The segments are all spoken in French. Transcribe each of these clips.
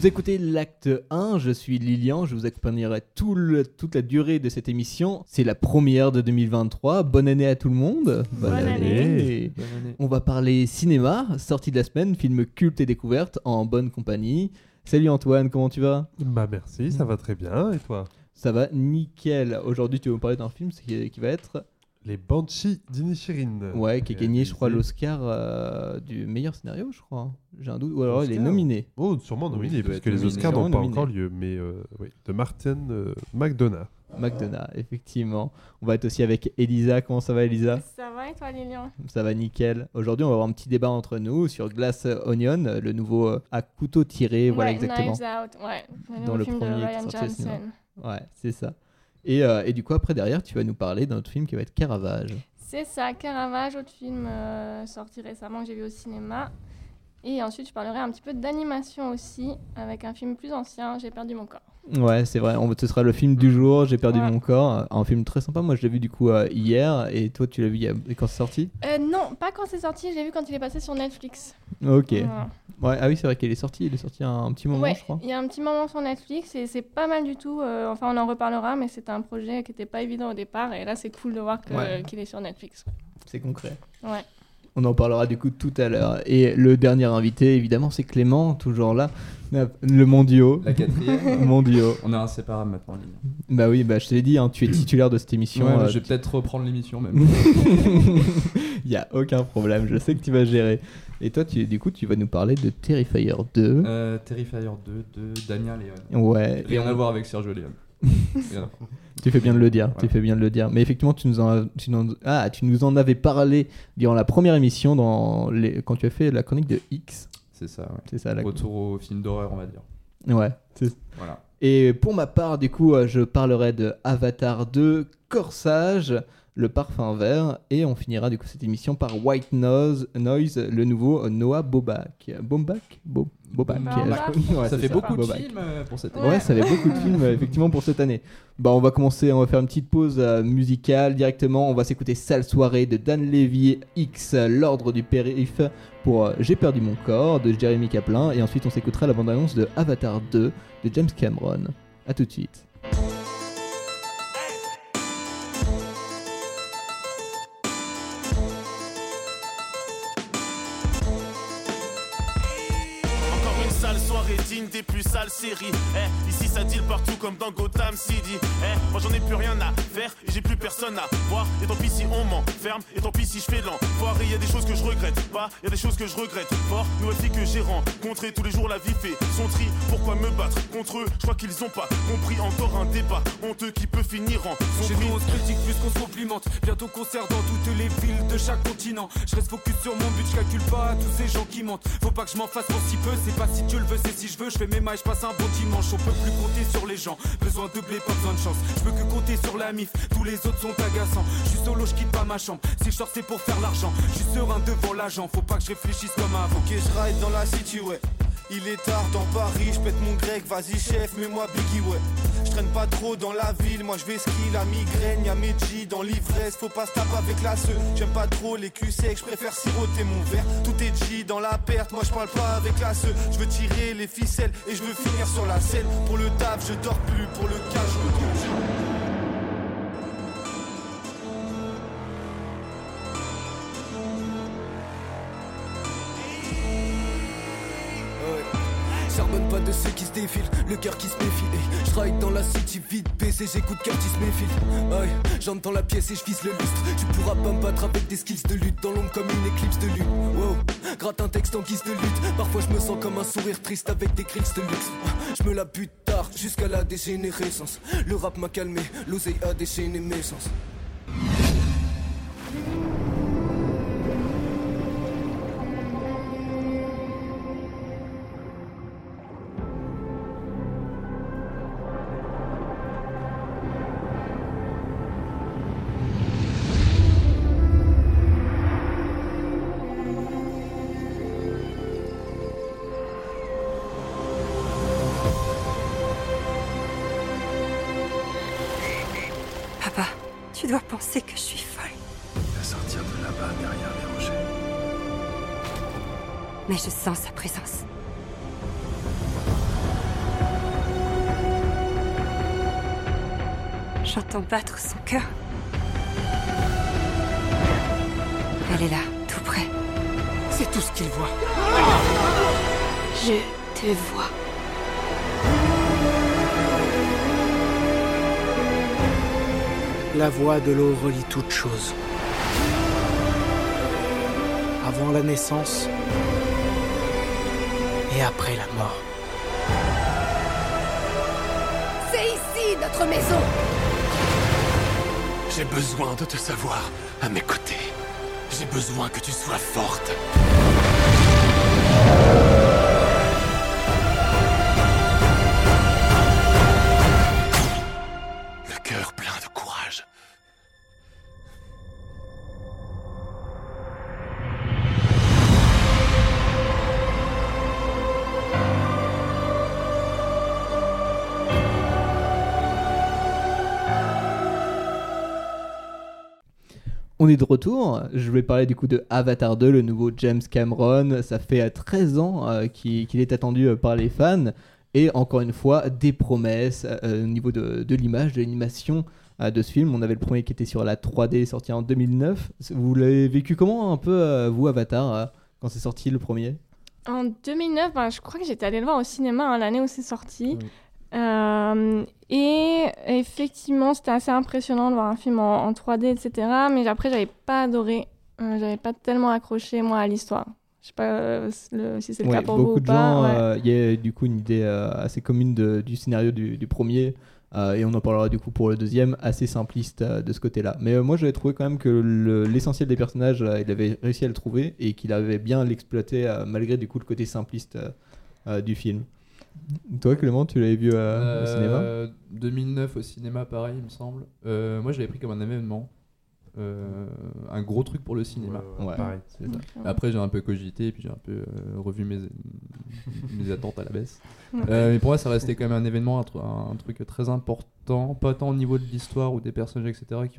Vous écoutez l'acte 1, je suis Lilian, je vous accompagnerai tout le- toute la durée de cette émission. C'est la première de 2023. Bonne année à tout le monde. Bonne année. Bonne année. On va parler cinéma, sortie de la semaine, film culte et découverte en bonne compagnie. Salut Antoine, comment tu vas? Bah merci, ça va très bien. Et toi? Ça va nickel. Aujourd'hui, tu vas nous parler d'un film qui, qui va être Les Banshees d'Inishirin. ouais, qui a gagné, je crois, l'Oscar euh, du meilleur scénario, je crois. J'ai un doute. Ou alors il est Oscar. nominé. Oh, sûrement nominé, parce que les. Oscars n'ont pas nominé. encore lieu. Mais euh, oui, de Martin euh, McDonough. McDonough, effectivement. On va être aussi avec Elisa. Comment ça va, Elisa? Ça va et toi, Lilian? Ça va nickel. Aujourd'hui, on va avoir un petit débat entre nous sur Glass Onion, le nouveau euh, à couteau tiré. voilà exactement. Knives Out, ouais. Le Dans le film premier de Ryan. Johnson. Ouais, c'est ça. Et, euh, et du coup, après, derrière, tu vas nous parler d'un autre film qui va être Caravage. C'est ça, Caravage, autre film euh, sorti récemment que j'ai vu au cinéma. Et ensuite, je parlerai un petit peu d'animation aussi, avec un film plus ancien, J'ai perdu mon corps. Ouais, c'est vrai. On, ce sera le film du jour. J'ai perdu Ouais. mon corps. Un film très sympa. Moi, je l'ai vu du coup euh, hier. Et toi, tu l'as vu quand c'est sorti? Euh, non, pas quand c'est sorti, j'ai vu quand il est passé sur Netflix. Ok. Voilà. Ouais, ah oui, c'est vrai qu'il est sorti. Il est sorti un, un petit moment, Ouais, je crois. il y a un petit moment sur Netflix et c'est pas mal du tout. euh, enfin, on en reparlera, mais c'était un projet qui était pas évident au départ. Et là, c'est cool de voir Ouais. qu'il est sur Netflix. C'est concret. Ouais. On en parlera du coup tout à l'heure. Et le dernier invité, évidemment, c'est Clément, toujours là. Le mondio. La quatrième. Mondio. On est inséparables maintenant. Bah oui, bah je te l'ai dit, hein, tu es titulaire de cette émission. Ouais, euh, je vais peut-être reprendre l'émission même. Il y a aucun problème, je sais que tu vas gérer. Et toi, tu, du coup, tu vas nous parler de Terrifier 2. Euh, Terrifier 2 de Daniel Leon. Ouais. Rien et à voir avec Sergio Leone. Tu fais bien de le dire, tu fais bien de le dire. Mais effectivement, tu nous en, tu nous- ah, tu nous en avais parlé durant la première émission dans les, quand tu as fait la chronique de X. C'est ça, ouais. C'est ça, la... Retour au film d'horreur, on va dire. Ouais, Voilà. Et pour ma part, du coup, euh, je parlerai de Avatar 2, Corsage, le parfum vert, et on finira du coup cette émission par White Noise, Noise le nouveau Noah Bobak. Bobak Bo- Bobak. Bobak. Ouais, ça fait beaucoup de films euh, pour cette Ouais. Ouais, ça fait beaucoup de films euh, effectivement pour cette année. Bah, on va commencer, on va faire une petite pause euh, musicale directement. On va s'écouter Sale soirée de Dan Levy X, l'ordre du périph pour euh, J'ai perdu mon corps de Jeremy Kaplan, et ensuite on s'écoutera la bande-annonce de Avatar 2 de James Cameron. A tout de suite. Eh, ici ça deal partout comme dans Gotham City. Eh, moi j'en ai plus rien à faire et j'ai plus personne à voir. Et tant pis si on m'enferme, et tant pis si je fais l'enfoiré. Y a des choses que je regrette pas, y a des choses que je regrette fort. Nouvelle vie que j'ai rencontrée, tous les jours la vie fait son tri. Pourquoi me battre contre eux? Je crois qu'ils ont pas compris. Encore un débat honteux qui peut finir en Chez nous on se critique plus qu'on se complimente Bientôt concert dans toutes les villes de chaque continent Je reste focus sur mon but, je calcule pas à tous ces gens qui mentent Faut pas que je m'en fasse pour si peu, c'est pas si tu le veux, c'est si je veux Je fais mes mailles, je passe un bon dimanche On peut plus compter sur les gens, besoin de blé, pas besoin de chance. Je peux que compter sur la mif, tous les autres sont agaçants. Je suis solo, je quitte pas ma chambre. Si je sors c'est pour faire l'argent. Je serein devant l'agent, faut pas que je réfléchisse comme avant. Ok, je ride dans la city, ouais. Il est tard dans Paris, je pète mon grec, vas-y chef, mets-moi Biggie, ouais. Je traîne pas trop dans la ville, moi je vais ski, la migraine, y'a G dans l'ivresse, faut pas se taper avec la seule. J'aime pas trop les cul secs, je préfère siroter mon verre. Tout est G dans la perte, moi je parle pas avec la seule. Je veux tirer les ficelles et je veux finir sur la scène. Pour le taf, je dors plus, pour le cash, je me le cœur qui se méfie. Hey, je travaille dans la city vite baissé, j'écoute Curtis Mayfield. J'entre dans la pièce et je vise le lustre. Tu pourras pas me battre avec des skills de lutte dans l'ombre comme une éclipse de lune. Wow, gratte un texte en guise de lutte. Parfois je me sens comme un sourire triste avec des grilles de luxe. Je me la bute tard jusqu'à la dégénérescence. Le rap m'a calmé, l'oseille a déchaîné mes sens. De l'eau relie toutes choses. Avant la naissance et après la mort. C'est ici notre maison J'ai besoin de te savoir à mes côtés. J'ai besoin que tu sois forte. Est de retour. Je voulais parler du coup de Avatar 2, le nouveau James Cameron. Ça fait euh, 13 ans euh, qu'il est attendu euh, par les fans. Et encore une fois, des promesses euh, au niveau de, l'image, de l'animation euh, de ce film. On avait le premier qui était sur la 3D, sorti en 2009. Vous l'avez vécu comment un peu, euh, vous, Avatar, euh, quand c'est sorti le premier? En 2009, ben, je crois que j'étais allée le voir au cinéma hein, l'année où c'est sorti. Euh, et effectivement, c'était assez impressionnant de voir un film en, en 3D, etc. Mais après, j'avais pas adoré. Euh, j'avais pas tellement accroché, moi, à l'histoire. Je sais pas euh, le- si c'est le Ouais, cas pour beaucoup vous ou de pas. gens, ouais. euh, il y a du coup une idée euh, assez commune de- du scénario du, du premier, et on en parlera du coup pour le deuxième, assez simpliste de ce côté-là. Mais moi j'avais trouvé quand même que le- l'essentiel des personnages, il avait réussi à le trouver, et qu'il avait bien l'exploité malgré du coup le côté simpliste du film. Toi Clément, tu l'avais vu euh, au cinéma Euh, 2009 au cinéma, pareil, il me semble. Euh, moi, je l'avais pris comme un événement. Euh, un gros truc pour le cinéma. Ouais, ouais, pareil. c'est ça. Après, j'ai un peu cogité et puis j'ai un peu euh, revu mes, mes attentes à la baisse. Euh, mais pour moi, ça restait quand même un événement, un, tru- un truc très important. Pas tant au niveau de l'histoire ou des personnages, etc., qui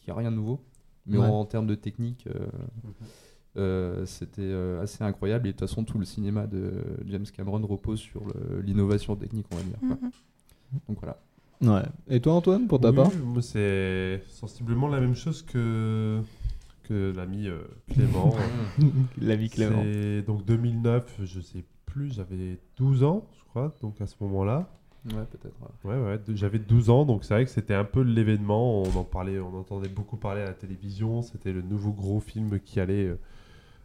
qui a rien de nouveau. Mais Ouais. en, termes de technique, euh, euh, c'était euh, assez incroyable. Et de toute façon, tout le cinéma de James Cameron repose sur l'innovation technique, on va dire. quoi. Mhm. Donc voilà. Ouais. Et toi Antoine, pour ta Oui, part moi, c'est sensiblement la même chose que, que l'ami euh, Clément. L'ami Clément. C'est donc 2009, je sais plus, j'avais 12 ans, je crois, donc à ce moment-là. Ouais, peut-être. Ouais, ouais, j'avais 12 ans, donc c'est vrai que c'était un peu l'événement. On en parlait, on entendait beaucoup parler à la télévision. C'était le nouveau gros film qui allait, euh,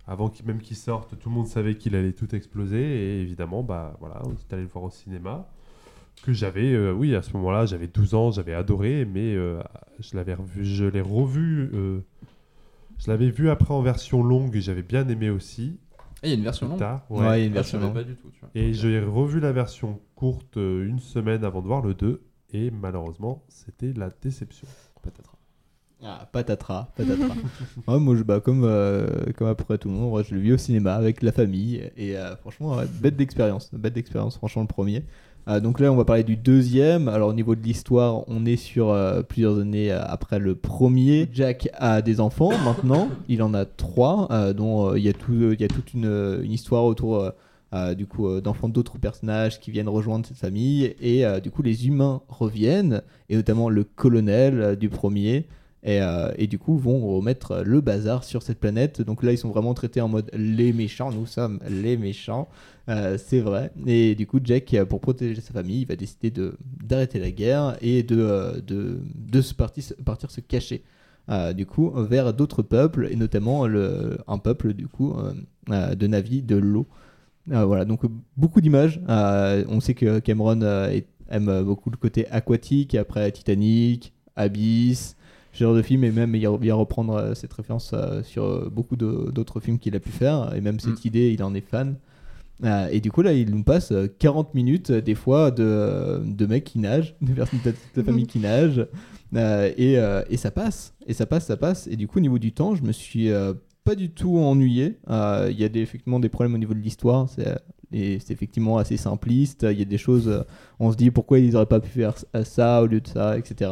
avant même qu'il sorte, tout le monde savait qu'il allait tout exploser. Et évidemment, bah voilà, on est allé le voir au cinéma. Que j'avais, euh, oui, à ce moment-là, j'avais 12 ans, j'avais adoré, mais euh, je l'avais revu, je l'ai revu, euh, je l'avais vu après en version longue et j'avais bien aimé aussi. Et il y a une version longue Tard, Ouais, il y a une Ah, je version longue. pas du tout, tu vois. et j'ai revu la version courte une semaine avant de voir le 2. Et malheureusement, c'était la déception. Peut-être. Ah, patatras, patatras. Ouais, moi, je, bah, comme, euh, comme après tout le monde, je l'ai vu au cinéma avec la famille. Et euh, franchement, ouais, bête d'expérience. Bête d'expérience, franchement, le premier. Euh, donc là, on va parler du deuxième. Alors, au niveau de l'histoire, on est sur euh, plusieurs années après le premier. Jack a des enfants maintenant. Il en a trois, dont il y, a tout- y a toute une, une histoire autour. euh, du coup, euh, d'enfants d'autres personnages qui viennent rejoindre cette famille et euh, du coup les humains reviennent et notamment le colonel du premier et, euh, et du coup vont remettre le bazar sur cette planète. Donc là, ils sont vraiment traités en mode les méchants. Nous sommes les méchants, Euh, c'est vrai. Et du coup, Jack, pour protéger sa famille, il va décider de d'arrêter la guerre et de euh, de, de se partir, partir se cacher. du coup, vers d'autres peuples et notamment le, un peuple du coup de Navi de l'eau. Voilà, donc beaucoup d'images. On sait que Cameron aime beaucoup le côté aquatique, après Titanic, Abyss, ce genre de film, et même il vient reprendre euh, cette référence euh, sur euh, beaucoup d'autres films qu'il a pu faire, et même cette Mm. idée, il en est fan. Euh, et du coup, là, il nous passe euh, 40 minutes, euh, des fois, de, de mecs qui nagent, de personnes de la famille qui nagent, et, et ça passe, et ça passe, ça passe. Et du coup, au niveau du temps, je me suis pas du tout ennuyé. Il y a des, effectivement des problèmes au niveau de l'histoire, c'est et c'est effectivement assez simpliste. Il y a des choses, on se dit pourquoi ils auraient pas pu faire ça au lieu de ça, etc.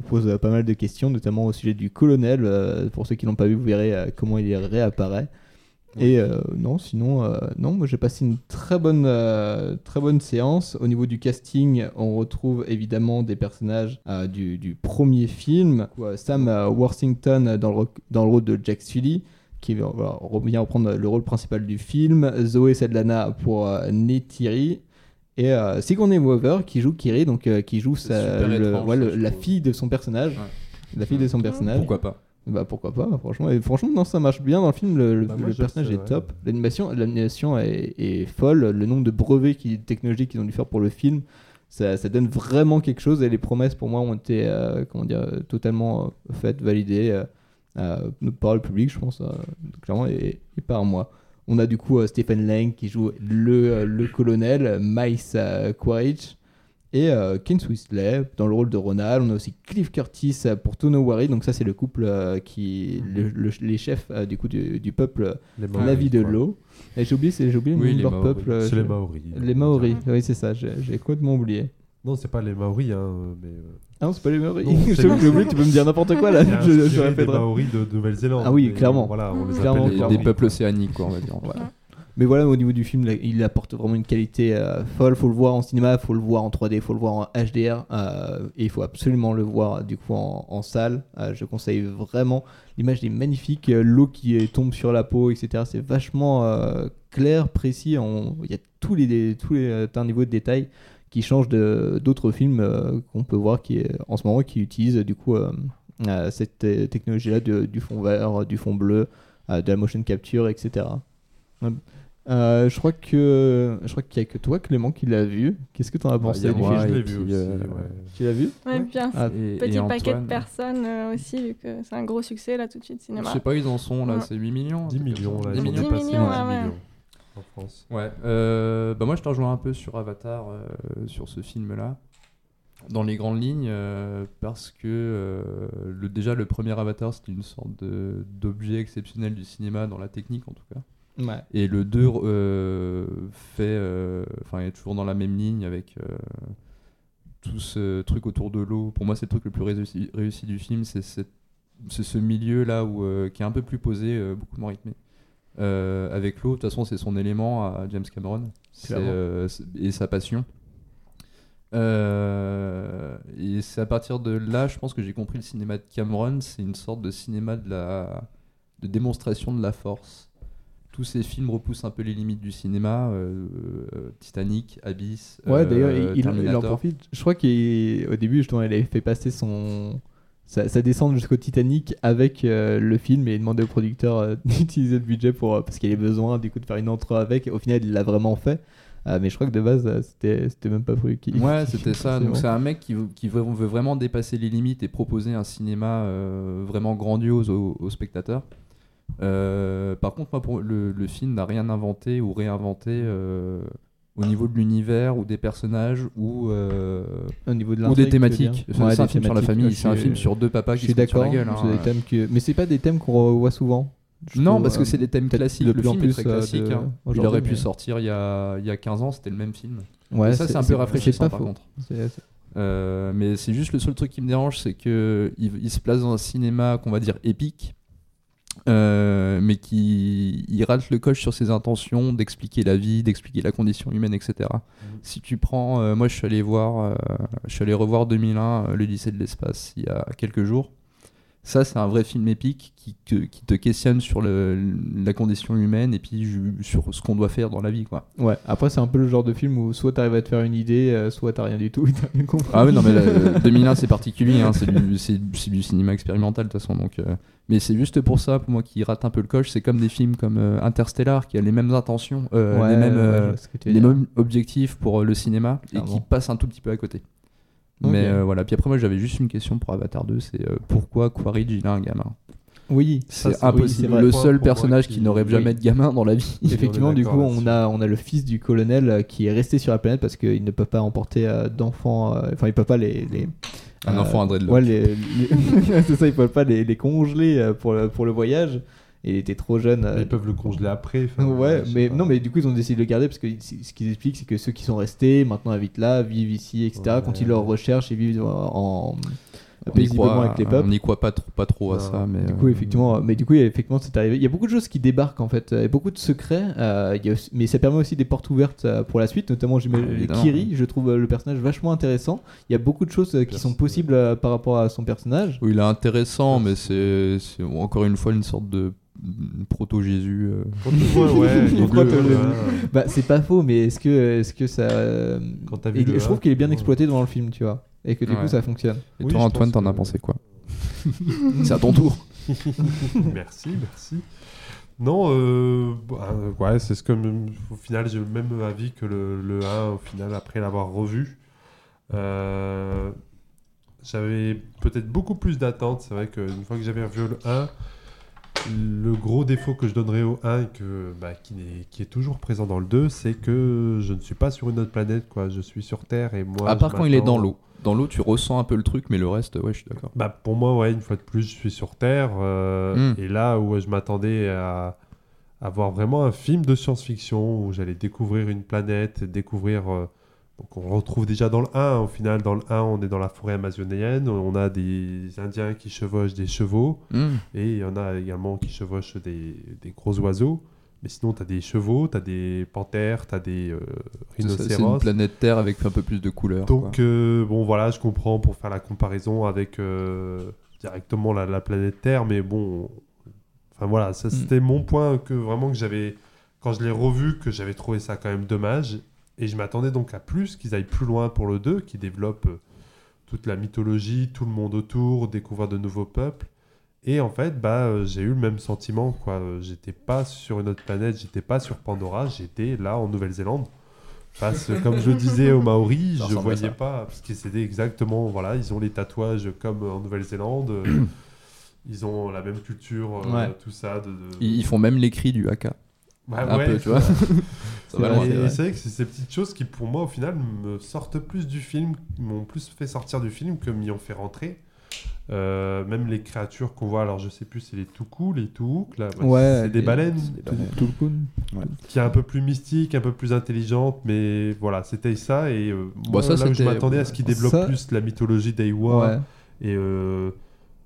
On pose euh, pas mal de questions, notamment au sujet du colonel. euh, pour ceux qui l'ont pas vu, vous verrez euh, comment il réapparaît. Et euh, non, sinon, euh, non, moi j'ai passé une très bonne, euh, très bonne séance. Au niveau du casting, on retrouve évidemment des personnages du, du premier film. Sam Worthington dans le, dans le rôle de Jack Sully, qui va- va- revient reprendre le rôle principal du film. Zoé Saldana pour Neytiri. Et euh, Sigourney Weaver qui joue Kiri, donc euh, qui joue sa- super le- étrange, ouais, le- ça, je la fille de son personnage. Ouais. La fille de son personnage. Pourquoi pas Bah pourquoi pas, franchement. Et franchement, non, ça marche bien dans le film. Le, Bah, le personnage est top. L'animation, l'animation est, est folle. Le nombre de brevets qui, technologiques qu'ils ont dû faire pour le film, ça, ça donne vraiment quelque chose. Et les promesses, pour moi, ont été, euh, comment dire, totalement euh, faites, validées par le public, je pense, euh, clairement, et, et par moi. On a du coup euh, Stephen Lang qui joue le, euh, le colonel, Miles euh, Quaritch. Et euh, Ken Swisley dans le rôle de Ronald. On a aussi Cliff Curtis pour Tonowari. Donc ça c'est le couple euh, qui le- le- les chefs euh, du coup du, du peuple vie de l'eau. Et j'ai oublié, j'ai oublié le Oui, nom de les leur Maoris. peuple. C'est les Maoris. Les Maoris. Oui c'est ça. J'ai j'ai complètement oublié. Non, c'est pas les Maoris, hein, mais. euh, Ah non c'est pas les Maoris. C'est- j'ai oublié. Tu peux me dire n'importe quoi là. Je, je répéterai. Maoris de, de Nouvelle-Zélande. Ah oui, clairement. Voilà, on les Clairement, appelle Des, les peuples océaniques, quoi, on va dire. Voilà. Mais voilà, au niveau du film, là, il apporte vraiment une qualité euh, folle. Faut le voir en cinéma, faut le voir en 3D, faut le voir en HDR, euh, et il faut absolument le voir du coup en, en salle. Euh, je conseille vraiment. L'image est magnifique, l'eau qui tombe sur la peau, etc. C'est vachement clair, précis. On- Il y a tous les tous les un niveau de détail qui change de d'autres films euh, qu'on peut voir qui est, en ce moment qui utilisent du coup euh, euh, cette technologie-là de- du fond vert, du fond bleu, euh, de la motion capture, etc. Euh, je crois que je crois qu'il y a que toi Clément qui l'a vu. Qu'est-ce que t'en as Bah, pensé du moi film? Je l'ai vu puis, aussi. euh, ouais. Tu l'as vu? Ouais, bien. Ah, Et- Petit et paquet de personnes euh, aussi, vu que c'est un gros succès là tout de suite Je cinéma. sais pas, ils en sont là, Ouais. c'est 8 millions. un 10 truc comme millions, là. 10 ils ont millions. 10 ouais, ouais. millions en France. Ouais, euh, bah moi je te rejoins un peu sur Avatar, euh, sur ce film-là, dans les grandes lignes, euh, parce que euh, le, déjà le premier Avatar c'était une sorte d'objet exceptionnel du cinéma dans la technique en tout cas. Ouais. Et le 2 euh, fait, enfin est toujours dans la même ligne avec tout ce truc autour de l'eau. Pour moi c'est le truc le plus réussi, réussi du film, c'est ce milieu là où, qui est un peu plus posé, beaucoup moins rythmé. Euh, avec l'eau, de toute façon c'est son élément à James Cameron euh, et sa passion. Euh, et c'est à partir de là, je pense que j'ai compris le cinéma de Cameron. C'est une sorte de cinéma de la de démonstration de la force. Tous ces films repoussent un peu les limites du cinéma. euh, Titanic, Abyss. Ouais, d'ailleurs, il, en profite. Je crois qu'au début, justement, il avait fait passer son. Sa, sa descente jusqu'au Titanic avec euh, le film et il demandait au producteur euh, d'utiliser le budget pour, euh, parce qu'il avait besoin du coup de faire une intro avec. Au final, il l'a vraiment fait. Euh, mais je crois que de base, c'était c'était même pas prévu. Ouais, c'était ça. c'est Donc c'est un mec qui, veut, qui veut, vraiment dépasser les limites et proposer un cinéma vraiment grandiose aux, aux spectateurs. Par contre, moi, pour le, le film n'a rien inventé ou réinventé au niveau de l'univers ou des personnages ou, euh, Au niveau de ou des thématiques. dire Enfin, Ouais, c'est un film sur la famille, c'est un film sur deux papas qui se foutent sur la gueule. hein. des thèmes que... Mais c'est pas des thèmes qu'on revoit souvent. Non, parce que euh, c'est des thèmes classiques. de Le plus en film est plus, très euh, classique. de- hein. Il aurait pu mais- sortir il y a, il y a 15 ans, c'était le même film. Ouais, Et ça, c'est un peu rafraîchissant par faux. contre. Euh, mais c'est juste le seul truc qui me dérange, c'est que il, il se place dans un cinéma qu'on va dire épique, euh, mais qui il rate le coche sur ses intentions d'expliquer la vie, d'expliquer la condition humaine, etc. Si tu prends, euh, moi je suis allé voir, euh, je suis allé revoir 2001, euh, le lycée de l'espace, il y a quelques jours. Ça, c'est un vrai film épique qui, te- qui te questionne sur le- la condition humaine et puis sur ce qu'on doit faire dans la vie, quoi. Ouais, après c'est un peu le genre de film où soit t'arrives à te faire une idée, soit t'as rien du tout, t'as rien compris. Ah oui, non, mais là, 2001, c'est particulier, hein, c'est du, du cinéma expérimental de toute façon. Donc, mais c'est juste pour ça, pour moi, qui rate un peu le coche. C'est comme des films comme euh, Interstellar, qui a les mêmes intentions, euh, Ouais, les mêmes, euh, les mêmes objectifs pour euh, le cinéma, et qui Clairement. passent un tout petit peu à côté. Mais euh, voilà, puis après, moi, j'avais juste une question pour Avatar 2 c'est euh, pourquoi Quaritch, il a un gamin? Oui, C'est oui, impossible. c'est vrai. le seul personnage qui- qui n'aurait jamais oui. de gamin dans la vie. Effectivement, du coup, on a, on a le fils du colonel qui est resté sur la planète parce qu'il ne peut pas emporter d'enfants. Enfin, il peut pas les. les Un euh, enfant à dreadlock. Ouais, les, les- c'est ça, il peut pas les, les congeler euh, pour le, pour le voyage. Et il était trop jeune. euh, Mais Ils peuvent le congeler après. Ouais, mais pas. non, mais du coup, ils ont décidé de le garder parce que ce qu'ils expliquent, c'est que ceux qui sont restés maintenant habitent là, vivent ici, etc. Ouais. Continuent leur recherche et vivent en, On y croit, avec les peuples. on n'y croit pas trop, pas trop à ça, mais Du euh, coup, effectivement, mais du coup, effectivement, c'est arrivé. Il y a beaucoup de choses qui débarquent en fait, et beaucoup de secrets. euh, il y a aussi- mais ça permet aussi des portes ouvertes euh, pour la suite, notamment j'imagine Évidemment. Kiri. Je trouve le personnage vachement intéressant. Il y a beaucoup de choses qui sont possibles euh, par rapport à son personnage. oui, il est intéressant, mais c'est encore une fois une sorte de proto-Jésus. euh. Ouais, ouais. Bah, c'est pas faux, mais est-ce que, est-ce que ça. Quand t'as vu et le je trouve qu'il est bien ouais. exploité dans le film, tu vois, et que du coup ça fonctionne. Et Oui, toi, Antoine, t'en as pensé quoi C'est à ton tour. merci, merci. Non, euh, bah, ouais, c'est ce que au final j'ai le même avis que le, le 1 au final après l'avoir revu. Euh, j'avais peut-être beaucoup plus d'attentes. C'est vrai qu'une fois que j'avais revu le 1, le gros défaut que je donnerais au 1 et que, bah, qui, est, qui est toujours présent dans le 2, c'est que je ne suis pas sur une autre planète. Quoi. Je suis sur Terre et moi. à part quand il est dans l'eau. Dans l'eau, tu ressens un peu le truc, mais le reste, ouais, je suis d'accord. Bah, pour moi, ouais, une fois de plus, je suis sur Terre. euh, Mm. Et là où je m'attendais à avoir vraiment un film de science-fiction où j'allais découvrir une planète, découvrir. euh, donc, on retrouve déjà dans le 1. Au final, dans le 1, on est dans la forêt amazonienne. On a des Indiens qui chevauchent des chevaux. Hmm. Et il y en a également qui chevauchent des, des gros oiseaux. Mais sinon, tu as des chevaux, tu as des panthères, tu as des euh, C'est une rhinocéros. planète Terre avec un peu plus de couleurs. Donc, euh, bon, voilà, je comprends pour faire la comparaison avec euh, directement la, la planète Terre, mais bon, enfin voilà, ça Mm. c'était mon point que vraiment que j'avais, quand je l'ai revu, que j'avais trouvé ça quand même dommage. Et je m'attendais donc à plus, qu'ils aillent plus loin pour le 2, qu'ils développent toute la mythologie, tout le monde autour, découvrir de nouveaux peuples. Et en fait, bah, euh, j'ai eu le même sentiment, quoi. Euh, J'étais pas sur une autre planète, j'étais pas sur Pandora, j'étais là en Nouvelle-Zélande. Face, comme je le disais aux Maoris, Ça je voyais pas, parce que c'était exactement, voilà, ils ont les tatouages comme en Nouvelle-Zélande, euh, ils ont la même culture, euh, Ouais. tout ça. De, de- Ils, font même les cris du haka. Bah un ouais, peu, tu vois. Et c'est vrai. c'est vrai que c'est ces petites choses qui, pour moi, au final, me sortent plus du film, m'ont plus fait sortir du film que m'y ont fait rentrer. Euh, même les créatures qu'on voit, alors je sais plus, c'est les Tuku, les Tuuk, là, bah, Ouais, c'est des les- baleines, qui est un peu plus mystique, un peu plus intelligente, mais voilà, c'était ça. Et euh, moi, ça, là où je m'attendais à ce qu'ils développent Ça- plus la mythologie d'Aiwa, Ouais. et euh,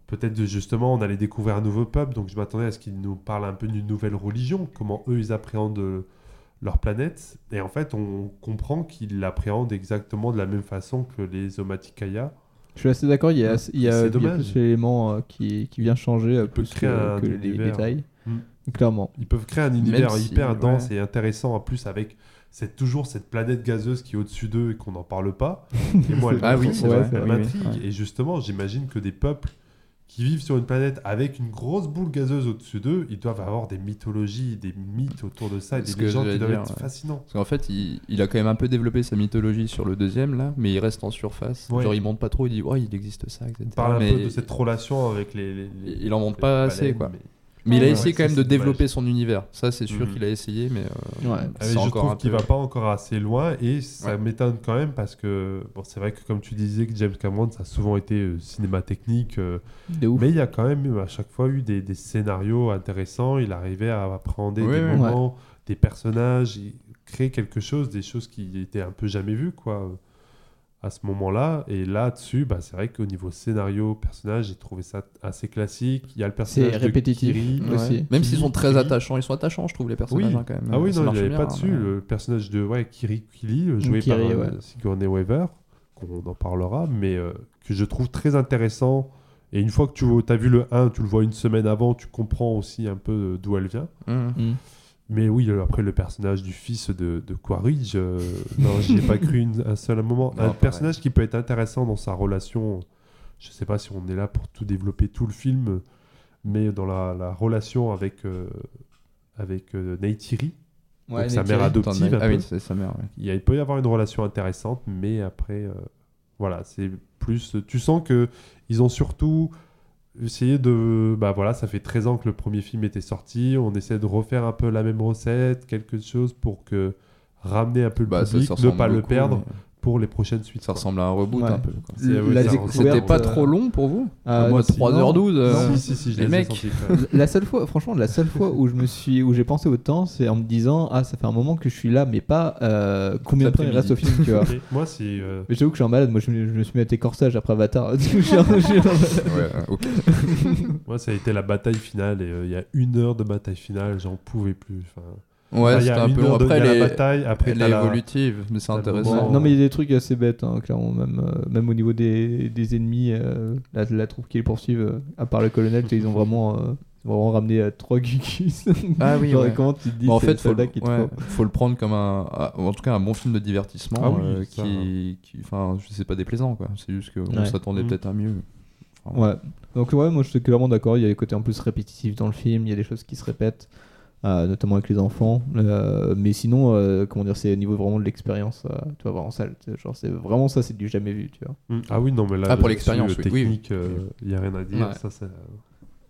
peut-être justement, on allait découvrir un nouveau peuple, donc je m'attendais à ce qu'ils nous parlent un peu d'une nouvelle religion, comment eux ils appréhendent leur planète. Et en fait, on comprend qu'ils l'appréhendent exactement de la même façon que les Omatikaya. Je suis assez d'accord, il y a, C'est il y a dommage. plus euh, qui, qui vient changer euh, plus créer que, les détails. Mm. Clairement. Ils peuvent créer un univers si, hyper ouais. dense et intéressant en plus avec cette, toujours cette planète gazeuse qui est au-dessus d'eux et qu'on n'en parle pas. Et moi, elle Ah oui, m'intrigue, c'est vrai, elle m'intrigue. ouais. Et justement, j'imagine que des peuples qui vivent sur une planète avec une grosse boule gazeuse au-dessus d'eux, ils doivent avoir des mythologies, des mythes autour de ça et des que légendes qui doivent dire, être ouais. fascinants. Parce qu'en fait, il, il a quand même un peu développé sa mythologie sur le deuxième, là, mais il reste en surface. Ouais. Genre, il monte pas trop, il dit, ouais, il existe ça, etc. On parle mais un peu de cette relation avec les. les- les- il en montre les pas assez, quoi. mais- Mais il a essayé ouais, quand même de développer son univers. Ça, c'est sûr Mhm. qu'il a essayé, mais euh, Ouais. Ah, je trouve qu'il va pas encore assez loin et ça Ouais. m'étonne quand même parce que bon, c'est vrai que comme tu disais que James Cameron ça a souvent été euh, cinéma technique euh, mais il y a quand même à chaque fois eu des, des scénarios intéressants il arrivait à appréhender Oui, des oui. moments des personnages il créait quelque chose des choses qui étaient un peu jamais vues quoi à ce moment-là et là-dessus bah, c'est vrai qu'au niveau scénario personnage j'ai trouvé ça assez classique il y a le personnage C'est de Kiri. Ouais. aussi. Même s'ils sont très Kiri. attachants, ils sont attachants, je trouve, les personnages, Oui. hein, quand même. Ah oui, Ça non, il marche n'y avait bien, pas dessus. hein, Le personnage de ouais, Kiri Kili, euh, joué Kiri, par euh, ouais. Sigourney Weaver, qu'on en parlera, mais euh, que je trouve très intéressant. Et une fois que tu as vu le 1, tu le vois une semaine avant, tu comprends aussi un peu d'où elle vient. Mhm. Mm. Mais oui, euh, après le personnage du fils de, de Quaritch, euh, non, j'y ai pas cru une- un seul moment. Non, un personnage qui peut être intéressant dans sa relation, je sais pas si on est là pour tout développer tout le film, mais dans la, la relation avec, euh, avec euh, Neytiri, Ouais, sa mère adoptive. un Ah peu. oui, c'est sa mère, ouais. Il, y a- il peut y avoir une relation intéressante, mais après, euh, voilà, c'est plus. Tu sens que ils ont surtout essayé de. Bah voilà, ça fait 13 ans que le premier film était sorti. On essaie de refaire un peu la même recette, quelque chose pour que ramener un peu le Bah, public, ne pas le perdre. mais- pour les prochaines suites. Ça ressemble à un reboot Ouais. un peu. C'était pas euh, trop long pour vous Ah, Moi, non, si, 3h12. non. euh, Si, si, si, je les mecs. sentis. La seule fois, franchement, la seule fois où je me suis, où j'ai pensé au temps, c'est en me disant, ah, ça fait un moment que je suis là, mais pas euh, combien de temps il reste au film, tu vois. Moi, c'est. euh, Mais j'avoue que je suis en malade, moi je me, je me suis mis à tes corsages après Avatar. Je suis en- je suis en malade. Ouais, euh, ok. Moi, ça a été la bataille finale et euh, il y a une heure de bataille finale, j'en pouvais plus. Enfin, Ouais, enfin, il y c'était a un peu. Après, elle la bataille, après elle est la- évolutive, mais c'est intéressant. non, mais il y a des trucs assez bêtes, hein, clairement, même, euh, même au niveau des, des ennemis, euh, la, la troupe qui les poursuivent, euh, à part le colonel, ils ont vraiment, euh, vraiment ramené à trois gugus. Ah oui, Genre, ouais. comment tu te dis, Bon, en c'est fait, le faut, le- qui ouais, faut. le prendre comme un, en tout cas, un bon film de divertissement, Ah oui, euh, qui, qui, enfin, je sais pas déplaisant quoi. C'est juste qu'on Ouais. s'attendait Mhm. peut-être à mieux. Enfin, Ouais. Donc ouais, moi je suis clairement d'accord. Il y a des côtés en plus répétitifs dans le film. Il y a des choses qui se répètent, notamment avec les enfants. Euh, mais sinon, euh, comment dire, c'est au niveau vraiment de l'expérience. euh, tu vas voir en salle. Genre c'est vraiment ça, c'est du jamais vu, tu vois. Mm. Ah oui, non, mais là, Ah, pour l'expérience, euh, oui. Oui, oui. technique, il y a rien à dire. Ouais. Ça, c'est-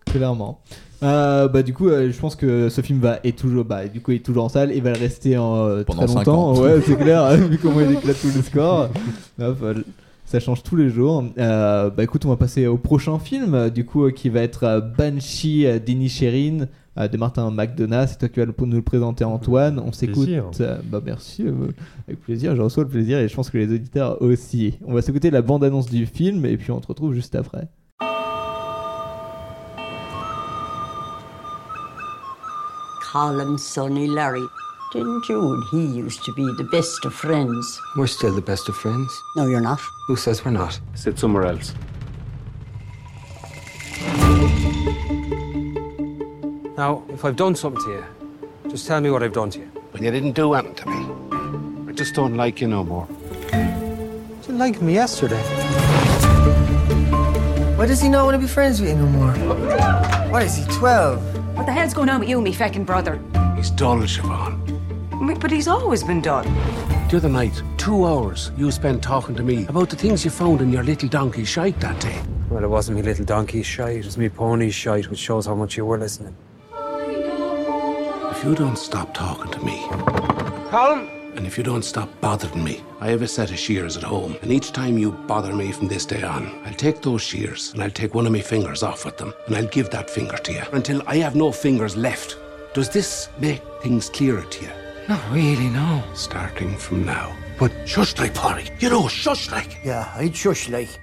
Clairement. Euh, bah du coup, euh, je pense que ce film va est toujours, bah du coup, est toujours en salle et va le rester en euh, Pendant très longtemps. ans. Ouais, c'est clair. vu comment il éclate tous les scores. Hop, euh, ça change tous les jours. Euh, bah écoute, on va passer au prochain film, euh, du coup, euh, qui va être euh, Banshee euh, d'Inisherin euh, de Martin McDonough. C'est toi qui vas nous le présenter, Antoine. On s'écoute. Euh, bah merci, euh, avec plaisir. Je reçois le plaisir et je pense que les auditeurs aussi. On va s'écouter la bande-annonce du film et puis on te retrouve juste après. Him Sonny Larry. Didn't you and he used to be the best of friends? We're still the best of friends. No, you're not. Who says we're not? Sit somewhere else. Now, if I've done something to you, just tell me what I've done to you. When you didn't do anything to me. I just don't like you no more. You didn't like me yesterday. Why does he not want to be friends with you no more? Why is he, 12? What the hell's going on with you, me feckin' brother? He's dull, Siobhan. Mm, but he's always been done. The other night, two hours you spent talking to me about the things you found in your little donkey shite that day. Well, it wasn't me little donkey shite, it was me pony shite, which shows how much you were listening. If you don't stop talking to me, Colin! and if you don't stop bothering me, I have a set of shears at home, and each time you bother me from this day on, I'll take those shears and I'll take one of my fingers off with them, and I'll give that finger to you until I have no fingers left. Does this make things clearer to you? Not really, no. Starting from now. But shush like, Polly. You know, shush like. Yeah, I'd shush like.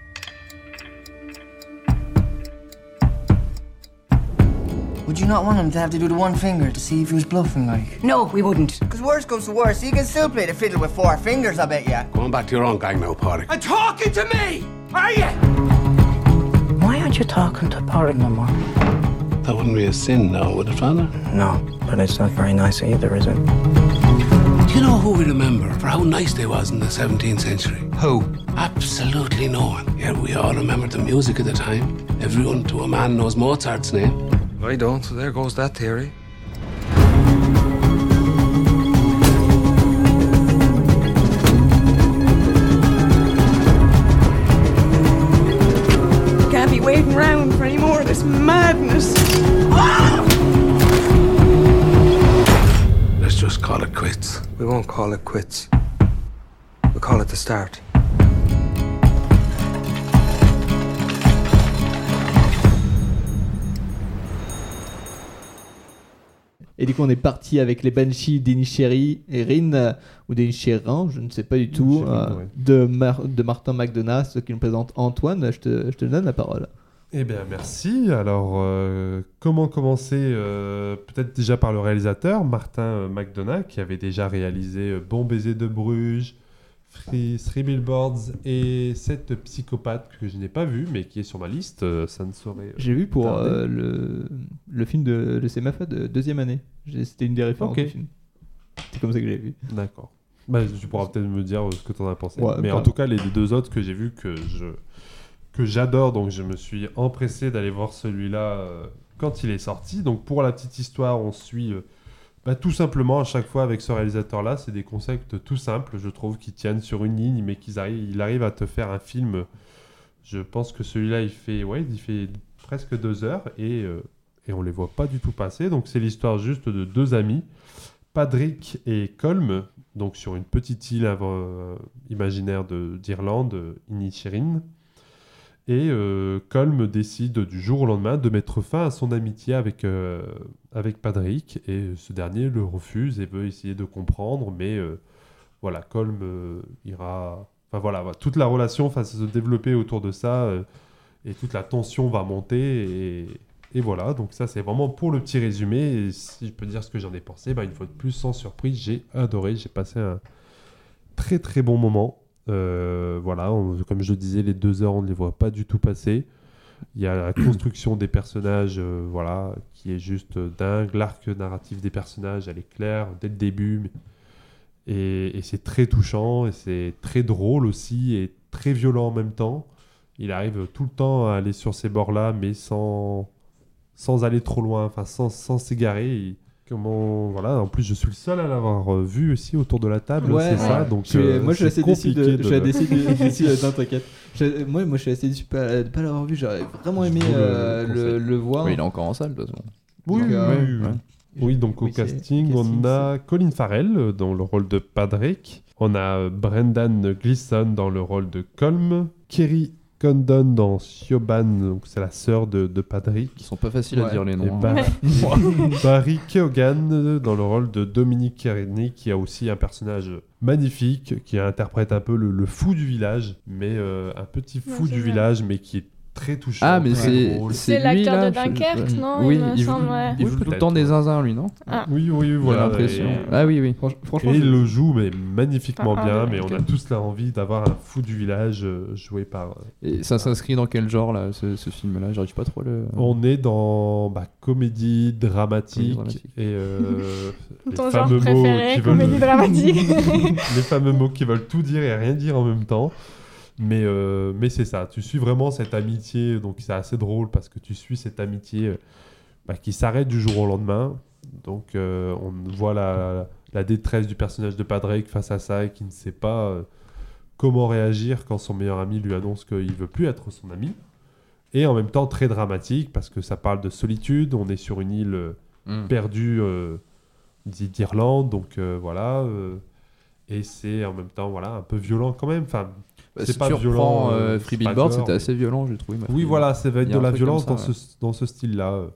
Would you not want him to have to do the one finger to see if he was bluffing, like? No, we wouldn't. Because worst comes to worse, he can still play the fiddle with four fingers, I bet ya. Go on back to your own gang now, Polly. And talking to me! Are you? Why aren't you talking to Porrick no more? That wouldn't be a sin now, would it, Father? No, but it's not very nice either, is it? Do you know who we remember for how nice they was in the 17th century? Who? Absolutely no one. Yet we all remember the music of the time. Everyone to a man knows Mozart's name. I don't, there goes that theory. Can't be waiting around for any more of this madness. Let's just call it quits. We won't call it quits. We'll call it the start. Et du coup, on est parti avec les Banshees d'Inisherin, euh, ou d'Inisherin, je ne sais pas du tout, euh, ouais. de, Mar- de Martin McDonough, ce qui nous présente Antoine. Je te, je te donne la parole. Eh bien, merci. Alors, euh, comment commencer euh, Peut-être déjà par le réalisateur, Martin McDonough, qui avait déjà réalisé Bon baiser de Bruges, Three Billboards et Cette psychopathe que je n'ai pas vu, mais qui est sur ma liste. Euh, ça ne saurait. euh, J'ai vu pour euh, le, le film de, de Semafa de deuxième année. J'ai- C'était une des références Ok. du film. C'est comme ça que j'ai vu. D'accord. Bah, tu pourras peut-être me dire euh, ce que tu en as pensé. Ouais, Mais bah. en tout cas, les deux autres que j'ai vus que je que j'adore, donc je me suis empressé d'aller voir celui-là euh, quand il est sorti. Donc pour la petite histoire, on suit euh, bah, tout simplement à chaque fois avec ce réalisateur-là, c'est des concepts tout simples, je trouve, qui tiennent sur une ligne, mais qu'ils arrivent, il arrive à te faire un film. Je pense que celui-là, il fait, ouais, il fait presque deux heures et euh, et on les voit pas du tout passer. Donc c'est l'histoire juste de deux amis. Patrick et Colm, donc sur une petite île euh, imaginaire de- d'Irlande, Inisherin. Et euh, Colm décide du jour au lendemain de mettre fin à son amitié avec, euh, avec Padrick. Et ce dernier le refuse et veut essayer de comprendre. Mais euh, voilà, Colm euh, ira. Enfin voilà, toute la relation va se développer autour de ça. euh, et toute la tension va monter. Et, voilà, donc ça c'est vraiment pour le petit résumé. Et si je peux dire ce que j'en ai pensé, bah, une fois de plus, sans surprise, j'ai adoré. J'ai passé un très très bon moment. Voilà, comme je le disais, les deux heures, on ne les voit pas du tout passer. Il y a la construction des personnages, euh, voilà, qui est juste dingue. L'arc narratif des personnages, elle est claire dès le début. Et, c'est très touchant, et c'est très drôle aussi, et très violent en même temps. Il arrive tout le temps à aller sur ces bords-là, mais sans, sans aller trop loin, enfin sans s'égarer. Comment voilà en plus je suis le seul à l'avoir euh, vu aussi autour de la table Ouais, c'est ça donc euh, moi je suis assez déçu de, je suis assez déçu, t'inquiète. Moi moi je suis assez déçu de pas, de pas l'avoir vu j'aurais vraiment aimé euh, le le, conseille. le voir Ouais, il est encore en salle de toute façon. Oui, Donc, oui, euh, oui, oui. ouais. Oui, donc au Oui, casting, casting, on a Colin Farrell dans le rôle de Padrick, on a Brendan Gleeson dans le rôle de Colm, Kerry Condon dans Siobhan, donc c'est la sœur de, de Padrick. Ils sont pas faciles à dire les noms. Bar- hein. Barry Keoghan dans le rôle de Dominique Kearney, qui a aussi un personnage magnifique, qui interprète un peu le, le fou du village, mais euh, un petit fou Ouais, du vrai. village, mais qui est très touchant. Ah, mais c'est. C'est lui, l'acteur là, de Dunkerque, je- non, Oui, il me semble, joue, ouais. il Oui, joue tout le temps des zinzins, lui, non Ah. Oui, oui, J'ai voilà. l'impression. et- Ah oui, oui. Franch- franchement Et il le joue, mais magnifiquement Ah, bien. ouais, mais on a tous là envie d'avoir un fou du village euh, joué par. euh, Et ça s'inscrit dans quel genre, là, ce, ce film-là? J'arrive pas trop le. On est dans bah, comédie dramatique, Comédie dramatique. et euh, les Ton genre fameux mots préféré, qui veulent comédie dramatique. les fameux mots qui veulent tout dire et rien dire en même temps. Mais, euh, mais c'est ça, tu suis vraiment cette amitié, donc c'est assez drôle parce que tu suis cette amitié euh, bah, qui s'arrête du jour au lendemain. Donc euh, on voit la, la détresse du personnage de Padraig face à ça et qui ne sait pas euh, comment réagir quand son meilleur ami lui annonce qu'il veut plus être son ami. Et en même temps très dramatique parce que ça parle de solitude, on est sur une île perdu euh, d'I- d'Irlande, donc voilà. et c'est en même temps voilà un peu violent quand même. Enfin, c'est si pas tu violent. reprends, euh, euh, c'est Free pas Billboard, c'était mais- assez violent, j'ai trouvé. Oui, voilà, ça va être Il y a de la violence ça, dans, ouais. ce, dans ce style-là. euh.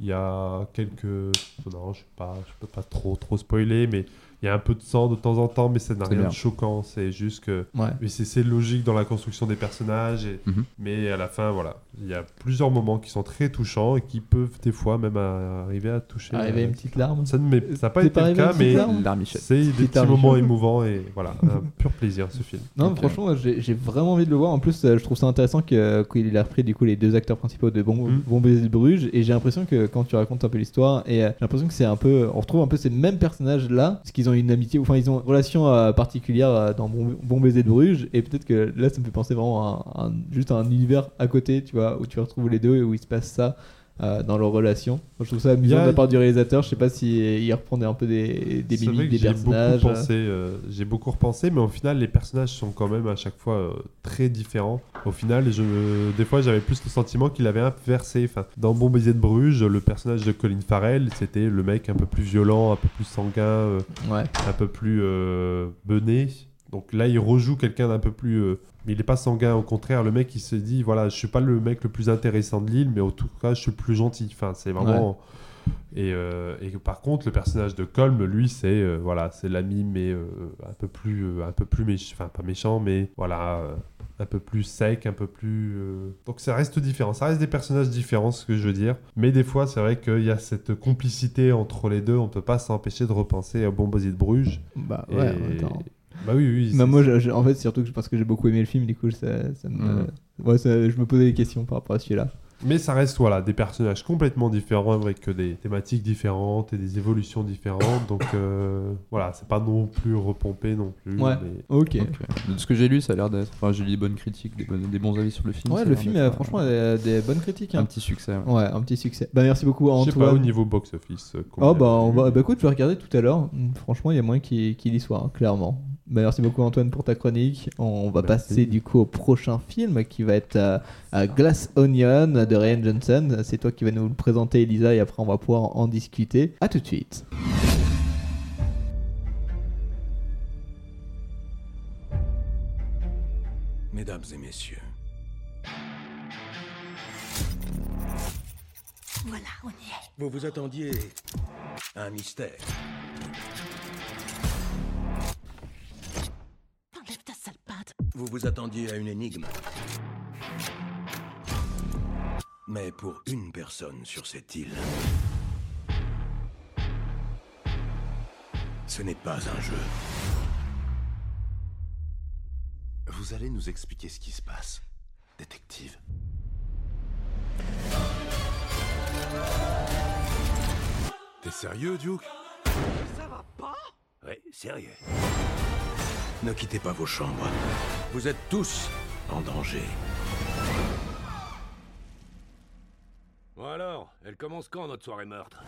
Il y a quelques. Non, je ne peux pas trop, trop spoiler, mais il y a un peu de sang de temps en temps, mais ça n'a rien bien. de choquant. C'est juste que. Ouais. Mais c'est logique dans la construction des personnages. et- Mhm. Mais à la fin, voilà. Il y a plusieurs moments qui sont très touchants et qui peuvent des fois même à- arriver à toucher. Arriver à une petite larme. Ça n'a pas été le cas, mais c'est des petits moments émouvants et voilà, un pur plaisir ce film. Non, Ok. franchement, j'ai vraiment envie de le voir. En plus, euh, je trouve ça intéressant qu'il ait repris du coup les deux acteurs principaux de Bon, Mm. bon Baiser de Bruges. Et j'ai l'impression que quand tu racontes un peu l'histoire, et euh, j'ai l'impression que c'est un peu, on retrouve un peu ces mêmes personnages là, parce qu'ils ont une amitié, enfin ils ont une relation euh, particulière euh, dans bon, Bon Baiser de Bruges. Et peut-être que là, ça me fait penser vraiment à, juste à un univers à côté, tu vois, où tu retrouves les deux et où il se passe ça. Euh, dans leur relation. Moi, je trouve ça amusant de la part du réalisateur. Je sais pas si euh, il reprenait un peu des, des mimiques que des j'ai beaucoup personnages. pensé, euh, j'ai beaucoup repensé, mais au final, les personnages sont quand même à chaque fois euh, très différents. Au final, je, des fois, j'avais plus le sentiment qu'il avait inversé. Enfin, dans Bon baiser de Bruges, le personnage de Colin Farrell, c'était le mec un peu plus violent, un peu plus sanguin, Ouais. un peu plus bené. Donc là, il rejoue quelqu'un d'un peu plus. Mais il n'est pas sanguin, au contraire, le mec il se dit voilà, je suis pas le mec le plus intéressant de l'île, mais en tout cas, je suis le plus gentil. Enfin, c'est vraiment. Et, euh, et par contre, le personnage de Colm, lui, c'est euh, voilà, c'est l'ami, mais euh, un peu plus, un peu plus méchant, enfin pas méchant, mais voilà, un peu plus sec, un peu plus. Donc ça reste différent, ça reste des personnages différents, ce que je veux dire. Mais des fois, c'est vrai qu'il y a cette complicité entre les deux, on peut pas s'empêcher de repenser à Bon de Bruges. Bah Et- ouais, en même temps. Bah oui, oui. Bah, moi, je- je- en fait, surtout que- parce que j'ai beaucoup aimé le film, du coup, ça, ça me, Mm. ouais, ça- je me posais des questions par rapport à celui-là. Mais ça reste voilà, des personnages complètement différents avec des thématiques différentes et des évolutions différentes. Donc euh, voilà, c'est pas non plus repompé non plus. Ouais. mais- Ok. Ok. De ce que j'ai lu, ça a l'air d'être. Enfin, j'ai lu des bonnes critiques, des, bonnes- des bons avis sur le film. Ouais, le film, euh, euh, franchement, a des bonnes critiques. hein. Un petit succès. ouais. Ouais, un petit succès. Bah, merci beaucoup à Je sais pas, au Antoine. niveau box-office. euh, Oh bah, on y va, bah écoute, je vais regarder tout à l'heure. Franchement, il y a moyen qu'il qu'il y soit, hein, clairement. Bah, merci beaucoup Antoine pour ta chronique. On va passer du coup au prochain film qui va être euh, Glass Onion de Ryan Johnson. C'est toi qui vas nous le présenter Elisa et après on va pouvoir en discuter. A tout de suite. Mesdames et messieurs. Voilà, on y est. Vous vous attendiez à un mystère. Vous vous attendiez à une énigme. Mais pour une personne sur cette île, ce n'est pas un jeu. Vous allez nous expliquer ce qui se passe, détective. T'es sérieux, Duke? Ça va pas? Oui, sérieux. Ne quittez pas vos chambres. Vous êtes tous en danger. Bon alors, elle commence quand notre soirée meurtre?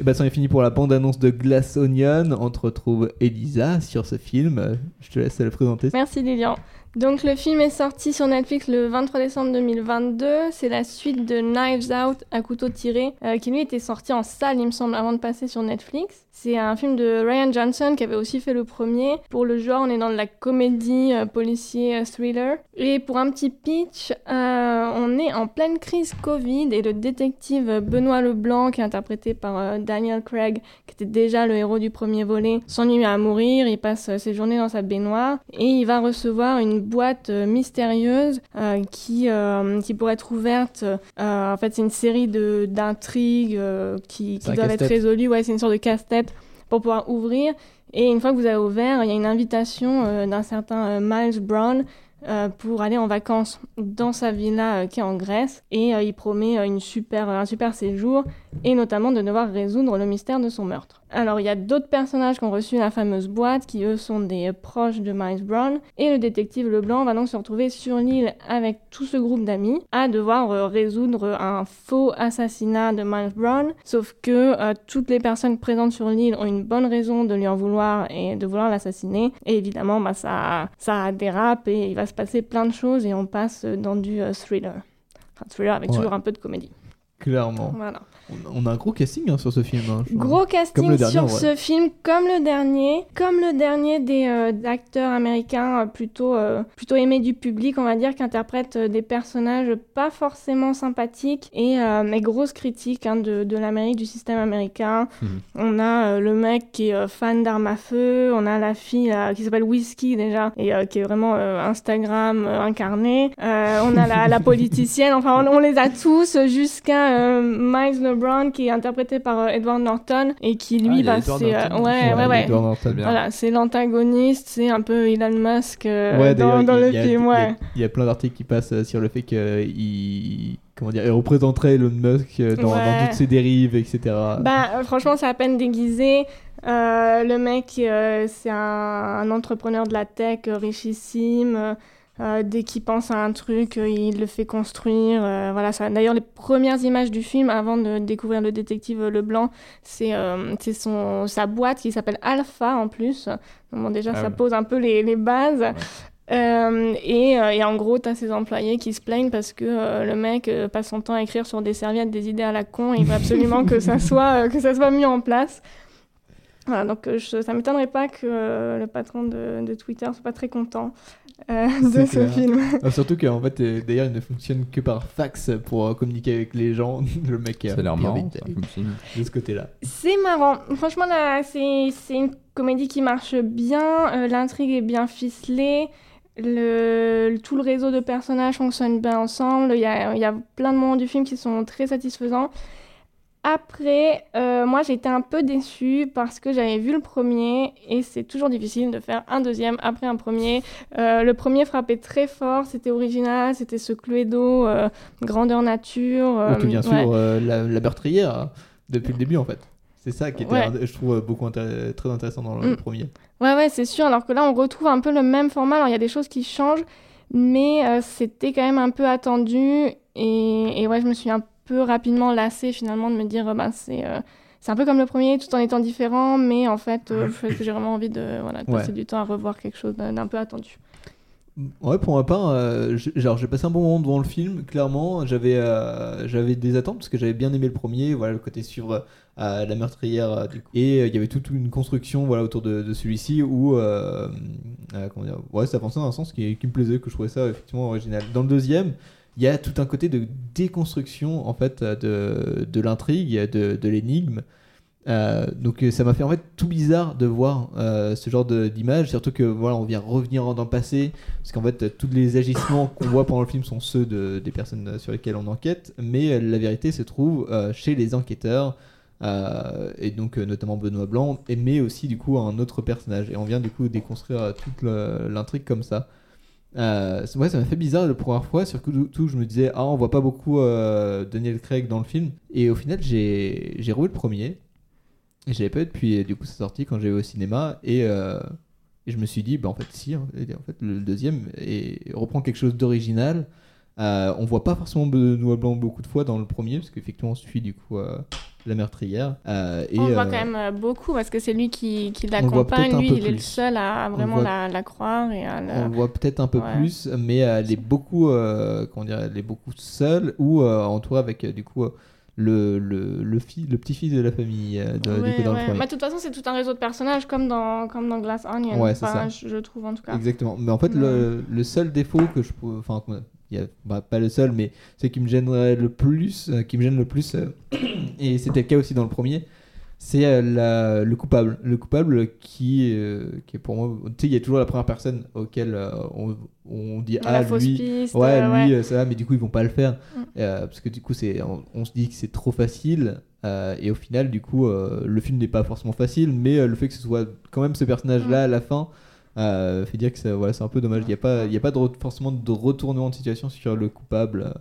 Et bah, c'en est fini pour la bande-annonce de Glass Onion. On te retrouve Elisa sur ce film. Je te laisse le présenter. Merci Lilian. Donc le film est sorti sur Netflix le 23 décembre 2022. C'est la suite de Knives Out à couteau tiré, euh, qui lui était sorti en salle, il me semble, avant de passer sur Netflix. C'est un film de Ryan Johnson qui avait aussi fait le premier. Pour le genre, on est dans de la comédie euh, policier euh, thriller. Et pour un petit pitch, euh, on est en pleine crise Covid et le détective Benoît Leblanc, qui est interprété par Daniel Craig, qui était déjà le héros du premier volet, s'ennuie à mourir. Il passe ses journées dans sa baignoire et il va recevoir une boîte euh, mystérieuse euh, qui, euh, qui pourrait être ouverte. En fait, c'est une série d'intrigues qui, doivent être résolues. Ouais, c'est une sorte de casse-tête pour pouvoir ouvrir. Et une fois que vous avez ouvert, il y a une invitation euh, d'un certain euh, Miles Brown euh, pour aller en vacances dans sa villa qui est en Grèce. Et il promet une super, un super séjour et notamment de devoir résoudre le mystère de son meurtre. Alors il y a d'autres personnages qui ont reçu la fameuse boîte qui eux sont des proches de Miles Brown et le détective Leblanc va donc se retrouver sur l'île avec tout ce groupe d'amis à devoir euh, résoudre un faux assassinat de Miles Brown sauf que euh, toutes les personnes présentes sur l'île ont une bonne raison de lui en vouloir et de vouloir l'assassiner et évidemment bah, ça, ça dérape et il va se passer plein de choses et on passe dans du euh, thriller. Enfin thriller avec Ouais. toujours un peu de comédie. Clairement. Voilà. On, a un gros casting hein, sur ce film. hein, Gros casting Comme le dernier, en sur ce film, comme le dernier, comme le dernier des euh, acteurs américains euh, plutôt euh, plutôt aimés du public, on va dire, qui interprètent des personnages pas forcément sympathiques et euh, mais grosse critique hein, de, de l'Amérique, du système américain. On a euh, le mec qui est euh, fan d'armes à feu, on a la fille qui s'appelle Whiskey déjà et euh, qui est vraiment euh, Instagram euh, incarné. Euh, on a la, la politicienne, enfin on, on les a tous jusqu'à euh, Miles LeBron qui est interprété par euh, Edward Norton et qui Ah, lui il y a bah, c'est euh, ouais Ouais, ouais Norton. Voilà, c'est l'antagoniste, c'est un peu Elon Musk euh, Ouais, dans, le film, il y a- ouais. Il y a plein d'articles qui passent sur le fait qu'il comment dire, il représenterait Elon Musk dans, toutes ses dérives, etc. Bah, franchement, c'est à peine déguisé. Euh, le mec, euh, c'est un, un entrepreneur de la tech richissime. Euh, dès qu'il pense à un truc, euh, il le fait construire. euh, voilà, ça. D'ailleurs, les premières images du film, avant de découvrir le détective Leblanc, c'est c'est son sa boîte qui s'appelle Alpha en plus. Donc, bon, déjà, Ah ça pose un peu les, les bases. Et, et en gros, t'as ses employés qui se plaignent parce que le mec passe son temps à écrire sur des serviettes des idées à la con et il veut absolument que ça soit, que ça soit mis en place. Voilà, donc je- ça m'étonnerait pas que le patron de, de Twitter soit pas très content euh, de C'est ce clair. film. Ah, surtout qu'en fait, euh, d'ailleurs, il ne fonctionne que par fax pour euh, communiquer avec les gens. le mec Ça a l'air marrant, ça, comme film. de ce côté-là. C'est marrant. Franchement, là, c'est c'est une comédie qui marche bien. euh, L'intrigue est bien ficelée. Le, tout le réseau de personnages fonctionne bien ensemble. Il y a, il y a plein de moments du film qui sont très satisfaisants. Après, euh, moi j'ai été un peu déçue parce que j'avais vu le premier et c'est toujours difficile de faire un deuxième après un premier. Euh, le premier frappait très fort, c'était original, c'était ce Cluedo, euh, grandeur nature. Et puis, bien euh, sûr, ouais. euh, la, la meurtrière, euh, depuis le début, en fait. C'est ça qui était, Ouais. je trouve, beaucoup intér- très intéressant dans le Mm. premier. Ouais, ouais, c'est sûr. Alors que là, on retrouve un peu le même format. Alors, il y a des choses qui changent, mais c'était quand même un peu attendu. Et, et ouais, je me suis un peu rapidement lassée finalement de me dire, euh, bah, c'est euh, c'est un peu comme le premier, tout en étant différent, mais en fait, euh, j'ai vraiment envie de, voilà, de Ouais. passer du temps à revoir quelque chose d'un peu attendu. Ouais, pour ma part, euh, j'ai- genre j'ai passé un bon moment devant le film. Clairement, j'avais euh, j'avais des attentes parce que j'avais bien aimé le premier. Voilà, le côté suivre euh, la meurtrière. du coup. Et euh, il y avait toute une construction voilà autour de, de celui-ci où euh, euh, comment dire, ouais, ça avançait dans un sens qui, qui me plaisait, que je trouvais ça effectivement original. Dans le deuxième, il y a tout un côté de déconstruction en fait euh, de, de l'intrigue, de, de l'énigme. Euh, donc euh, ça m'a fait en fait tout bizarre de voir ce genre d'image, surtout que voilà on vient revenir dans le passé, parce qu'en fait tous les agissements qu'on voit pendant le film sont ceux de, des personnes sur lesquelles on enquête, mais la vérité se trouve chez les enquêteurs, et donc notamment Benoît Blanc, et mais aussi du coup un autre personnage, et on vient du coup déconstruire toute l'intrigue comme ça. Euh, ouais, ça m'a fait bizarre la première fois, surtout tout, je me disais, ah, on voit pas beaucoup euh, Daniel Craig dans le film. Et au final, j'ai j'ai revu le premier, et j'avais pas vu depuis, du coup, c'est sorti quand j'ai vu au cinéma, et, euh, et je me suis dit, bah en fait, si, hein, en fait, le deuxième et reprend quelque chose d'original. Euh, on voit pas forcément Benoît Blanc beaucoup de fois dans le premier, parce qu'effectivement, on suit du coup euh, la meurtrière. Euh, et, on le voit euh, quand même euh, beaucoup parce que c'est lui qui, l'accompagne. Lui, il est le seul à vraiment voit- la, la croire et à la- On le voit peut-être un peu Ouais. plus, mais elle est beaucoup, comment dire, elle est beaucoup seule ou entourée avec du coup le, le, le, le petit-fils de la famille euh, de, du coup, dans le premier. Bah, de toute façon, c'est tout un réseau de personnages comme dans, comme dans Glass Onion. Ouais, c'est Enfin, ça. Je, je trouve en tout cas. Exactement. Mais en fait, le, le seul défaut que je enfin, il y a, bah, pas le seul, mais c'est qui me gênerait le plus, euh, qui me gêne le plus, euh, et c'était le cas aussi dans le premier, c'est euh, le coupable. Le coupable qui, euh, qui est pour moi, tu sais, il y a toujours la première personne auquel euh, on, on dit ah lui, piste, ouais, euh, lui, ouais. ça va, mais du coup ils vont pas le faire Mm. Parce que du coup on, on se dit que c'est trop facile. et au final, du coup, le film n'est pas forcément facile, mais le fait que ce soit quand même ce personnage-là à la fin, euh, fait dire que ça- voilà, c'est un peu dommage. Il n'y a pas, il y a pas de forcément de retournement de situation sur le coupable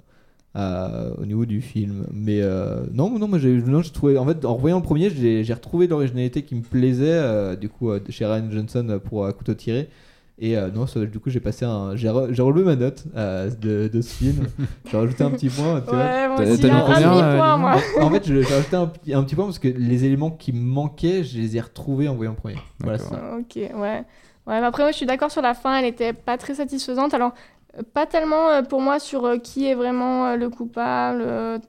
euh, au niveau du film. Mais euh, non, non, moi j'ai, non, j'ai trouvé, en fait, en revoyant le premier, j'ai, retrouvé l'originalité qui me plaisait, euh, du coup, euh, chez Ryan Johnson pour euh, Couteau tiré. Et euh, non, ça- du coup, j'ai passé un, j'ai, re- j'ai relevé ma note euh, de, de ce film. j'ai rajouté un petit point. Tu Ouais, vois. moi aussi, un moi. En, fait, j'ai rajouté un, petit- un petit point parce que les éléments qui me manquaient, je les ai retrouvés en voyant le premier. Voilà, c'est ça. Ok, ouais. Ouais, mais après, moi, je suis d'accord sur la fin, elle était pas très satisfaisante. Alors, euh, pas tellement euh, pour moi sur euh, qui est vraiment le coupable,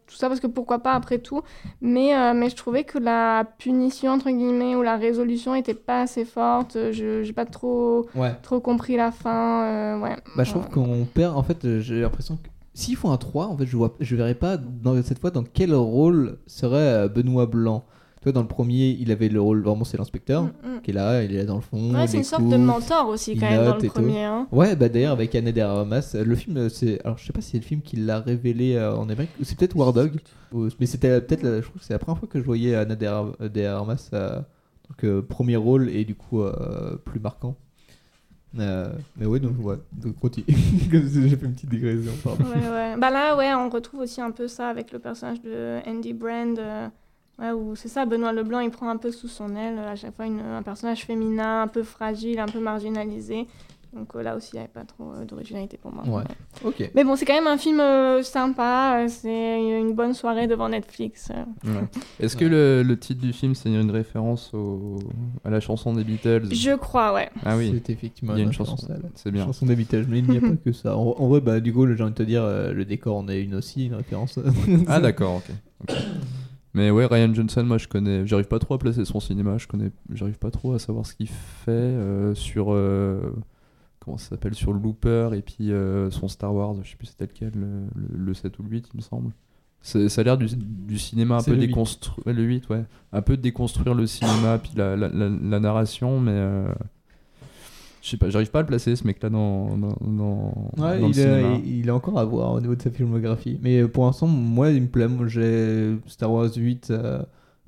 tout ça, parce que pourquoi pas après tout. Mais, euh, mais je trouvais que la punition, entre guillemets, ou la résolution était pas assez forte. Je j'ai pas trop, Ouais. trop compris la fin. euh, ouais. Bah, je trouve qu'on perd. En fait, j'ai l'impression que s'ils font un 3, en fait, je vois, je verrais pas dans, cette fois dans quel rôle serait Benoît Blanc. Tu vois, dans le premier, il avait le rôle vraiment, c'est l'inspecteur Mm, mm. qui est là, il est là dans le fond. Ouais, c'est une sorte de mentor aussi, quand même, dans le premier, hein. Ouais, bah d'ailleurs, avec Anna de Armas, le film, euh, c'est. Alors, je sais pas si c'est le film qui l'a révélé euh, en Amérique, ou c'est peut-être War Dog, ou- mais c'était peut-être, la- je crois que c'est la première fois que je voyais Anna de Armas, euh, donc euh, premier rôle et du coup euh, plus marquant. Euh, mais ouais, donc, ouais, donc continue. J'ai fait une petite digression, pardon. Ouais, ouais. Bah là, ouais, on retrouve aussi un peu ça avec le personnage de Andy Brand. euh, ouais, c'est ça, Benoît Leblanc, il prend un peu sous son aile à chaque fois une- un personnage féminin, un peu fragile, un peu marginalisé. Donc euh, là aussi, il n'y avait pas trop euh, d'originalité pour moi. Ouais. Ok. Mais bon, c'est quand même un film euh, sympa. c'est une bonne soirée devant Netflix. Ouais. Est-ce que le, le titre du film c'est une référence au, à la chanson des Beatles? Je crois, ouais. Ah oui. C'est effectivement Il y a une chanson. C'est bien. Chanson d'habitage, mais il n'y a pas que ça. En, en vrai, bah, du coup, j'ai envie de te dire, euh, le décor en est une aussi, une référence. Ah d'accord, ok. Ok. Mais ouais, Ryan Johnson, moi je connais, j'arrive pas trop à placer son cinéma, je connais, j'arrive pas trop à savoir ce qu'il fait euh, sur euh, comment ça s'appelle sur Looper et puis euh, son Star Wars, je sais plus c'était lequel, le, le- le 7 ou le 8 il me semble. Ça a l'air du, du cinéma un peu le 8. déconstruire le 8 ouais, un peu déconstruire le cinéma puis la, la, la- la narration mais je sais pas, j'arrive pas à le placer ce mec là dans dans, dans, Ouais, dans le il, est, cinéma. il, il est encore à voir au niveau de sa filmographie. Mais euh, pour l'instant, moi, il me plaît. Moi, j'ai Star Wars 8. euh,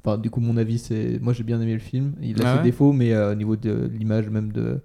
Enfin, du coup, mon avis, c'est. Moi, j'ai bien aimé le film. Il a Ah ses ouais défauts, mais euh, au niveau de l'image, même de,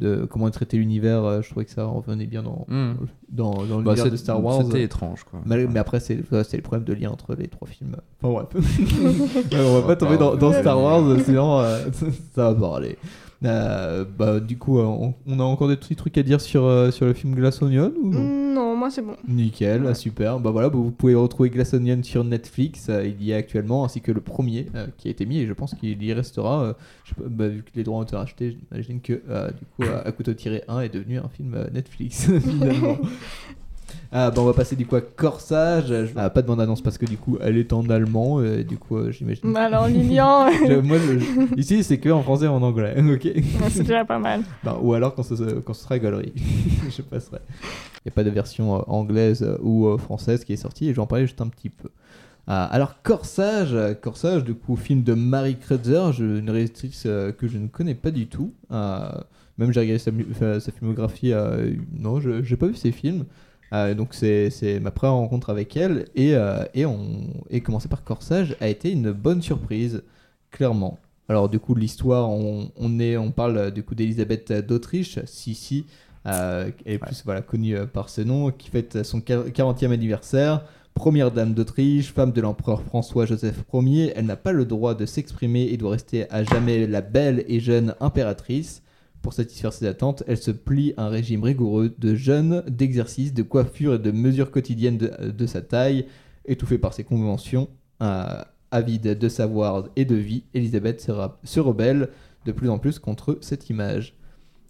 de comment traiter l'univers, euh, je trouvais que ça revenait bien dans, Hmm. dans, dans Bah, l'univers de Star Wars. c'était étrange, quoi. Mais, mais après, c'est c'est le problème de lien entre les trois films. Enfin, bref. Ouais, on va pas tomber dans, dans Star Wars, sinon euh, ça va pas aller. Euh, bah, du coup, euh, on, on a encore des petits trucs à dire sur, euh, sur le film Glass Onion ou non Mm, Non, moi c'est bon. Nickel, ah, super. Bah voilà, bah, vous pouvez retrouver Glass Onion sur Netflix, euh, il y est actuellement, ainsi que le premier euh, qui a été mis, et je pense qu'il y restera. euh, je sais pas, bah, vu que les droits ont été rachetés, j'imagine que euh, du coup, à couteau tiré 1 est devenu un film euh, Netflix finalement. Ah, bah, on va passer du coup à Corsage. Ah, pas de bande-annonce parce que du coup, elle est en allemand. euh, du coup, euh, j'imagine. Bah alors, Lilian. Je- moi, je- ici, c'est que en français et en anglais. ok? c'est déjà pas mal. Bah, ou alors quand ce, quand ce sera galerie. je passerai. Il n'y a pas de version euh, anglaise euh, ou euh, française qui est sortie et je vais en parler juste un petit peu. Ah, alors Corsage, euh, Corsage, du coup film de Marie Kreutzer, je- une réalisatrice euh, que je ne connais pas du tout. Ah, même j'ai regardé sa, mu- enfin, sa filmographie, euh, non, je n'ai pas vu ses films. Ah, donc c'est c'est ma première rencontre avec elle et, euh, et, on, et commencer par Corsage a été une bonne surprise, clairement. Alors du coup l'histoire, on, on, est, on parle euh, du coup d'Elisabeth d'Autriche, Sissi, euh, est plus voilà, connue euh, par ce nom, qui fête son quar- 40e anniversaire. Première dame d'Autriche, femme de l'empereur François-Joseph Ier, elle n'a pas le droit de s'exprimer et doit rester à jamais la belle et jeune impératrice. Pour satisfaire ses attentes, elle se plie à un régime rigoureux de jeûne, d'exercice, de coiffure et de mesures quotidiennes de, sa taille, étouffée par ses conventions. Euh, avide de savoir et de vie, Elisabeth se, se rebelle de plus en plus contre cette image.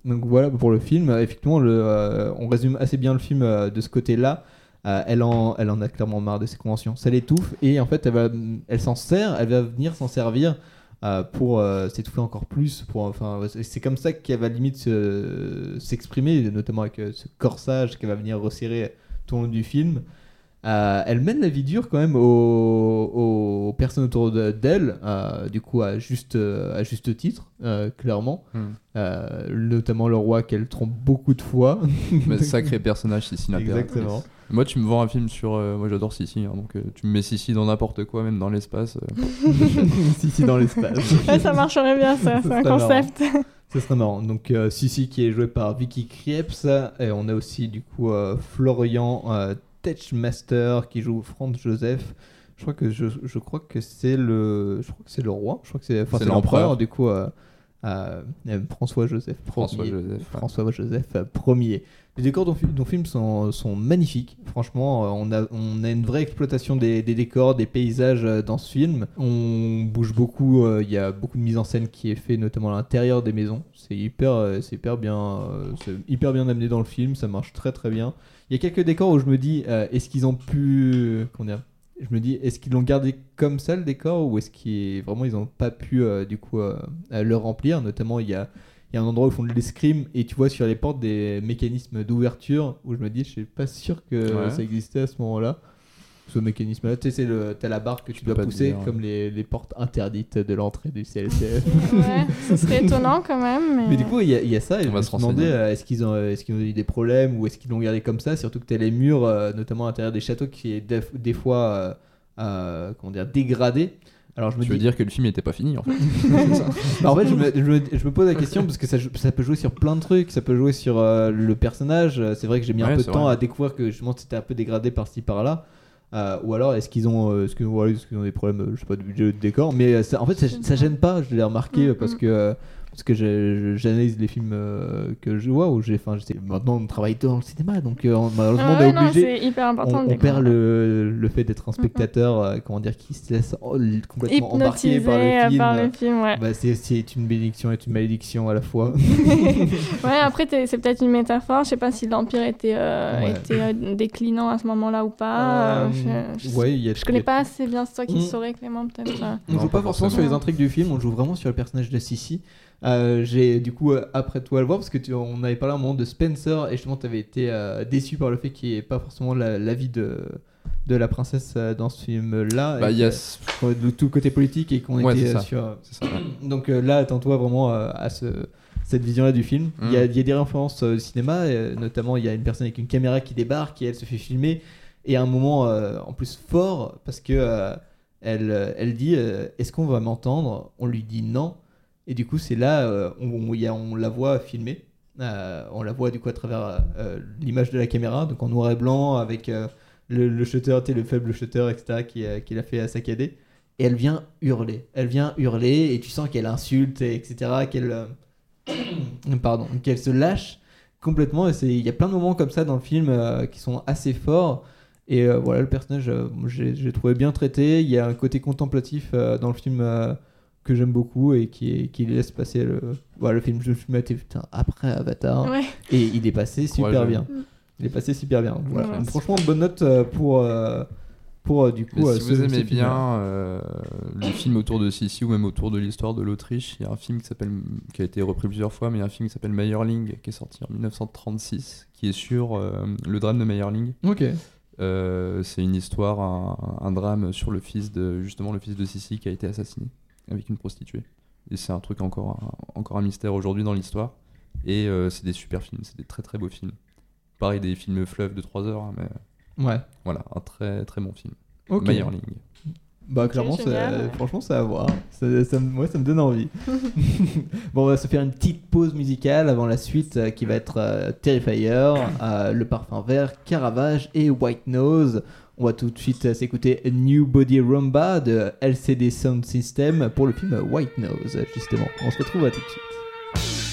Donc voilà pour le film. Effectivement, euh, on résume assez bien le film euh, de ce côté-là. Euh, elle, en, elle en a clairement marre de ses conventions. Ça l'étouffe et en fait, elle, elle s'en sert, elle va venir s'en servir pour euh, s'étouffer encore plus. Pour, enfin, c'est- c'est comme ça qu'elle va limite se- s'exprimer, notamment avec euh, ce corsage qu'elle va venir resserrer tout au long du film. Euh, elle mène la vie dure quand même aux, aux personnes autour de- d'elle, euh, du coup à juste, euh, à juste titre, euh, clairement. Hmm. Euh, notamment le roi qu'elle trompe beaucoup de fois. Mais sacré personnage, l'impératrice. Exactement. Moi, tu me vends un film sur. euh, moi, j'adore Sissi, hein, donc euh, tu me mets Sissi dans n'importe quoi, même dans l'espace. euh. Sissi dans l'espace. Ouais, ça marcherait bien, ça, c'est un concept. Ce serait marrant. Donc euh, Sissi qui est joué par Vicky Krieps et on a aussi du coup euh, Florian euh, Tetchmaster qui joue Franz Joseph. Je crois que je, je crois que c'est le je crois que c'est le roi. Je crois que c'est enfin, C'est c'est l'empereur l'empereur. du coup. euh, euh, euh, François Joseph François Ier. Joseph. François Joseph euh, Ier. Les décors dont, dont film sont, sont magnifiques. Franchement, euh, on a, on a une vraie exploitation des, des décors, des paysages euh, dans ce film. On bouge beaucoup. euh, Il y a beaucoup de mise en scène qui est fait, notamment à l'intérieur des maisons. C'est hyper, hyper bien, hyper bien amené dans le film. Ça marche très très bien. Il y a quelques décors où je me dis, est-ce qu'ils ont pu, dire je me dis, est-ce qu'ils l'ont gardé comme ça le décor ou est-ce qu'ils vraiment ils n'ont pas pu du coup le remplir? Notamment, il y a, il y a un endroit où ils font de l'escrime et tu vois sur les portes des mécanismes d'ouverture où je me dis, je suis pas sûr que Ouais. ça existait à ce moment-là. Ce mécanisme-là, tu sais, c'est le- t'as la barre que tu dois pousser dire. comme les, les portes interdites de l'entrée du CLCF. Ouais, ce serait étonnant quand même. Mais, Mais du coup, il y, a- il y a ça. Et On je va me se renseigner. euh, est-ce qu'ils ont, est-ce qu'ils ont eu des problèmes ou est-ce qu'ils l'ont gardé comme ça Surtout que tu as les murs, euh, notamment à l'intérieur des châteaux, qui est des, des fois, euh, euh, comment dire, dégradés. Alors je me Tu dis, veux dire que le film n'était pas fini en fait Bah, en fait, je me, je me- je me pose la question parce que ça, ça peut jouer sur plein de trucs. Ça peut jouer sur euh, le personnage. Euh, C'est vrai que j'ai mis un peu de temps vrai. à découvrir que justement c'était un peu dégradé par-ci par-là. Euh, ou alors est-ce qu'ils ont, euh, est-ce que, voilà, est-ce qu'ils ont des problèmes, je sais pas, de budget ou de décor. Mais ça- en fait, ça, ça gêne pas. Je l'ai remarqué euh, parce que euh, parce que j'analyse les films euh, que je vois. Ou j'ai, enfin, j'étais- maintenant on travaille dans le cinéma, donc euh, on- malheureusement Ah on est ouais, non, obligé. c'est hyper important, On, on perd ouais. le, le fait d'être un spectateur, euh, comment dire, qui se laisse oh, complètement embarquer par le film. par le film, ouais. Bah, c'est, une bénédiction et une malédiction à la fois. ouais, après, c'est peut-être une métaphore. Je sais pas si l'Empire était, euh, Ouais. était euh, déclinant à ce moment-là ou pas. Euh, je, je- ouais, il y a- je connais il y a- pas assez bien, c'est toi qui Mm. saurais, Clément, peut-être. On joue pas forcément sur les intrigues du film, on joue vraiment sur le personnage de Sissi. Euh, j'ai du coup euh, après toi le voir parce que tu, on avait parlé un moment de Spencer et justement tu avais été euh, déçu par le fait qu'il n'y ait pas forcément la, la vie de de la princesse euh, dans ce film là Bah, et il y a que- ce- qu'on- de tout côté politique et qu'on Ouais, était ça. sur C'est ça, ouais. donc là attends-toi vraiment à ce cette vision là du film il y, a, Mm. il y a des références au cinéma notamment il y a une personne avec une caméra qui débarque et elle se fait filmer et à un moment euh, en plus fort parce que euh, elle, elle dit euh, est-ce qu'on va m'entendre? On lui dit non et du coup c'est là euh, on, on- la voit filmer. Euh, on la voit du coup à travers euh, l'image de la caméra donc en noir et blanc avec le, le shutter le faible shutter etc qui, qui l'a fait saccader et elle vient hurler. Elle vient hurler et tu sens qu'elle insulte et etc qu'elle pardon qu'elle se lâche complètement. Et il y a plein de moments comme ça dans le film qui sont assez forts. Et voilà le personnage j'ai trouvé bien traité. Il y a un côté contemplatif dans le film que j'aime beaucoup et qui, qui laisse passer le voilà le film je me suis maté putain après Avatar Ouais. et il est passé super bien Il est passé super bien. Voilà. Ouais. Franchement, bonne note euh, pour, euh, pour euh, du coup. Mais si ce- vous aimez bien euh, le film autour de Sissi ou même autour de l'histoire de l'Autriche, il y a un film qui s'appelle qui a été repris plusieurs fois, mais il y a un film qui s'appelle Meyerling qui est sorti en 1936, qui est sur euh, le drame de Meyerling. Ok. Euh, c'est une histoire, un, un drame sur le fils de justement le fils de Sissi qui a été assassiné avec une prostituée. Et c'est un truc encore un, encore un mystère aujourd'hui dans l'histoire. Et euh, c'est des super films, c'est des très très beaux films. Pareil des films fleuves de 3 heures, hein, mais Ouais. voilà un très très bon film. Ok. Meyerling. Bah clairement, ça- franchement, ça à voir. Ça, ça me- moi, ça me donne envie. bon, on va se faire une petite pause musicale avant la suite euh, qui va être euh, Terrifier, euh, Le Parfum Vert, Caravage et White Nose. On va tout de suite s'écouter New Body Rumba de LCD Sound System pour le film White Nose, justement. On se retrouve à tout de suite.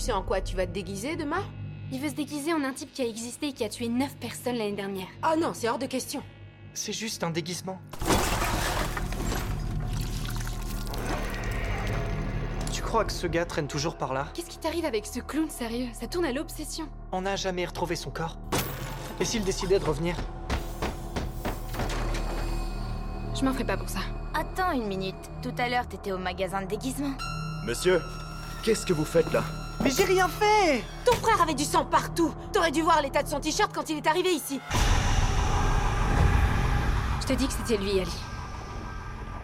Sais en quoi tu vas te déguiser demain? Il veut se déguiser en un type qui a existé et qui a tué 9 personnes l'année dernière. Ah non, c'est hors de question. C'est juste un déguisement. Tu crois que ce gars traîne toujours par là? Qu'est-ce qui t'arrive avec ce clown sérieux? Ça tourne à l'obsession. On n'a jamais retrouvé son corps. Et s'il décidait de revenir? Je m'en ferai pas pour ça. Attends une minute. Tout à l'heure, t'étais au magasin de déguisement. Monsieur, qu'est-ce que vous faites là? Mais j'ai rien fait Ton frère avait du sang partout. T'aurais dû voir l'état de son t-shirt quand il est arrivé ici. Je te dis que c'était lui, Ali.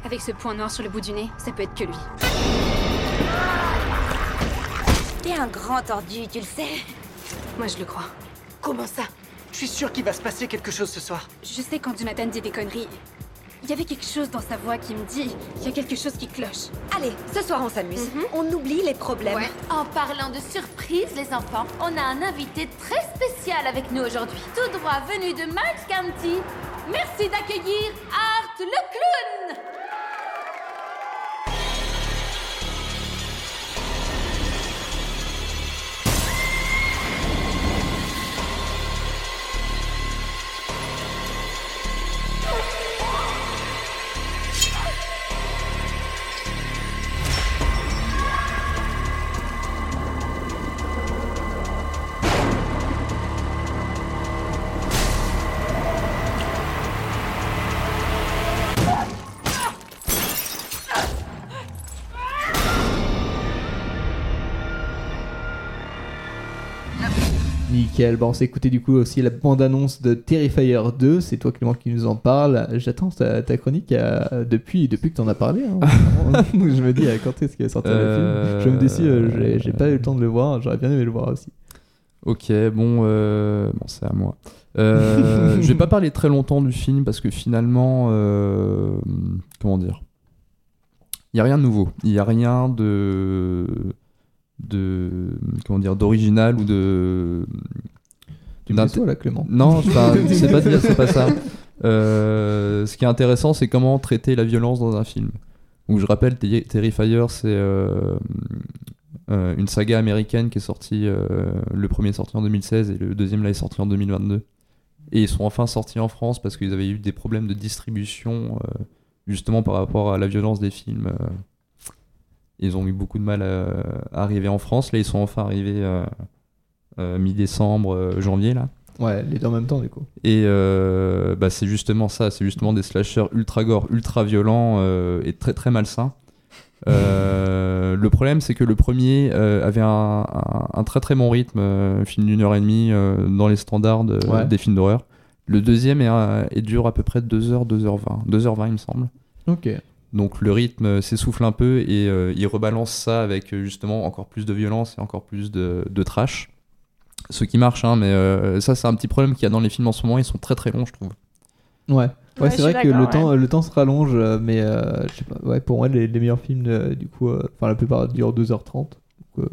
Avec ce point noir sur le bout du nez, ça peut être que lui. T'es un grand tordu, tu le sais. Moi, je le crois. Comment ça? Je suis sûr qu'il va se passer quelque chose ce soir. Je sais quand Jonathan dit des conneries. Il y avait quelque chose dans sa voix qui me dit qu'il y a quelque chose qui cloche. Allez, ce soir on s'amuse. On oublie les problèmes. En parlant de surprise, les enfants, on a un invité très spécial avec nous aujourd'hui. Tout droit venu de Mike County. Merci d'accueillir Art le clown. Nickel. Bon, on s'est écouté du coup aussi la bande-annonce de Terrifier 2. C'est toi Clément qui nous en parle. J'attends ta, ta chronique euh, depuis, depuis que t'en as parlé. hein. je me dis euh, quand est-ce qu'il va sortir Euh, le film? Je me décide, euh, j'ai- j'ai pas eu le temps de le voir. J'aurais bien aimé le voir aussi. Ok, bon, euh, bon c'est à moi. Euh, je vais pas parler très longtemps du film parce que finalement, comment dire, il y a rien de nouveau. Il y a rien de, de, comment dire, d'original ou de. Tu me déçois, là, Clément. Non, c'est pas, ça. Euh, ce qui est intéressant, c'est comment traiter la violence dans un film. Donc je rappelle, Ter- Terrifier, c'est euh, euh, une saga américaine qui est sortie. le premier est sorti en 2016 et le deuxième là est sorti en 2022. Et ils sont enfin sortis en France parce qu'ils avaient eu des problèmes de distribution, justement par rapport à la violence des films. Euh. ils ont eu beaucoup de mal à, à arriver en France. Là, ils sont enfin arrivés euh, euh, mi-décembre, euh, janvier là. Ouais, les deux en même temps, du coup. Et euh, bah, c'est justement ça, c'est justement des slashers ultra gore, ultra violents euh, et très très malsains. Euh, le problème, c'est que le premier euh, avait un, un- un très très bon rythme, euh, film d'une heure et demie euh, dans les standards Ouais. des films d'horreur. Le deuxième est, euh, est dure à peu près 2h, 2h20, 2h20 il me semble. Ok. Donc le rythme s'essouffle un peu et euh, il rebalance ça avec euh, justement encore plus de violence et encore plus de, de trash. Ce qui marche, hein, mais euh, ça c'est un petit problème qu'il y a dans les films en ce moment, ils sont très très longs je trouve. Ouais. Ouais, Ouais, c'est vrai que le temps, le temps se rallonge, mais euh, je sais pas. Ouais, pour moi, les, les meilleurs films, euh, du coup, euh, enfin, la plupart durent 2h30. Donc, euh,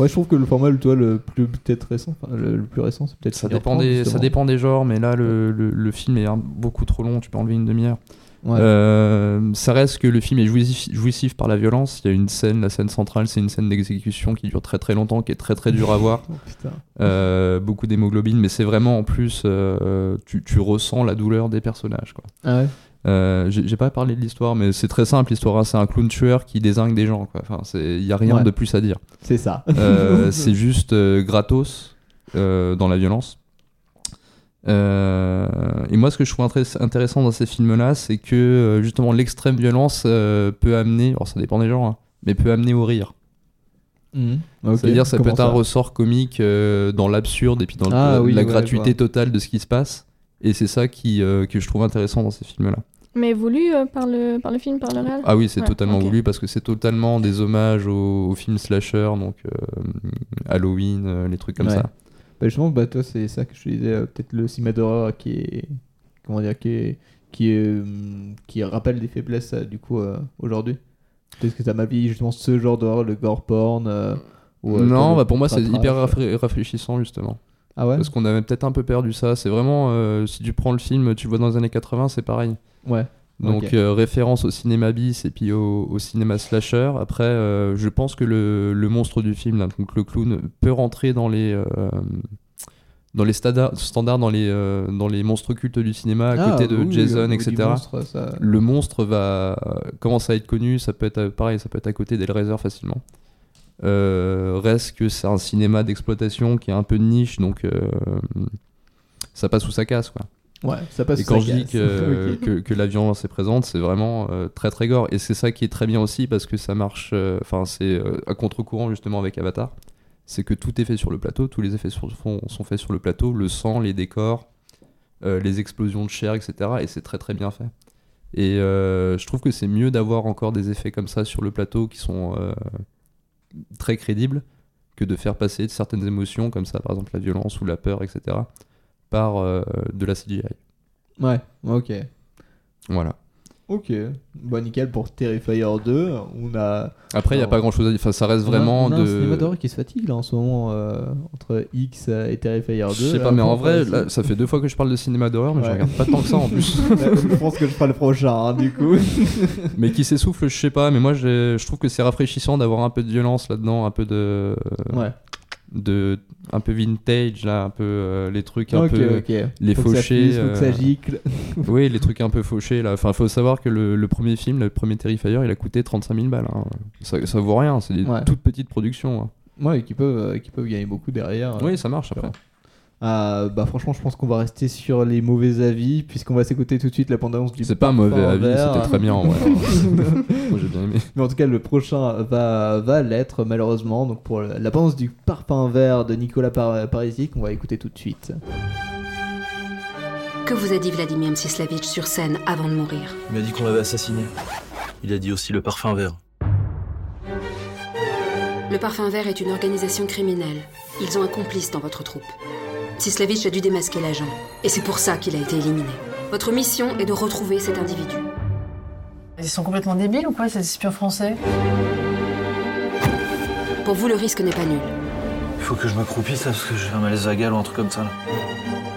ouais, je trouve que le format, le, toi, le plus peut-être récent, enfin, le, le plus récent, c'est peut-être Ça 1h30, dépend, des, ça dépend des genres, mais là le, le- le film est hein, beaucoup trop long, tu peux enlever une demi-heure. Ouais. Euh, ça reste que le film est jouissif, jouissif par la violence. Il y a une scène, la scène centrale, c'est une scène d'exécution qui dure très très longtemps, qui est très très dure à voir. Oh. Euh, beaucoup d'hémoglobine, mais c'est vraiment en plus, euh, tu, tu ressens la douleur des personnages. Quoi. Ah ouais J'ai pas parlé de l'histoire, mais c'est très simple l'histoire. hein. C'est un clown tueur qui désingue des gens. Enfin, il y a rien Ouais. de plus à dire. C'est ça. C'est juste gratos dans la violence. Euh, et moi, ce que je trouve intéressant dans ces films-là, c'est que euh, justement l'extrême violence euh, peut amener, alors ça dépend des gens, hein, mais peut amener au rire. Ok, C'est-à-dire, ça peut être un ressort comique euh, dans l'absurde et puis dans le- Ah oui, la ouais, gratuité totale de ce qui se passe. Et c'est ça qui, euh, que je trouve intéressant dans ces films-là. Mais voulu euh, par, le, par le film, par le réel? Ah oui, c'est Ouais, totalement voulu parce que c'est totalement des hommages aux, aux films slasher, donc euh, Halloween, euh, les trucs comme Ouais. ça. Bah, justement, bah, toi, c'est ça que je te disais, euh, peut-être le cinéma d'horreur qui est. Comment dire Qui, est, qui, est, hum, qui rappelle des faiblesses, euh, du coup, euh, aujourd'hui. Peut-être que ça m'a vie justement ce genre d'horreur, le gore porn. ou, non, bah pour moi c'est hyper rafra- rafraîchissant justement. Ah ouais? Parce qu'on avait peut-être un peu perdu ça. C'est vraiment, si tu prends le film, tu vois dans les années 80, c'est pareil. Ouais. Donc euh, référence au cinéma bis et puis au, au cinéma slasher. Après, euh, je pense que le, le monstre du film, là, donc le clown, peut rentrer dans les euh, dans les stada- standards, dans les dans les monstres cultes du cinéma à Ah, côté de oui, Jason, etc. du monstre, ça- Le monstre va commence à être connu. Ça peut être pareil, ça peut être à côté d'Hellraiser facilement. Reste que c'est un cinéma d'exploitation qui est un peu de niche, donc ça passe sous sa casse, quoi. Ouais, ça passe Et quand je dis que, Ok. que, que la violence est présente, c'est vraiment euh, très très gore. Et c'est ça qui est très bien aussi parce que ça marche. euh, Enfin, c'est euh, à contre-courant justement avec Avatar. C'est que tout est fait sur le plateau, tous les effets sur- font- sont faits sur le plateau, le sang, les décors, les explosions de chair, etc. Et c'est très très bien fait. Et je trouve que c'est mieux d'avoir encore des effets comme ça sur le plateau qui sont très crédibles que de faire passer certaines émotions comme ça, par exemple la violence ou la peur, etc. par euh, de la CGI. Ouais, ok. Voilà. Ok. Bon, nickel pour Terrifier 2. On a. Après, il n'y a pas grand chose à dire. Enfin, ça reste On a- vraiment on a un de. cinéma d'horreur qui se fatigue là en ce moment euh, entre X et Terrifier 2. Je sais pas, mais en vrai, là, ça fait deux fois que je parle de cinéma d'horreur, mais je Ouais. regarde pas tant que ça en plus. je pense que je ferai le prochain, hein, du coup. mais qui s'essouffle, je sais pas. Mais moi, je trouve que c'est rafraîchissant d'avoir un peu de violence là-dedans, un peu de. Ouais. De, un peu vintage là, un peu euh, les trucs un peu les Faut que ça fauchés. fuse, faut que ça euh, gicle. oui, les trucs un peu fauchés là. Enfin, faut savoir que le, le premier film, le premier Terrifier, il a coûté 35 000 balles. hein. Ça, ça vaut rien, c'est des Ouais. toutes petites productions. hein. Ouais, et qui peuvent, euh, qui peuvent gagner beaucoup derrière. Oui, ça marche après. Euh, bah franchement, je pense qu'on va rester sur les mauvais avis puisqu'on va s'écouter tout de suite la bande-annonce du. C'est pas un mauvais avis, c'était très bien, en vrai. Moi, j'ai bien aimé. Mais en tout cas, le prochain va, va l'être malheureusement. Donc pour la bande-annonce du Parfum Vert de Nicolas Par Parisi qu'on va écouter tout de suite. Que vous a dit Vladimir Mstislaevitch sur scène avant de mourir? Il m'a dit qu'on l'avait assassiné. Il a dit aussi le parfum vert. Le Parfum Vert est une organisation criminelle. Ils ont un complice dans votre troupe. Mstislaevitch a dû démasquer l'agent. Et c'est pour ça qu'il a été éliminé. Votre mission est de retrouver cet individu. Ils sont complètement débiles ou quoi, ces espions français? Pour vous, le risque n'est pas nul. Il faut que je m'accroupisse là parce que j'ai un malaise vagal ou un truc comme ça. Là.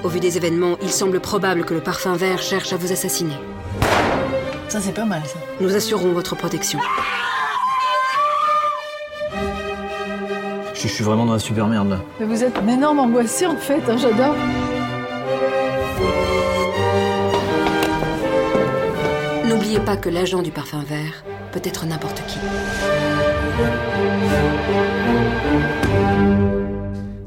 Au vu des événements, il semble probable que le Parfum Vert cherche à vous assassiner. Ça, c'est pas mal, ça. Nous assurons votre protection. Je, je suis vraiment dans la super merde là. Mais vous êtes un énorme angoissé, en fait, hein, j'adore. N'oubliez pas que l'agent du Parfum Vert peut être n'importe qui.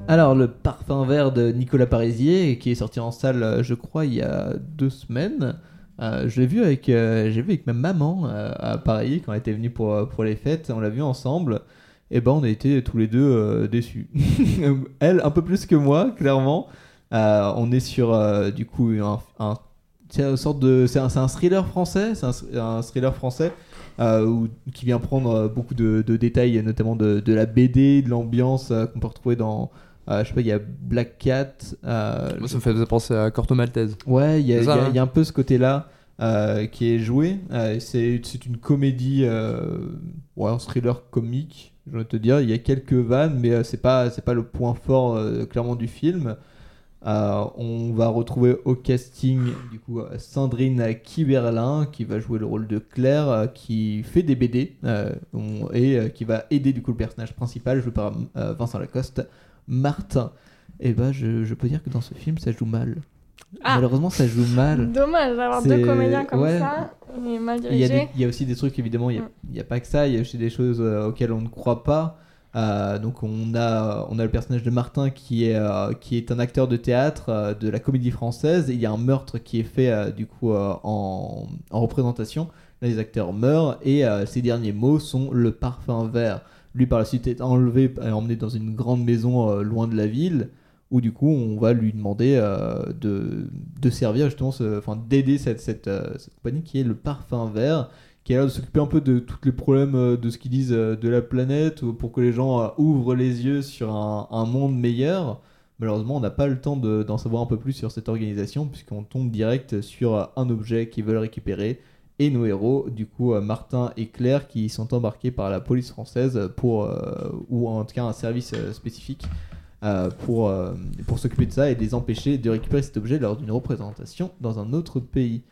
Alors, le parfum vert de Nicolas Parisier, qui est sorti en salle, euh, je crois, il y a deux semaines. Euh, je l'ai vu avec, euh, j'ai vu avec ma maman euh, à Paris quand elle était venue pour, pour les fêtes. On l'a vu ensemble. Et ben, on a été tous les deux euh, déçus. Elle, un peu plus que moi, clairement. Euh, on est sur, euh, du coup, un, un- c'est une sorte de, c'est un, c'est un thriller français. C'est un, un thriller français. euh, où- qui vient prendre beaucoup de, de détails, notamment de, de la BD, de l'ambiance euh, qu'on peut retrouver dans, euh, je sais pas, il y a Black Cat. Moi, ça me fait penser à Corto Maltese. Ouais, il y, y hein il y a un peu ce côté-là euh, qui est joué. Euh, c'est une comédie, euh, ouais, un thriller comique, je vais te dire. Il y a quelques vannes, mais c'est pas, pas le point fort clairement du film. On va retrouver au casting du coup Sandrine Kiberlin qui va jouer le rôle de Claire, qui fait des BD et qui va aider du coup le personnage principal joué par Vincent Lacoste, Martin. Et bah je, je peux dire que dans ce film ça joue mal. Ah. Malheureusement ça joue mal. Dommage d'avoir deux comédiens comme ouais. ça, mal Il y, a dirigés. des- il y a aussi des trucs, évidemment, il n'y a, Mm. a pas que ça, il y a aussi des choses euh, auxquelles on ne croit pas. Euh, donc on a, on a le personnage de Martin qui est, euh, qui est un acteur de théâtre euh, de la comédie française. Il y a un meurtre qui est fait du coup en, en représentation. Là, les acteurs meurent et ses derniers mots sont le parfum vert. Lui par la suite est enlevé et emmené dans une grande maison loin de la ville où du coup on va lui demander euh, de, servir justement, enfin d'aider euh, cette compagnie qui est le parfum vert, qui a l'air de s'occuper un peu de tous les problèmes euh, de ce qu'ils disent de la planète ou pour que les gens ouvrent les yeux sur un, monde meilleur. Malheureusement, on n'a pas le temps de- d'en savoir un peu plus sur cette organisation puisqu'on tombe direct sur un objet qu'ils veulent récupérer et nos héros, du coup Martin et Claire, qui sont embarqués par la police française pour, ou en tout cas un service spécifique euh, pour, euh, pour s'occuper de ça et les empêcher de récupérer cet objet lors d'une représentation dans un autre pays.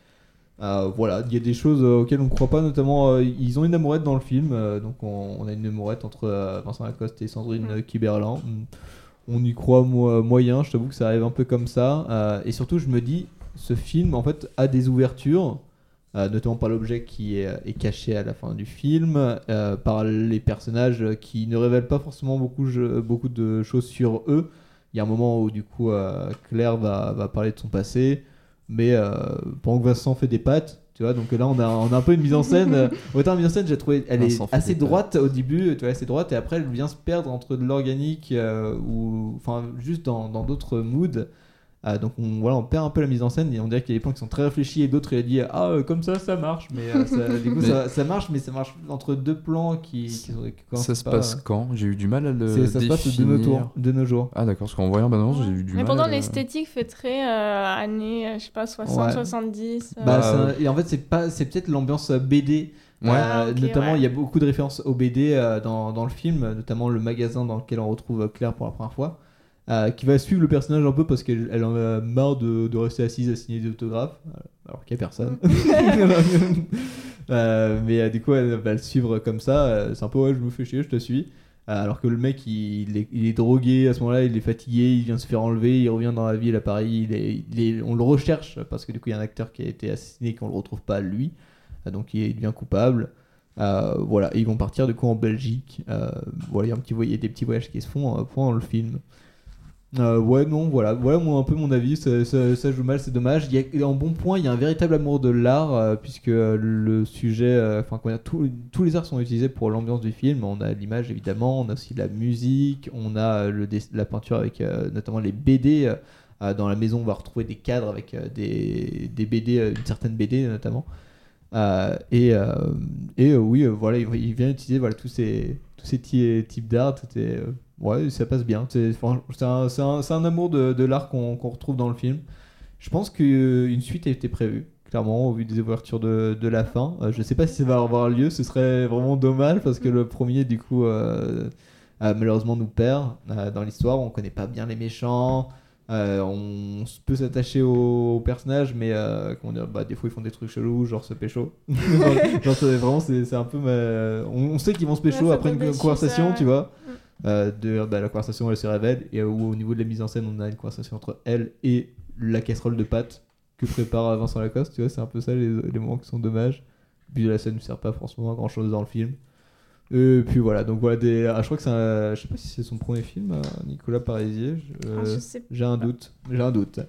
Euh, voilà, il y a des choses auxquelles on ne croit pas, notamment ils ont une amourette dans le film, donc on, on a une amourette entre Vincent Lacoste et Sandrine. Mm. On y croit mo- moyen, je t'avoue que ça arrive un peu comme ça. et surtout, je me dis, ce film en fait a des ouvertures, euh, notamment par l'objet qui est, est caché à la fin du film, euh, par les personnages qui ne révèlent pas forcément beaucoup, beaucoup de choses sur eux. Il y a un moment où du coup euh, Claire va, va parler de son passé, mais euh, pendant que Vincent fait des pattes, tu vois, donc là on a, on a un peu une mise en scène. euh, autant la mise en scène, j'ai trouvé, elle Vincent est assez droite au début, tu vois, assez droite, et après elle vient se perdre entre de l'organique euh, ou enfin juste dans dans d'autres moods. Ah, donc on, voilà, on perd un peu la mise en scène et on dirait qu'il y a des plans qui sont très réfléchis et d'autres il a dit ah euh, comme ça ça marche mais euh, ça, du coup Mais- ça, ça marche mais ça marche entre deux plans qui, qui, sont- qui Ça se pas, passe euh, quand? J'ai eu du mal à le C'est- ça se passe de définir. nos, tours, de nos jours. Ah d'accord, parce qu'en voyant Balance, j'ai eu du Mais mal. pendant à le- l'esthétique fait très euh, années, euh, je sais pas, 60, Ouais. 70. euh. Bah, un- et en fait, c'est pas, c'est peut-être l'ambiance euh, BD. Ouais. Euh, Ah, notamment, ouais. il y a beaucoup de références au BD euh, dans, dans le film, euh, notamment le magasin dans lequel on retrouve euh, Claire pour la première fois, euh, qui va suivre le personnage un peu parce qu'elle elle en a marre de, de rester assise à signer des autographes, euh, alors qu'il n'y a personne. Euh, mais du coup, elle va le suivre comme ça. c'est un peu ouais, je me fais chier, je te suis. Alors que le mec, il, il est, il est drogué à ce moment-là, il est fatigué, il vient se faire enlever, il revient dans la ville à Paris, il est, il est- on le recherche parce que du coup, il y a un acteur qui a été assassiné qu'on le retrouve pas lui. Donc il devient coupable. Euh, voilà, et ils vont partir du coup en Belgique. Euh, voilà, il y a un petit voy- il y a des petits voyages qui se font euh, pendant le film. Euh, ouais, non, voilà, voilà moi un peu mon avis. Ça, joue mal, c'est dommage. Il y a, en bon point, il y a un véritable amour de l'art, euh, puisque euh, le sujet, euh, enfin, dire, tous- les arts sont utilisés pour l'ambiance du film. On a l'image évidemment, on a aussi la musique, on a euh, le la peinture avec euh, notamment les BD. euh, euh, dans la maison, on va retrouver des cadres avec euh, des, des BD, euh, une certaine BD notamment. Euh, et euh, et euh, oui, euh, voilà, il, vient utiliser voilà, tous ces, tous ces types d'art. euh, ouais, ça passe bien. C'est un, amour de, de l'art qu'on retrouve dans le film. Je pense qu'une suite a été prévue, clairement, au vu des ouvertures de, de la fin. Euh, je sais pas si ça va avoir lieu, ce serait vraiment dommage parce que le premier, du coup, euh, euh, malheureusement, nous perd euh, dans l'histoire. On connaît pas bien les méchants. Euh, on peut s'attacher aux, aux personnages, mais euh, comment dire, bah, des fois ils font des trucs chelous, genre se pécho. genre, genre, c'est vraiment, c'est un peu. ma- On, on sait qu'ils vont se pécho Ouais, après une conversation, ça, tu vois. Euh, de, bah, la conversation elle se révèle, et euh, où au niveau de la mise en scène, on a une conversation entre elle et la casserole de pâtes que prépare Vincent Lacoste, tu vois, c'est un peu ça les, les moments qui sont dommages. Puis la scène ne sert pas forcément à grand chose dans le film. Et puis voilà, donc voilà, des... ah, je crois que c'est un... Je sais pas si c'est son premier film, euh, Nicolas Parisier. Ah, sais J'ai un doute. J'ai un doute.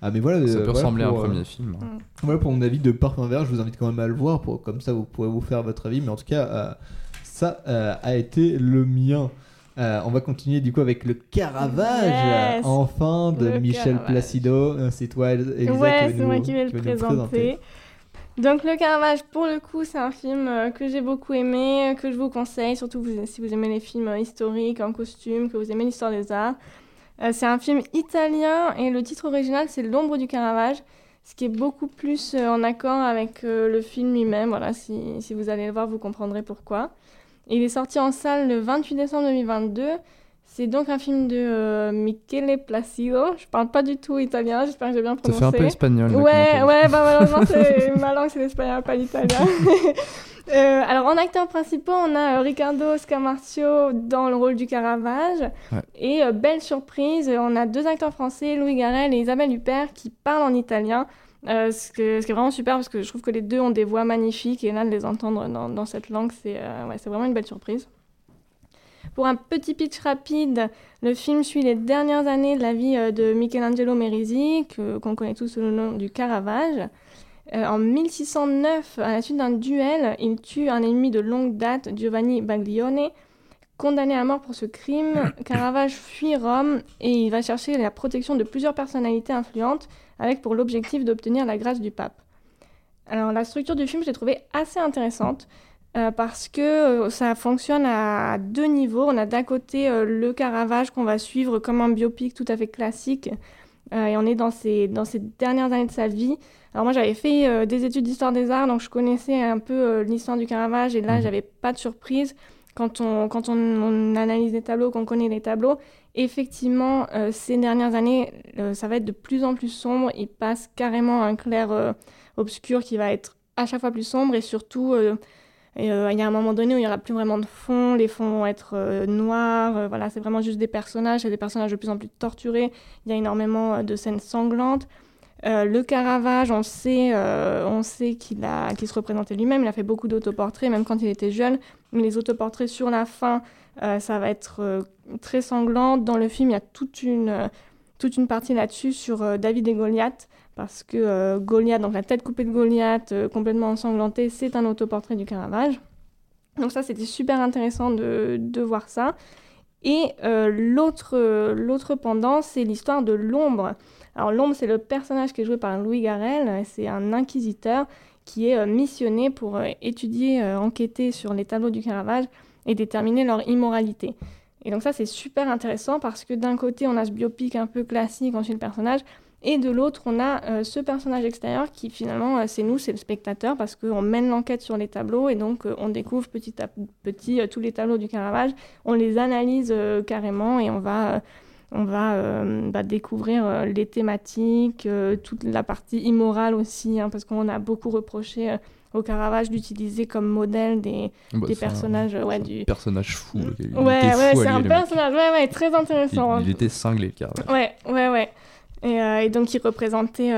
Ah, mais voilà. Ça euh, peut voilà ressembler à un euh, premier film. hein. Voilà pour mon avis de Parfum Vert. Je vous invite quand même à le voir. Pour... Comme ça, vous pourrez vous faire votre avis. Mais en tout cas, euh, ça euh, a été le mien. Euh, on va continuer du coup avec le Caravage, Yes. enfin de Le Michel Caravage. Placido. C'est toi, Elisa, ouais, qui c'est va moi nous- qui vais le qui présenter. Donc Le Caravage, pour le coup, c'est un film euh, que j'ai beaucoup aimé, que je vous conseille, surtout si vous aimez les films euh, historiques en costume, que vous aimez l'histoire des arts. C'est un film italien et le titre original c'est L'ombre du Caravage, ce qui est beaucoup plus en accord avec le film lui-même. Voilà, si, si vous allez le voir, vous comprendrez pourquoi. Il est sorti en salle le 28 décembre 2022. C'est donc un film de euh, Michele Placido. Je parle pas du tout italien, j'espère que j'ai bien Ça prononcé. fait un peu espagnol, Ouais, ouais, bah malheureusement, c'est- ma langue c'est l'espagnol, pas l'italien. Euh, alors en acteurs principaux, on a euh, Riccardo Scamarcio dans le rôle du Caravage. Ouais. Et euh, belle surprise, on a deux acteurs français, Louis Garrel et Isabelle Huppert, qui parlent en italien. Euh, ce, que- ce qui est vraiment super parce que je trouve que les deux ont des voix magnifiques et là de les entendre dans, dans cette langue, c'est euh, ouais, c'est vraiment une belle surprise. Pour un petit pitch rapide, le film suit les dernières années de la vie euh, de Michelangelo Merisi, qu'on connaît tous sous le nom du Caravage. En 1609, à la suite d'un duel, il tue un ennemi de longue date, Giovanni Baglione. Condamné à mort pour ce crime, Caravage fuit Rome et il va chercher la protection de plusieurs personnalités influentes, avec pour l'objectif d'obtenir la grâce du pape. Alors la structure du film, je l'ai trouvée assez intéressante. euh, parce que euh, ça fonctionne à deux niveaux. On a d'un côté euh, le Caravage qu'on va suivre comme un biopic tout à fait classique, euh, et on est dans ces, dans dernières années de sa vie. Alors moi j'avais fait des études d'histoire des arts, donc je connaissais un peu l'histoire du Caravage, et là Mhm. j'avais pas de surprise quand on, analyse les tableaux, qu'on connaît les tableaux. Effectivement, euh, ces dernières années, euh, ça va être de plus en plus sombre. Il passe carrément un clair euh, obscur qui va être à chaque fois plus sombre, et surtout, il y a un moment donné où il n'y aura plus vraiment de fond, les fonds vont être noirs, voilà, c'est vraiment juste des personnages, c'est des personnages de plus en plus torturés, il y a énormément de scènes sanglantes. Euh, le Caravage, on sait, euh, qu'il se représentait lui-même, il a fait beaucoup d'autoportraits, même quand il était jeune, mais les autoportraits sur la fin, euh, ça va être très sanglant. Dans le film, il y a toute une, partie là-dessus sur David et Goliath, parce que Goliath, donc la tête coupée de Goliath, complètement ensanglantée, c'est un autoportrait du Caravage. Donc ça, c'était super intéressant de, voir ça. Et l'autre l'autre pendant, c'est l'histoire de l'ombre. Alors l'ombre, c'est le personnage qui est joué par Louis Garrel. C'est un inquisiteur qui est euh, missionné pour euh, étudier, euh, enquêter sur les tableaux du Caravage et déterminer leur immoralité. Et donc ça, c'est super intéressant parce que d'un côté, on a ce biopic un peu classique, on suit le personnage, et de l'autre, on a ce personnage extérieur qui finalement, c'est nous, c'est le spectateur, parce qu'on mène l'enquête sur les tableaux et donc on découvre petit à petit tous les tableaux du Caravage, on les analyse carrément et on va, on va euh, bah, découvrir euh, les thématiques, euh, toute la partie immorale aussi, hein, parce qu'on a beaucoup reproché au Caravage d'utiliser comme modèle des, Bah, des un- personnages euh, ouais, du... Personnage fou. il Ouais, ouais, c'est un personnage, ouais, ouais, très Il, intéressant. il était cinglé, le Caravage. Ouais, ouais, ouais. Et, et donc, il représentait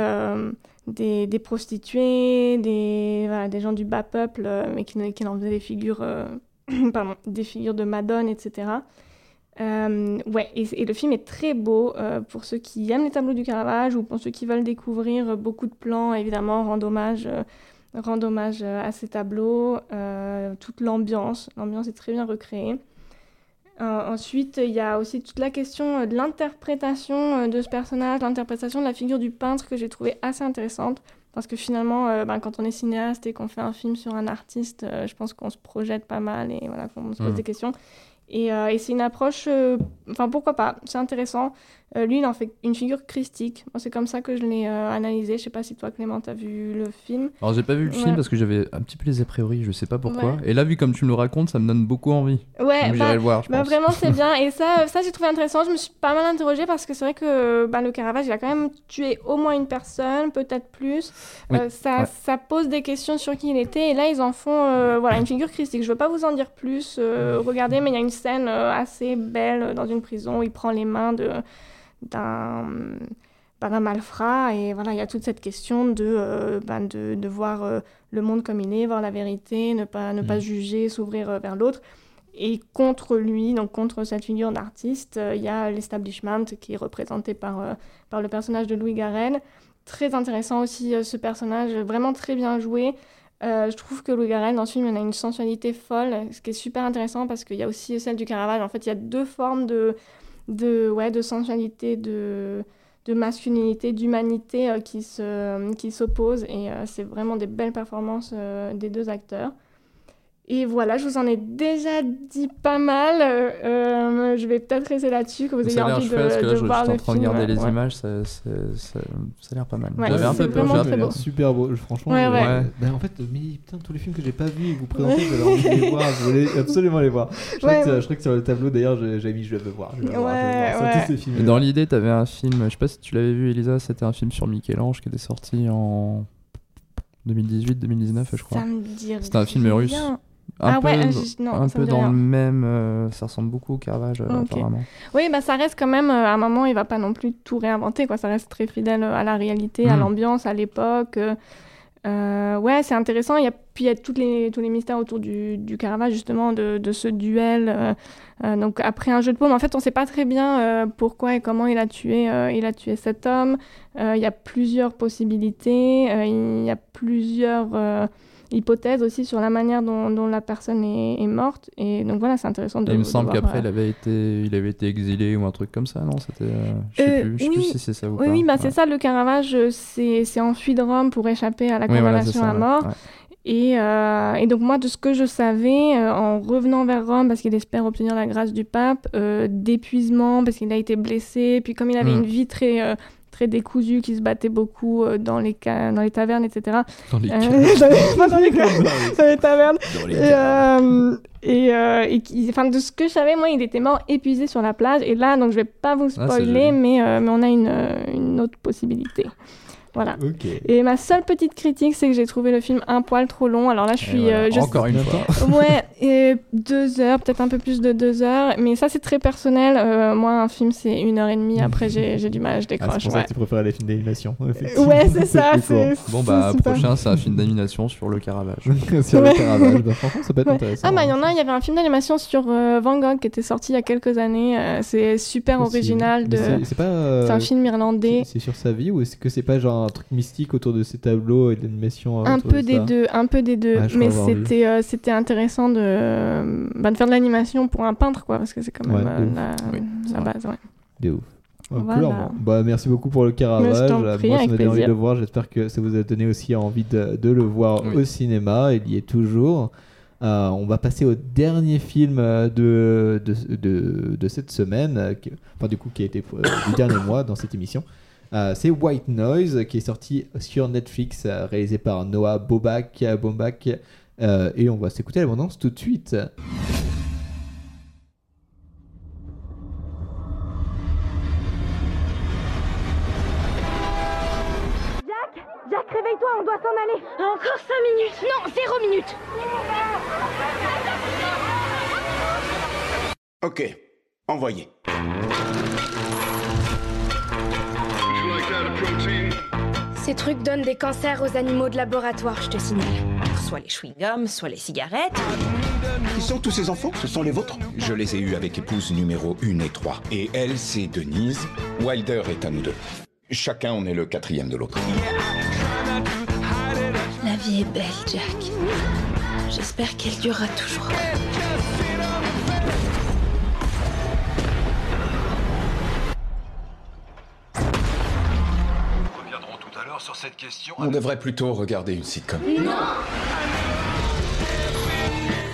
des, des prostituées, des, voilà, des gens du bas peuple, mais qui, qui en faisaient des figures, pardon, des figures de Madone, etc. Euh, ouais, et, et le film est très beau euh, pour ceux qui aiment les tableaux du Caravage ou pour ceux qui veulent découvrir beaucoup de plans, évidemment, rendre hommage, euh, hommage euh, à ces tableaux, euh, toute l'ambiance. L'ambiance est très bien recréée. Euh, ensuite, il y a aussi toute la question euh, de l'interprétation euh, de ce personnage, l'interprétation de la figure du peintre que j'ai trouvé assez intéressante. Parce que finalement, euh, ben, quand on est cinéaste et qu'on fait un film sur un artiste, euh, je pense qu'on se projette pas mal et voilà, qu'on se pose Mm. des questions. Et, euh, et c'est une approche, euh, enfin pourquoi pas, c'est intéressant. Euh, lui, il en fait une figure christique. C'est comme ça que je l'ai euh, analysé. Je sais pas si toi, Clément, t'as vu le film. Alors j'ai pas vu le Ouais. film parce que j'avais un petit peu les a priori, je sais pas pourquoi. Ouais. Et là, vu comme tu me le racontes, ça me donne beaucoup envie. Ouais, Donc bah, j'irai le voir, je bah, pense. vraiment c'est bien. Et ça, euh, ça j'ai trouvé intéressant. Je me suis pas mal interrogée parce que c'est vrai que bah, le Caravage, il a quand même tué au moins une personne, peut-être plus. Oui, Euh, ça, ouais. ça pose des questions sur qui il était. Et là, ils en font voilà, une figure christique. Je veux pas vous en dire plus. regardez, mais il y a une scène assez belle dans une prison où il prend les mains de, d'un d'un malfrat. Et voilà, il y a toute cette question de, euh, bah, de, de voir euh, le monde comme il est, voir la vérité, ne pas, ne pas Mm. juger, s'ouvrir euh, vers l'autre. Et contre lui, donc contre cette figure d'artiste, il y a l'establishment qui est représenté par, par le personnage de Louis Garrel. Très intéressant aussi ce personnage, vraiment très bien joué. Je trouve que Louis Garrel dans ce film, il a une sensualité folle, ce qui est super intéressant parce qu'il y a aussi celle du Caravage. En fait, il y a deux formes de, de, ouais, de sensualité, de, de masculinité, d'humanité euh, qui se- qui s'opposent et euh, c'est vraiment des belles performances euh, des deux acteurs. Et voilà, je vous en ai déjà dit pas mal. euh, euh, je vais peut-être rester là-dessus, que vous ayez envie de, parce que là, de je, voir j'étais en le train de film. regarder les ouais. images, ça, ça, ça, ça a l'air pas mal. Ouais, J'avais un peu peur, très beau. Super beau, franchement. Ouais, je- ouais. Bah, en fait, mais putain, tous les films que j'ai pas vus et que vous présentez, j'avais envie de les voir. Je voulais absolument les voir. Je crois, Ouais, que, je crois que sur le tableau, d'ailleurs, j'ai mis je veux voir. Je veux voir, je voir. Tous ces films. Dans l'idée, t'avais un film, je sais pas si tu l'avais vu, Elisa, c'était un film sur Michel-Ange qui était sorti en 2018-2019, je crois. C'était un film rien. Russe. Ah Un peu, ouais, dans- je- non, un ça me peu dit dans rien. le même. euh, ça ressemble beaucoup au Caravage, euh, apparemment. Oui, bah ça reste quand même, euh, à un moment, il va pas non plus tout réinventer, quoi. Ça reste très fidèle à la réalité, à Mm. l'ambiance, à l'époque. ouais, c'est intéressant. Il y a, puis il y a toutes les, tous les mystères autour du, du Caravage, justement, de, de ce duel. donc après un jeu de paume, en fait, on sait pas très bien pourquoi et comment il a tué, il a tué cet homme. Il y a plusieurs possibilités, il y a plusieurs hypothèses aussi sur la manière dont, dont la personne est, est morte. Et donc voilà, c'est intéressant de Et il me semble qu'après, euh, il, avait été, il avait été exilé ou un truc comme ça, non? C'était. euh, je sais Euh, plus, si c'est ça ou oui, pas. Oui, bah, Ouais. c'est ça, le Caravage euh, s'est enfui de Rome pour échapper à la Oui, condamnation ça, à mort. ouais. Et, euh, et donc moi, de ce que je savais, euh, en revenant vers Rome, parce qu'il espère obtenir la grâce du pape, euh, d'épuisement, parce qu'il a été blessé, puis comme il avait Mm. une vie très... très décousue, qui se battait beaucoup euh, dans, les ca- dans les tavernes, etc. Dans les tavernes. Et, euh, et, euh, et qui- enfin, de ce que je savais, moi, il était mort épuisé sur la plage. Et là, donc je vais pas vous Ah, spoiler, mais, euh, mais on a une, une autre possibilité. Voilà. Et ma seule petite critique, c'est que j'ai trouvé le film un poil trop long. Alors là, je suis. voilà, euh, je- Encore une fois. Ouais, et deux heures, peut-être un peu plus de deux heures. Mais ça, c'est très personnel. Euh, moi, un film, c'est une heure et demie. Après, j'ai j'ai du mal, je Ah, c'est décroche. pour ça que tu préfères les films d'animation. Ouais, c'est ça. Bon, bah, prochain, c'est un film d'animation sur le Caravage. sur Ouais. le Caravage. Bah, franchement, ça peut être Ouais. intéressant. Ah bah il y en a, il y avait un film d'animation sur euh, Van Gogh qui était sorti il y a quelques années. euh, c'est super original. De... c'est- C'est pas. euh, C'est un film irlandais. C'est sur sa vie ou est-ce que c'est pas genre un truc mystique autour de ses tableaux et de l'animation euh, Un peu de des ça deux, un peu des deux. Ouais, mais c'était euh, c'était intéressant de, euh, bah, de faire de l'animation pour un peintre quoi, parce que c'est quand même Ouais, euh, de ouf. la, Oui, base. Ouais. De ouf. Ouais, Voilà. cool, alors. bah, merci beaucoup pour le Caravage. prie, Moi, ça m'a donné envie de le voir. J'espère que ça vous a donné aussi envie de, de le voir Oui. au cinéma. Il y est toujours. Euh, on va passer au dernier film de, de, de, de cette semaine, euh, qui, enfin du coup qui a été euh, du dernier mois dans cette émission. Euh, c'est White Noise qui est sorti sur Netflix, euh, réalisé par Noah Bobak, Bombach, euh, et on va s'écouter l'abondance tout de suite. Jack Jack, réveille-toi, on doit s'en aller Encore 5 minutes Non, 0 minutes Ok, envoyé. Ces trucs donnent des cancers aux animaux de laboratoire, je te signale. Soit les chewing-gums, soit les cigarettes. Qui sont tous ces enfants? Ce sont les vôtres? Je les ai eus avec épouse numéro 1 et 3. Et elle, c'est Denise. Wilder est à nous deux. Chacun, on est le quatrième de l'autre. La vie est belle, Jack. J'espère qu'elle durera toujours. Sur cette question. On devrait plutôt regarder une sitcom.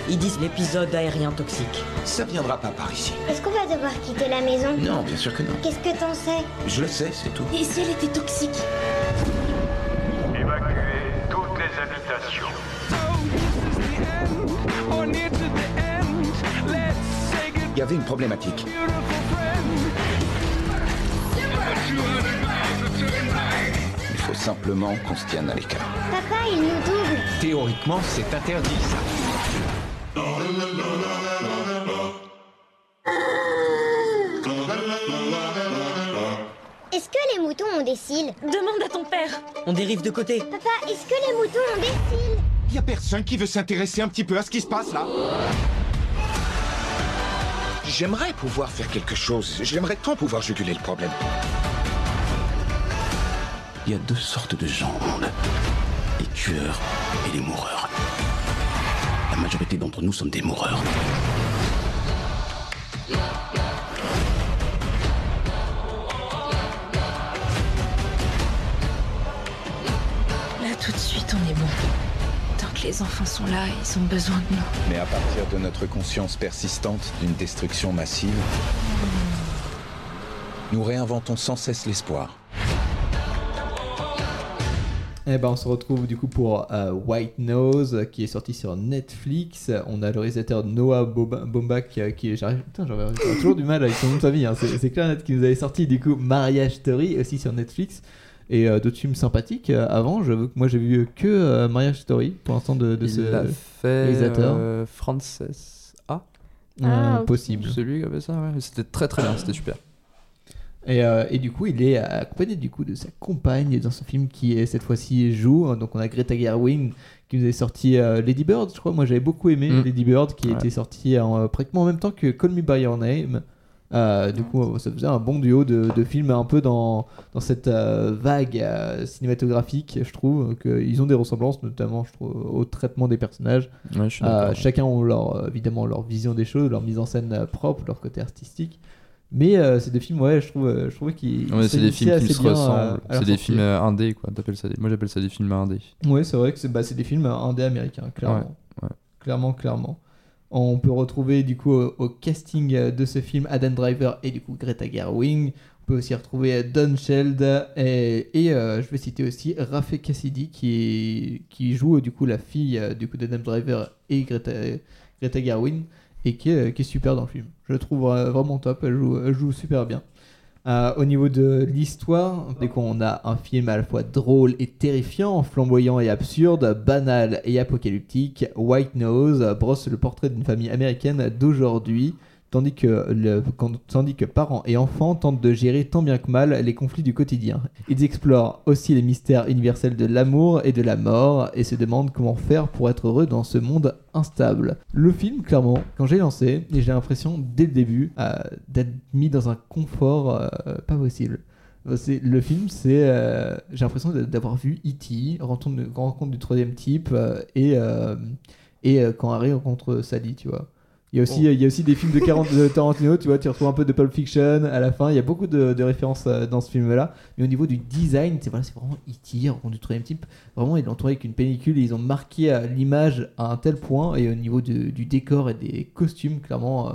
Ils disent l'épisode aérien toxique. Ça viendra pas par ici. Est-ce qu'on va devoir quitter la maison? Non, bien sûr que non. Qu'est-ce que t'en sais? Je le sais, c'est tout. Et si elle était toxique? Évacuez toutes les habitations. Il y avait une problématique. Simplement qu'on se tienne à l'écart. Papa, il nous double. Théoriquement, c'est interdit, ça. Est-ce que les moutons ont des cils? Demande à ton père. On dérive de côté. Papa, est-ce que les moutons ont des cils? Il y a personne qui veut s'intéresser un petit peu à ce qui se passe là J'aimerais pouvoir faire quelque chose. J'aimerais tant pouvoir juguler le problème. Il y a deux sortes de gens au monde. Les tueurs et les moureurs. La majorité d'entre nous sommes des moureurs. Là, tout de suite, on est bon. Tant que les enfants sont là, ils ont besoin de nous. Mais à partir de notre conscience persistante d'une destruction massive, nous réinventons sans cesse l'espoir. Eh ben, on se retrouve du coup pour euh, White Nose qui est sorti sur Netflix. On a le réalisateur Noah Boba- Baumbach euh, qui est. J'arrive putain, j'aurais j'aurais toujours du mal avec son nom de famille. hein. C'est clair net qui nous avait sorti du coup Marriage Story aussi sur Netflix et euh, d'autres films sympathiques euh, avant. Je, moi j'ai vu que euh, Marriage Story pour l'instant de, de Il ce fait réalisateur. euh, Frances A. Ah, possible. Celui qui avait ça, ouais. C'était très très bien, c'était super. Et, euh, et du coup, il est accompagné du coup de sa compagne dans ce film qui est cette fois-ci joue. Donc on a Greta Gerwig qui nous est sorti euh, Lady Bird, je crois. Moi j'avais beaucoup aimé Mm. Lady Bird qui Ouais. était sorti en, euh, pratiquement en même temps que Call Me By Your Name. Euh, du coup, ça faisait un bon duo de, de films un peu dans, dans cette euh, vague euh, cinématographique, je trouve. qu'ils ont des ressemblances, notamment je trouve, au traitement des personnages. Ouais, je suis d'accord. chacun ont leur, euh, évidemment leur vision des choses, leur mise en scène propre, leur côté artistique. Mais euh, c'est des films, ouais, je trouve, euh, je trouvais qu'ils Ouais, c'est des films qui se euh, ressemblent. c'est des films indés, quoi. Ça des- Moi j'appelle ça des films indés. Ouais, c'est vrai que c'est bah, des films indés américains, clairement. Ouais, ouais. Clairement, clairement. On peut retrouver du coup au, au casting de ce film Adam Driver et du coup Greta Gerwig. On peut aussi retrouver Don Sheld et, et, euh, je vais citer aussi Rafe Cassidy qui, est- qui joue du coup la fille du coup d'Adam Driver et Greta, Greta Gerwig et qui est, super dans le film. Je la trouve euh, vraiment top, elle joue, elle joue super bien. Euh, au niveau de l'histoire, dès qu'on a un film à la fois drôle et terrifiant, flamboyant et absurde, banal et apocalyptique, White Nose brosse le portrait d'une famille américaine d'aujourd'hui, tandis que, parents et enfants tentent de gérer tant bien que mal les conflits du quotidien. Ils explorent aussi les mystères universels de l'amour et de la mort et se demandent comment faire pour être heureux dans ce monde instable. Le film, clairement, quand j'ai lancé, j'ai l'impression dès le début euh, d'être mis dans un confort euh, pas possible. Le film, c'est. euh, j'ai l'impression d'a- d'avoir vu E.T., rencontre, rencontre du troisième type, et, et quand Harry rencontre Sally, tu vois. Il y, a aussi, il y a aussi des films de, 40, de Tarantino, tu vois, tu retrouves un peu de Pulp Fiction à la fin. Il y a beaucoup de, de références euh, dans ce film-là. Mais au niveau du design, c'est voilà, vraiment E.T., rencontre du troisième type. Vraiment, ils l'ont entouré avec une pellicule et ils ont marqué euh, l'image à un tel point. Et au niveau du, du décor et des costumes, clairement, euh,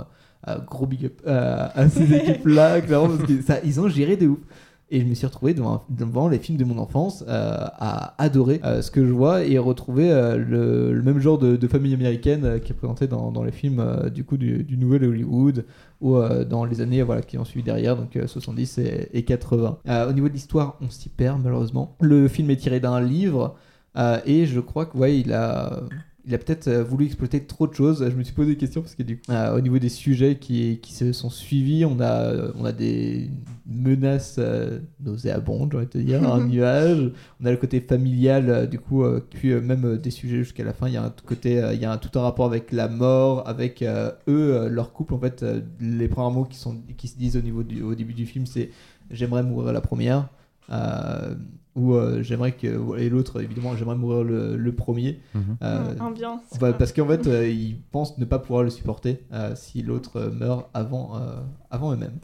euh, gros big up euh, à ces équipes-là, clairement, parce que ça, ils ont géré de ouf. Et je me suis retrouvé devant, les films de mon enfance euh, à adorer euh, ce que je vois et retrouver euh, le, même genre de, famille américaine qui est présenté dans, les films du coup du, nouvel Hollywood ou dans les années voilà, qui ont suivi derrière, donc euh, 70 et, et 80. Euh, au niveau de l'histoire, on s'y perd malheureusement. Le film est tiré d'un livre et je crois que ouais, il a il a peut-être euh, voulu exploiter trop de choses. Je me suis posé des questions parce que du coup, euh, au niveau des sujets qui, qui se sont suivis, on a, euh, on a des menaces euh, nauséabondes, j'ai envie de te dire, un nuage. On a le côté familial, euh, du coup, puis même des sujets jusqu'à la fin. Il y a un côté, il y a un, tout un rapport avec la mort, avec eux, leur couple. En fait, les premiers mots qui, sont, qui se disent au, niveau du, au début du film, c'est j'aimerais mourir à la première. Euh, ou euh, j'aimerais que et l'autre évidemment j'aimerais mourir le, le premier. Mhm. Euh, Ambiance, bah, parce qu'en fait euh, ils pensent ne pas pouvoir le supporter euh, si l'autre meurt avant euh, avant eux-mêmes.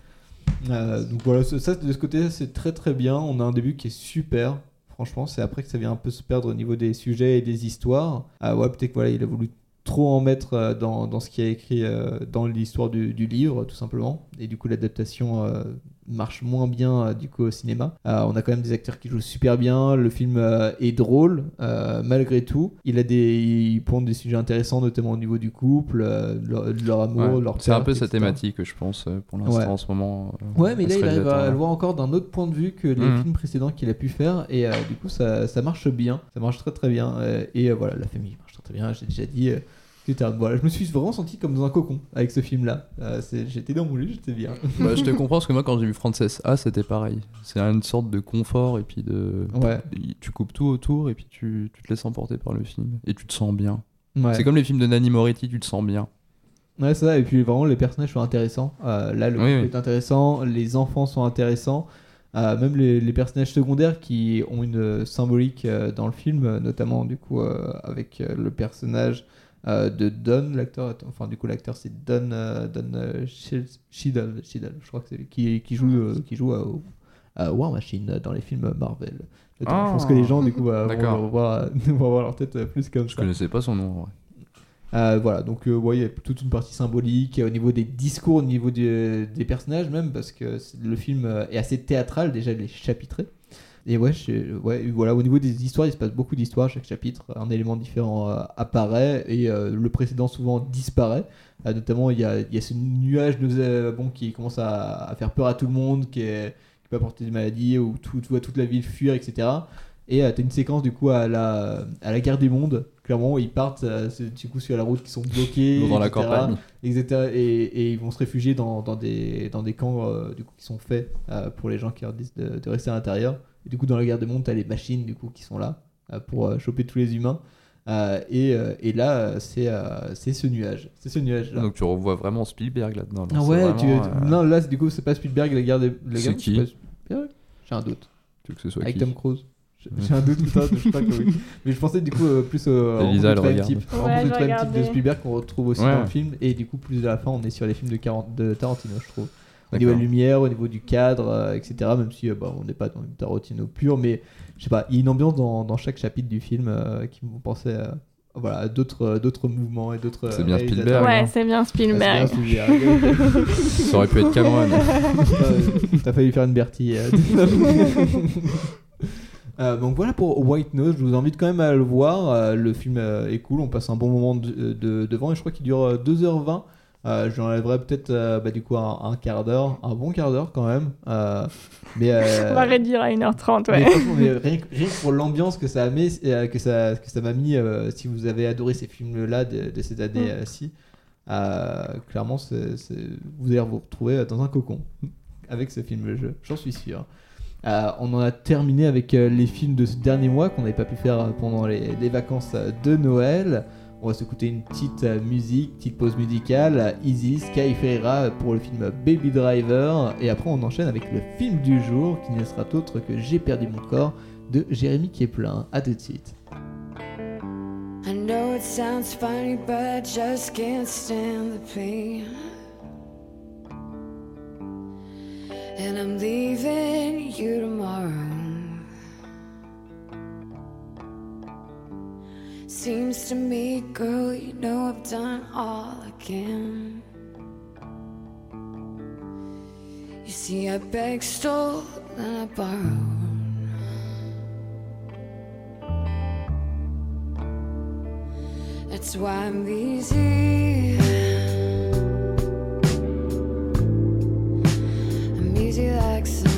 Euh, donc voilà ça ça, de ce côté c'est très très bien. On a un début qui est super. Franchement c'est après que ça vient un peu se perdre au niveau des sujets et des histoires. Ah ouais peut-être que voilà il a voulu trop en mettre euh, dans, dans ce qui est écrit euh, dans l'histoire du, du livre tout simplement et du coup l'adaptation euh, marche moins bien du coup au cinéma Euh, on a quand même des acteurs qui jouent super bien le film euh, est drôle euh, malgré tout il a des il pointe des sujets intéressants notamment au niveau du couple de leur, de leur amour Ouais. leur C'est un peu sa thématique, je pense, pour l'instant Ouais. en ce moment. Ouais, mais là, il arrive à le voir encore d'un autre point de vue que les Mhm. films précédents qu'il a pu faire. Et du coup, ça, ça marche bien. Ça marche très très bien. Et voilà, la famille marche très bien. J'ai déjà dit. euh, etc. Voilà, je me suis vraiment senti comme dans un cocon avec ce film-là. Euh, j'étais dans mon lit, j'étais bien. Bah, je te comprends parce que moi quand j'ai vu Frances A c'était pareil. C'est une sorte de confort et puis de. Ouais. Tu coupes tout autour et puis tu, tu te laisses emporter par le film et tu te sens bien. Ouais. C'est comme les films de Nanny Moretti, tu te sens bien. Ouais, c'est ça. Et puis vraiment, les personnages sont intéressants. Euh, là, le oui. est intéressant. Les enfants sont intéressants. Euh, même les, les personnages secondaires qui ont une euh, symbolique euh, dans le film, euh, notamment du coup euh, avec euh, le personnage euh, de Don, l'acteur. Enfin, du coup, l'acteur c'est Don, euh, Don Cheadle, je crois que c'est qui, qui joue, euh, qui joue au- War Machine dans les films Marvel. Je pense que les gens du coup euh, vont, le revoir, vont avoir leur tête euh, plus comme Je ça. connaissais pas son nom. en vrai. Euh, voilà, donc euh, il y a toute une partie symbolique au niveau des discours, au niveau des personnages même, parce que le film euh, est assez théâtral, déjà les chapitrés. Et ouais, ouais, voilà, au niveau des histoires, il se passe beaucoup d'histoires, chaque chapitre, un élément différent euh, apparaît et le précédent souvent disparaît. Notamment, il y a, il y a ce nuage de, bon, qui commence à, faire peur à tout le monde, qui, est- peut apporter des maladies, où tout, tu vois toute la ville fuir, etc. Et tu t'as une séquence du coup à la, à la guerre des mondes. Clairement, ils partent euh, c'est- du coup sur la route qui sont bloqués. Dans la etc. campagne. Etc. Et, et ils vont se réfugier dans, dans des, dans des camps euh, du coup, qui sont faits euh, pour les gens qui leur disent de, de rester à l'intérieur. Et du coup, dans la guerre des mondes, t'as les machines du coup qui sont là euh, pour euh, choper tous les humains. Euh, et, euh, et là, euh, c'est euh, c'est ce nuage. C'est ce nuage là. Donc tu revois vraiment Spielberg là-dedans. Ah C'est ouais, vraiment, tu, euh, non, là, c'est- du coup, c'est pas Spielberg, la guerre des. la C'est guerre- qui pas Spielberg J'ai un doute. Tu veux que ce soit Avec qui Tom Cruise. J'ai un doute, putain, je crois que oui. Mais je pensais du coup euh, plus Rencontre regarde. type, Ouais, je Time type de. Spielberg qu'on retrouve aussi Ouais. dans le film. Et du coup, plus à la fin, on est sur les films de, 40 de Tarantino, je trouve. Au niveau de la lumière, au niveau du cadre, euh, etc. Même si euh, bah, on n'est pas dans une Tarantino pure, mais je sais pas, il y a une ambiance dans, dans chaque chapitre du film euh, qui me à, voilà, d'autres euh, d'autres mouvements et d'autres. C'est bien. Spielberg, Ouais, hein. c'est bien Ah, Spielberg. c'est bien Spielberg. Ça aurait pu être Cameron. Euh, T'as failli faire une Bertie. euh. Donc voilà pour White Nose, je vous invite quand même à le voir. Euh, le film euh, est cool, on passe un bon moment de- de- devant et je crois qu'il dure euh, 2h20. Euh, J'enlèverai peut-être bah, du coup un, un quart d'heure, un bon quart d'heure quand même. Mais, On va réduire à 1h30, mais ouais. mais rien, que- rien que pour l'ambiance que ça a mis, euh, que ça que ça m'a mis, si vous avez adoré ces films-là de, de cette année-ci, euh, clairement, vous allez vous retrouver dans un cocon avec ce film-jeu, j'en suis sûr. Euh, on en a terminé avec euh, les films de ce dernier mois qu'on n'avait pas pu faire euh, pendant les, vacances de Noël. On va s'écouter une petite musique, petite pause musicale. Easy, Sky Ferreira pour le film Baby Driver. Et après, on enchaîne avec le film du jour qui ne sera autre que J'ai perdu mon corps de Jérémy Keplin. A tout de suite. And I'm leaving you tomorrow. Seems to me, girl, you know I've done all I can. You see, I begged, stole, and I borrowed. That's why I'm easy. you like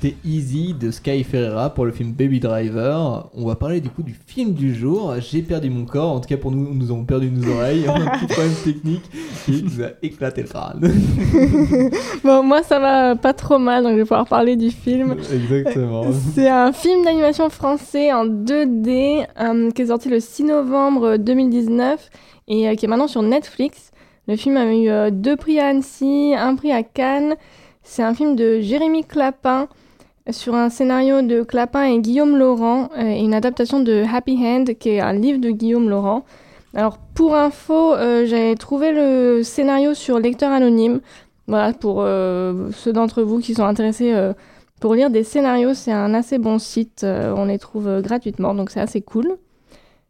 C'était Easy de Sky Ferreira pour le film Baby Driver. On va parler du coup du film du jour. J'ai perdu mon corps. En tout cas, pour nous, nous avons perdu nos oreilles. On a un petit problème technique qui nous a éclaté le crâne. bon, moi ça va pas trop mal, donc je vais pouvoir parler du film. Exactement. C'est un film d'animation français en 2D euh, qui est sorti le 6 novembre 2019 et euh, qui est maintenant sur Netflix. Le film a eu euh, deux prix à Annecy, un prix à Cannes. C'est un film de Jérémy Clapin sur un scénario de Clapin et Guillaume Laurent euh, une adaptation de Happy Hand qui est un livre de Guillaume Laurent. Alors pour info, euh, j'ai trouvé le scénario sur Lecteur Anonyme. Voilà, pour euh, ceux d'entre vous qui sont intéressés pour lire des scénarios, c'est un assez bon site. on les trouve gratuitement, donc c'est assez cool.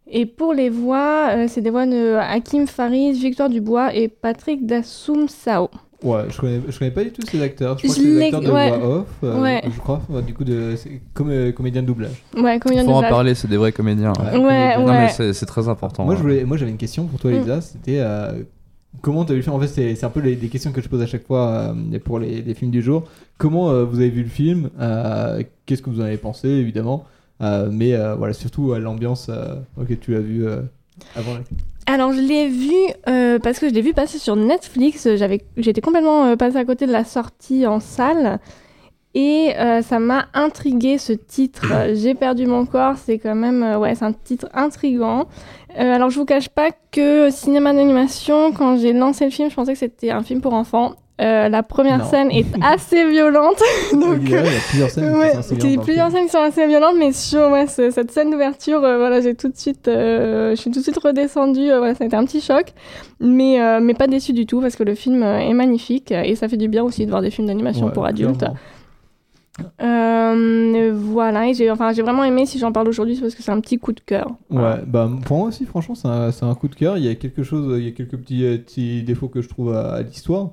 Et pour les voix, c'est des voix de Hakim Farid, Victoire Dubois et Patrick Dassoum Sao. Ouais, je connais, je connais pas du tout ces acteurs. Je crois Je que c'est des l'ai- acteurs de ouais. voix off. euh, Ouais. Je crois, du coup, de, comme euh, comédien de doublage. Ouais, comédien de Faut en doublage. parler, c'est des vrais comédiens. Ouais, Non, ouais. mais c'est c'est très important. Moi, j'avais une question pour toi, Mm. Elisa. C'était euh, comment tu as vu le film? En fait, c'est c'est un peu les, des questions que je pose à chaque fois euh, pour les, les films du jour. Comment euh, vous avez vu le film? Euh, Qu'est-ce que vous en avez pensé, évidemment? Euh, Mais euh, voilà, surtout euh, l'ambiance euh, que tu as vu euh, avant. Alors, je l'ai vu euh, parce que je l'ai vu passer sur Netflix. J'avais, j'étais complètement euh, passée à côté de la sortie en salle. Et euh, ça m'a intrigué ce titre. Euh, J'ai perdu mon corps. C'est quand même, euh, ouais, c'est un titre intrigant. Euh, alors, je vous cache pas que cinéma d'animation, quand j'ai lancé le film, je pensais que c'était un film pour enfants. Euh, la première Non. scène est assez violente. donc, Il y a- plusieurs scènes qui sont plusieurs scènes qui sont assez violentes, mais sur ouais, ce- cette scène d'ouverture, euh, voilà, j'ai tout de suite, euh, je suis tout de suite redescendue. euh, voilà, ça a été un petit choc, mais mais pas déçue du tout parce que le film est magnifique et ça fait du bien aussi de voir des films d'animation Ouais, pour adultes. Euh, voilà, et j'ai enfin j'ai vraiment aimé. Si j'en parle aujourd'hui, c'est parce que c'est un petit coup de cœur. Ouais, bah pour moi aussi, franchement, c'est un, coup de cœur. Il y a quelque chose, il y a quelques petits, petits défauts que je trouve à, à l'histoire.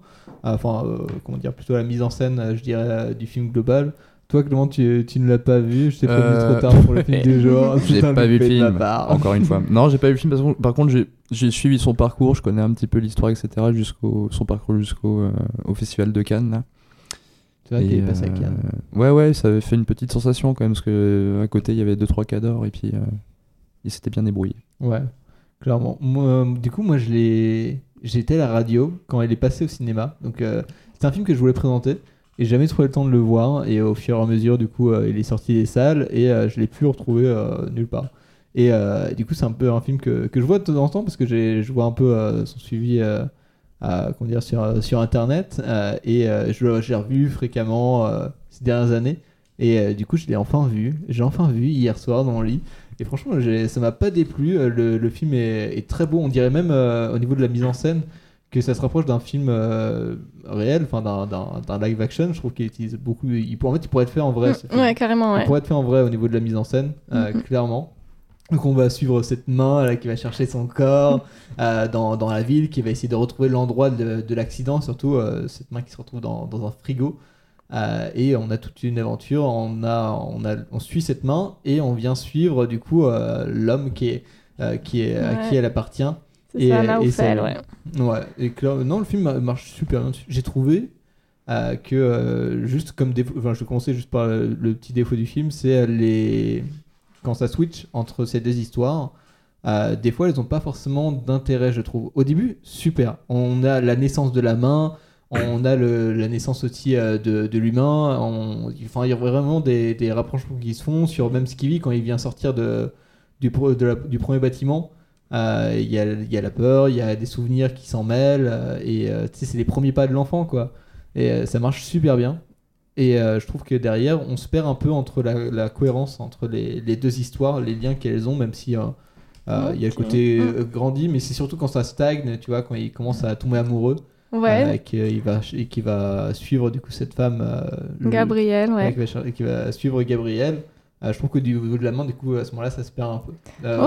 Enfin, euh, comment dire, plutôt à la mise en scène, euh, je dirais, euh, du film global. Toi, Clément, tu, tu ne l'as pas vu. Je t'ai prévenu Euh, trop tard pour le film du jour. J'ai pas vu le film, encore une fois. Non, j'ai pas vu le film. Parce que, par contre, j'ai- j'ai suivi son parcours. Je connais un petit peu l'histoire, etc. Jusqu'au son parcours jusqu'au euh, au festival de Cannes. Là. C'est vrai qu'il est passé à euh, Cannes. Ouais, ouais, ça avait fait une petite sensation quand même parce que à côté il y avait deux trois cadors et puis il s'était bien débrouillé. Ouais, clairement. Moi, du coup, moi, je l'ai. J'étais à la radio quand il est passé au cinéma. Donc, euh, c'est un film que je voulais présenter. Et jamais trouvé le temps de le voir. Et au fur et à mesure, du coup, euh, il est sorti des salles. Et euh, je l'ai plus retrouvé euh, nulle part. Et du coup, c'est un peu un film que, que je vois de temps en temps parce que je vois un peu son suivi comment dire, sur, sur Internet. et je je l'ai revu fréquemment ces dernières années. Et du coup, je l'ai enfin vu. J'ai enfin vu hier soir dans mon lit. Et franchement, ça m'a pas déplu. Euh, Le, le film est, est très beau. On dirait même euh, au niveau de la mise en scène que ça se rapproche d'un film euh, réel, enfin d'un- live action. Je trouve qu'il utilise beaucoup. Il, pour- en fait, il pourrait être fait en vrai. Mm, ouais, carrément, ouais. Il pourrait être fait en vrai au niveau de la mise en scène, euh, Mhm. clairement. Donc on va suivre cette main là, qui va chercher son corps euh, dans, dans la ville, qui va essayer de retrouver l'endroit de, de l'accident, surtout euh, cette main qui se retrouve dans, dans un frigo. Euh, et on a toute une aventure, on, a, on, a, on suit cette main et on vient suivre du coup euh, l'homme qui est, euh, qui est, à Ouais. qui elle appartient. C'est et, ça, euh, Naoufel, et ça- ouais. Ouais, et clair- non, le film marche super bien. J'ai trouvé que, juste comme défaut, enfin, je commencer juste par le, le petit défaut du film, c'est les. Quand ça switch entre ces deux histoires, des fois elles n'ont pas forcément d'intérêt, je trouve. Au début, super. On a la naissance de la main, on a le- la naissance aussi euh, de, de l'humain. Enfin, il y a vraiment des, des rapprochements qui se font sur même ce qu'il vit quand il vient sortir de, du, pro- de la- du premier bâtiment. Euh, Il y, y a la peur, il y a des souvenirs qui s'en mêlent, euh, et c'est les premiers pas de l'enfant, quoi. Et ça marche super bien. Et euh, je trouve que derrière, on se perd un peu entre la, la cohérence entre les, les deux histoires, les liens qu'elles ont, même si euh, euh, il y a le côté grandi, mais c'est surtout quand ça stagne, tu vois, quand il commence à tomber amoureux. Ouais. euh, va, et qu'il va suivre du coup cette femme. euh, le- Gabrielle, ouais. qui va, qui suivre Gabrielle. Euh, je trouve que du niveau de la main, du coup, à ce moment-là, ça se perd un peu.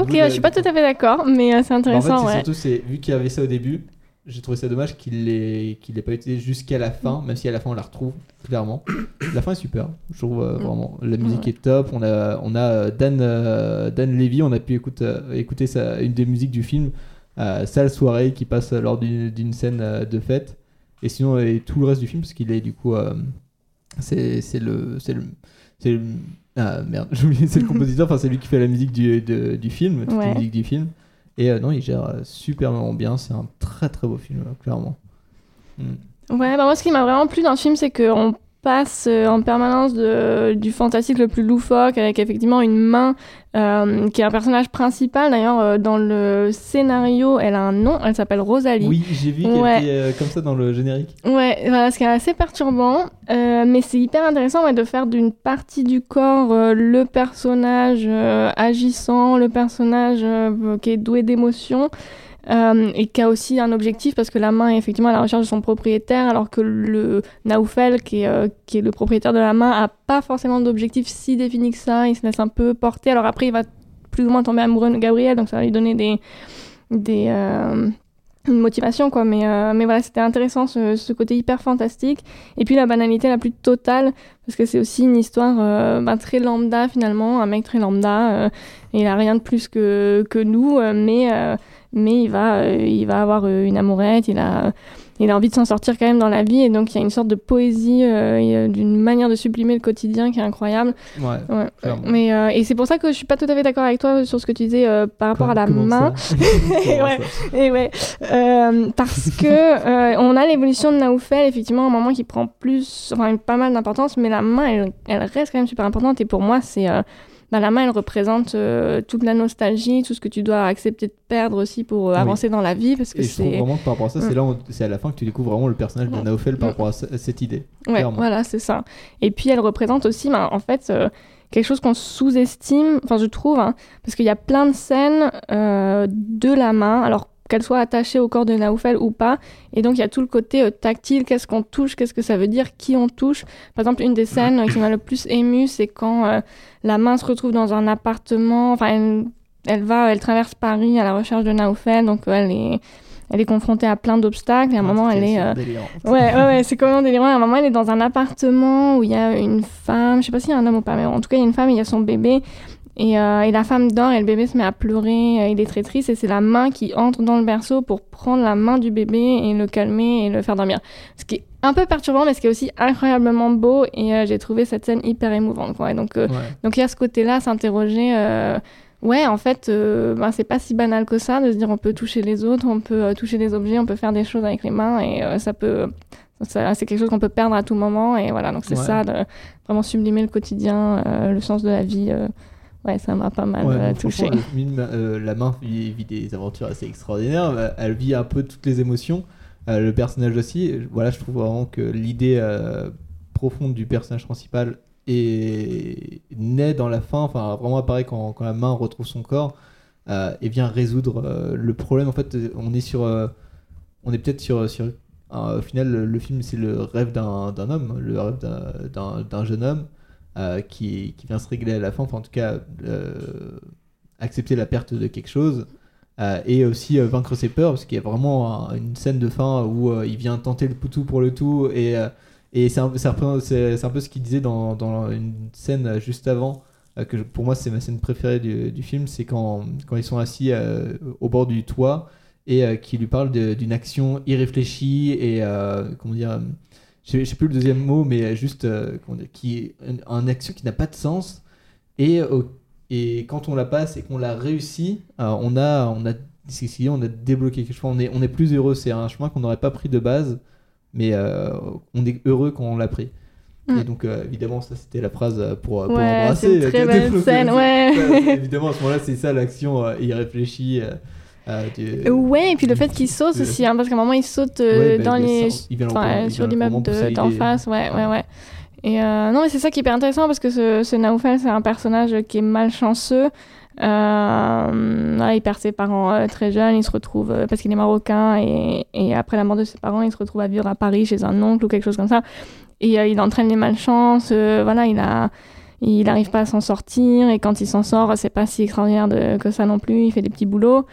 Ok, bout je suis pas tout à fait d'accord, mais c'est Bah, en fait, intéressant, ouais. surtout, c'est vu qu'il y avait ça au début, j'ai trouvé ça dommage qu'il l'ait qu'il l'ait pas utilisé jusqu'à la fin, même si à la fin on la retrouve clairement. La fin est super, je trouve euh, vraiment. La musique Ouais. est top. On a on a Dan euh, Dan Levy, on a pu écouter écouter sa, une des musiques du film, Sale soirée qui passe lors d'une scène euh, de fête. Et sinon et tout le reste du film parce qu'il est du coup euh, C'est le. C'est le, c'est le- Ah merde, j'ai oublié, c'est le compositeur, enfin c'est lui qui fait la musique du, de- du film, toute la musique du film. Et euh, non, il gère euh, superment bien, c'est un très très beau film, euh, clairement. Mm. Ouais, bah moi ce qui m'a vraiment plu dans le film, c'est qu'on passe euh, en permanence de, du fantastique le plus loufoque avec effectivement une main euh, qui est un personnage principal. D'ailleurs, euh, dans le scénario, elle a un nom, elle s'appelle Rosalie. Oui, j'ai vu qu'elle Ouais. était euh, comme ça dans le générique. Ouais, voilà, ce qui est assez perturbant, mais c'est hyper intéressant ouais, de faire d'une partie du corps le personnage agissant, le personnage qui est doué d'émotions. Euh, et qui a aussi un objectif parce que la main est effectivement à la recherche de son propriétaire alors que le Naoufel qui est, euh, qui est le propriétaire de la main a pas forcément d'objectif si défini que ça. Il se laisse un peu porter. Alors après il va plus ou moins tomber amoureux de Gabriel donc ça va lui donner des, des, euh, une motivation quoi. Mais euh, mais voilà c'était intéressant ce, ce côté hyper fantastique. Et puis la banalité la plus totale parce que c'est aussi une histoire ben, très lambda finalement. Un mec très lambda euh, il a rien de plus que que nous mais mais il va euh, il va avoir euh, une amourette il a il a envie de s'en sortir quand même dans la vie et donc il y a une sorte de poésie euh, d'une manière de sublimer le quotidien qui est incroyable. Ouais, Ouais, mais euh, et c'est pour ça que je suis pas tout à fait d'accord avec toi sur ce que tu disais par rapport à la main. et ouais, et ouais. Parce que on a l'évolution de Naoufel effectivement un moment qui prend plus, enfin pas mal d'importance, mais la main elle, elle reste quand même super importante et pour moi c'est bah, la main elle représente euh, toute la nostalgie, tout ce que tu dois accepter de perdre aussi pour euh, Oui. avancer dans la vie parce que Et je trouve vraiment que par rapport à ça, c'est Mm. là, c'est à la fin que tu découvres vraiment le personnage de Mm. Naofel par Mm. rapport à, ce- à cette idée. Ouais, clairement. voilà, c'est ça. Et puis elle représente aussi, ben, en fait, euh, quelque chose qu'on sous-estime, enfin je trouve, hein, parce qu'il y a plein de scènes euh, de la main, alors qu'elle soit attachée au corps de Naoufel ou pas, et donc il y a tout le côté euh, tactile, qu'est-ce qu'on touche, qu'est-ce que ça veut dire, qui on touche? Par exemple, une des scènes euh, qui m'a le plus émue, c'est quand euh, la main se retrouve dans un appartement, enfin elle, elle va, elle traverse Paris à la recherche de Naoufel, donc elle est... Elle est confrontée à plein d'obstacles et à un moment elle est. euh. Ouais, ouais, ouais, c'est complètement délirant. À un moment, elle est dans un appartement où il y a une femme, je sais pas s'il y a un homme ou pas, mais en tout cas, il y a une femme et il y a son bébé. Et, euh, et la femme dort et le bébé se met à pleurer, euh, il est très triste et c'est la main qui entre dans le berceau pour prendre la main du bébé et le calmer et le faire dormir. Ce qui est un peu perturbant mais ce qui est aussi incroyablement beau et euh, j'ai trouvé cette scène hyper émouvante. Quoi. Et donc, euh, Ouais. donc il y a ce côté-là, s'interroger, ouais en fait ben, c'est pas si banal que ça de se dire on peut toucher les autres, on peut toucher des objets, on peut faire des choses avec les mains et ça peut... c'est quelque chose qu'on peut perdre à tout moment et voilà donc c'est Ouais. ça de vraiment sublimer le quotidien le sens de la vie ouais ça m'a pas mal Ouais, euh, touché euh, la main vit, vit des aventures assez extraordinaires. Euh, Elle vit un peu toutes les émotions. Le personnage aussi. Voilà, je trouve vraiment que l'idée profonde du personnage principal est naît dans la fin. Enfin, vraiment apparaît quand, quand la main retrouve son corps euh, et vient résoudre euh, le problème. En fait, on est sur, euh, on est peut-être sur, sur au final, le, le film c'est le rêve d'un homme, le rêve d'un jeune homme euh, qui, vient se régler à la fin, enfin en tout cas euh, accepter la perte de quelque chose euh, et aussi vaincre ses peurs parce qu'il y a vraiment un- une scène de fin où il vient tenter le tout pour le tout et, et c'est un, un peu- ce qu'il disait dans, une scène juste avant que pour moi c'est ma scène préférée du, du film c'est quand, quand ils sont assis au bord du toit et qui lui parle d'une action irréfléchie et comment dire je sais- plus le deuxième mot mais juste euh, qui est une, une action qui n'a pas de sens. Et euh, et quand on la passe et qu'on l'a réussi. Euh, on a on a dit, on a débloqué quelque chose. On est on est plus heureux. C'est un chemin qu'on n'aurait pas pris de base mais euh, on est heureux quand on l'a pris. Mm. et donc euh, évidemment ça c'était la phrase pour, pour Ouais, embrasser c'est une très belle scène, ouais. Ça, évidemment à ce moment-là c'est ça l'action euh, irréfléchie euh, euh, du- Ouais, et puis le fait qu'il saute de- aussi, hein, parce qu'à un moment il saute euh, Ouais, bah, dans les. enfin, sur l'immeuble d'en face, ouais, ouais, ouais. Et euh, non, mais c'est ça qui est hyper intéressant parce que ce, ce Naoufel, c'est un personnage qui est malchanceux. Euh, il perd ses parents euh, très jeunes, il se retrouve, euh, parce qu'il est marocain, et, et après la mort de ses parents, il se retrouve à vivre à Paris chez un oncle ou quelque chose comme ça. Et euh, il entraîne les malchances, euh, voilà, il a. Il n'arrive pas à s'en sortir et quand il s'en sort, c'est pas si extraordinaire de- que ça non plus. Il fait des petits boulots.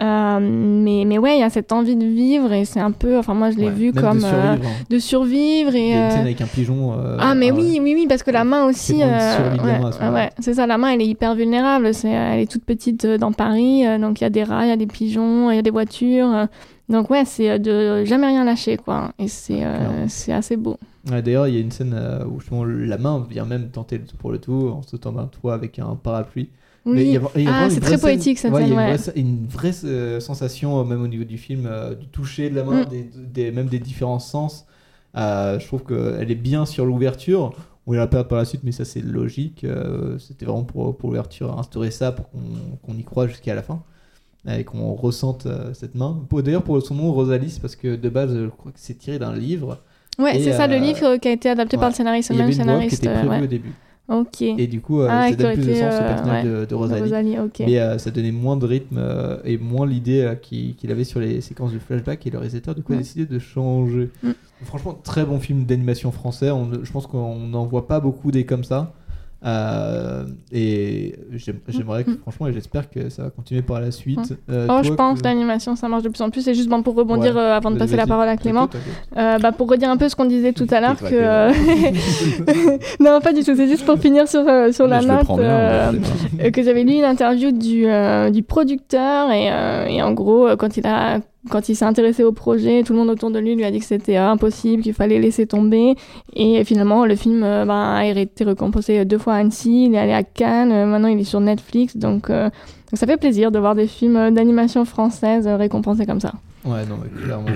Euh, mais, mais ouais, il y a cette envie de vivre et c'est un peu. Enfin, moi, je l'ai Ouais, vu même de comme. euh, survivre, hein. de survivre et. euh, avec un pigeon euh, ah mais ouais. oui, oui, oui, parce que la main aussi, euh, la ouais, c'est ça, la main elle est hyper vulnérable, c'est, elle est toute petite euh, dans Paris, euh, donc il y a des rats, il y a des pigeons, il y a des voitures, euh, donc ouais, c'est euh, de jamais rien lâcher quoi, et c'est, euh, c'est assez beau. Ouais, D'ailleurs, il y a une scène euh, où justement la main vient même tenter le- pour le tout en sautant d'un toit avec un parapluie. Oui. Ah, c'est très poétique, cette ouais, il y a scène, une vraie, une vraie, euh, sensation, euh, même au niveau du film, euh, du toucher de la main, Mm. des, des- même des différents sens. Euh, je trouve qu'elle est bien sur l'ouverture. On va la perdre par la suite, mais ça c'est logique. C'était vraiment pour, pour l'ouverture, instaurer ça pour qu'on y croit jusqu'à la fin. Et qu'on ressente cette main. D'ailleurs, pour son nom, Rosalie, parce que de base, je crois que c'est tiré d'un livre. Ouais, c'est ça le livre qui a été adapté par le scénariste, Il y même avait une voix qui scénariste. était prévue ouais. au début. Ok. Et du coup, euh, Ah, ça donne plus de sens au euh, personnage ouais, de, de Rosalie. Mais euh, ça donnait moins de rythme et moins l'idée qu'il avait sur les séquences de flashback. Et le réalisateur, du coup, a décidé de changer. Mm. Franchement, très bon film d'animation français. On, je pense qu'on n'en voit pas beaucoup des comme ça. Euh, et j'aime- j'aimerais que, franchement, et j'espère que ça va continuer par la suite. Mm. Euh, oh, je pense que- l'animation ça marche de plus en plus. C'est juste bon, pour rebondir Ouais. euh, avant de passer la parole à Clément. Euh, bah, pour redire un peu ce qu'on disait tout à l'heure. Que euh, Non, pas du tout. C'est juste pour finir sur, euh, sur Mais la note. bien, euh, euh, que j'avais lu une interview du, euh, du producteur et, euh, et en gros, quand il a quand il s'est intéressé au projet, tout le monde autour de lui lui a dit que c'était euh, impossible, qu'il fallait laisser tomber. Et finalement, le film euh, ben, a été récompensé deux fois à Annecy, il est allé à Cannes, euh, maintenant il est sur Netflix. Donc, euh, donc ça fait plaisir de voir des films d'animation française euh, récompensés comme ça. Ouais, non, mais clairement.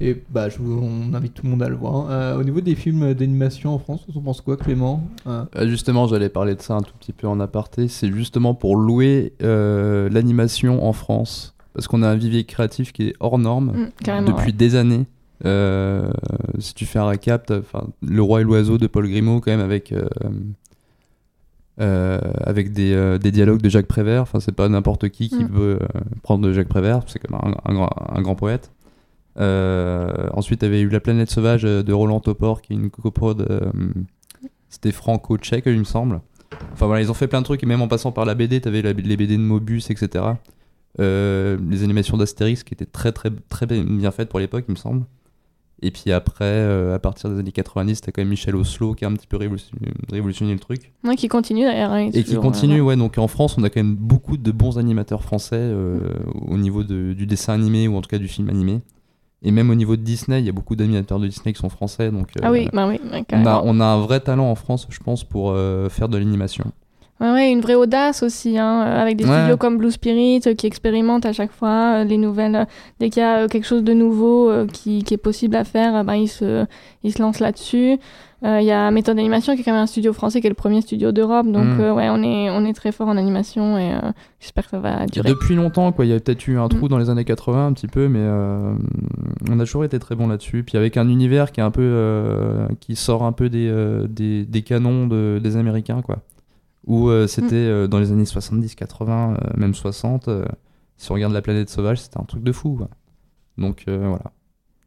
Et bah, je vous, on invite tout le monde à le voir. Euh, au niveau des films d'animation en France, on pense quoi, Clément? Euh, Euh, Justement, j'allais parler de ça un tout petit peu en aparté. C'est justement pour louer euh, l'animation en France. Parce qu'on a un vivier créatif qui est hors norme Mm, depuis ouais. des années. Euh, si tu fais un récap, Le Roi et l'Oiseau de Paul Grimaud, quand même, avec, euh, euh, avec des, des dialogues de Jacques Prévert. Enfin, c'est pas n'importe qui qui Mm. veut prendre de Jacques Prévert, c'est comme un, un grand, un grand poète. Ensuite, il y avait eu La planète sauvage de Roland Topor, qui est une coprode. C'était franco-tchèque, il me semble. Enfin voilà, ils ont fait plein de trucs, et même en passant par la BD, t'avais la- les BD de Mobius, etc. Euh, les animations d'Astérix qui étaient très très très bien faites pour l'époque, il me semble. Et puis après, euh, à partir des années 90, t'as quand même Michel Oslo qui a un petit peu révolutionné, révolutionné le truc. Ouais, qui continue d'ailleurs. hein, Et qui continue, euh, ouais. Donc en France, on a quand même beaucoup de bons animateurs français euh, au niveau de- du dessin animé ou en tout cas du film animé. Et même au niveau de Disney, il y a beaucoup d'animateurs de Disney qui sont français. Donc, Ah oui, bah oui, on, a, on a un vrai talent en France, je pense, pour faire de l'animation. Ouais, ouais, une vraie audace aussi, hein, euh, avec des Ouais. studios comme Blue Spirit euh, qui expérimentent à chaque fois euh, les nouvelles. euh, dès qu'il y a quelque chose de nouveau qui, qui est possible à faire, ben, ils, se, ils se lancent là-dessus. Il y a Méthode Animation qui est quand même un studio français qui est le premier studio d'Europe. Donc, Mm. euh, ouais, on est, on est très fort en animation et j'espère que ça va durer. Depuis longtemps, quoi. Il y a peut-être eu un trou Mm. dans les années 80 un petit peu, mais on a toujours été très bon là-dessus. Puis avec un univers qui est un peu, qui sort un peu des, des, des canons de- des Américains, quoi. Où euh, c'était euh, dans les années 70, 80, euh, même 60. euh, si on regarde la planète sauvage, c'était un truc de fou. quoi. Donc euh, voilà,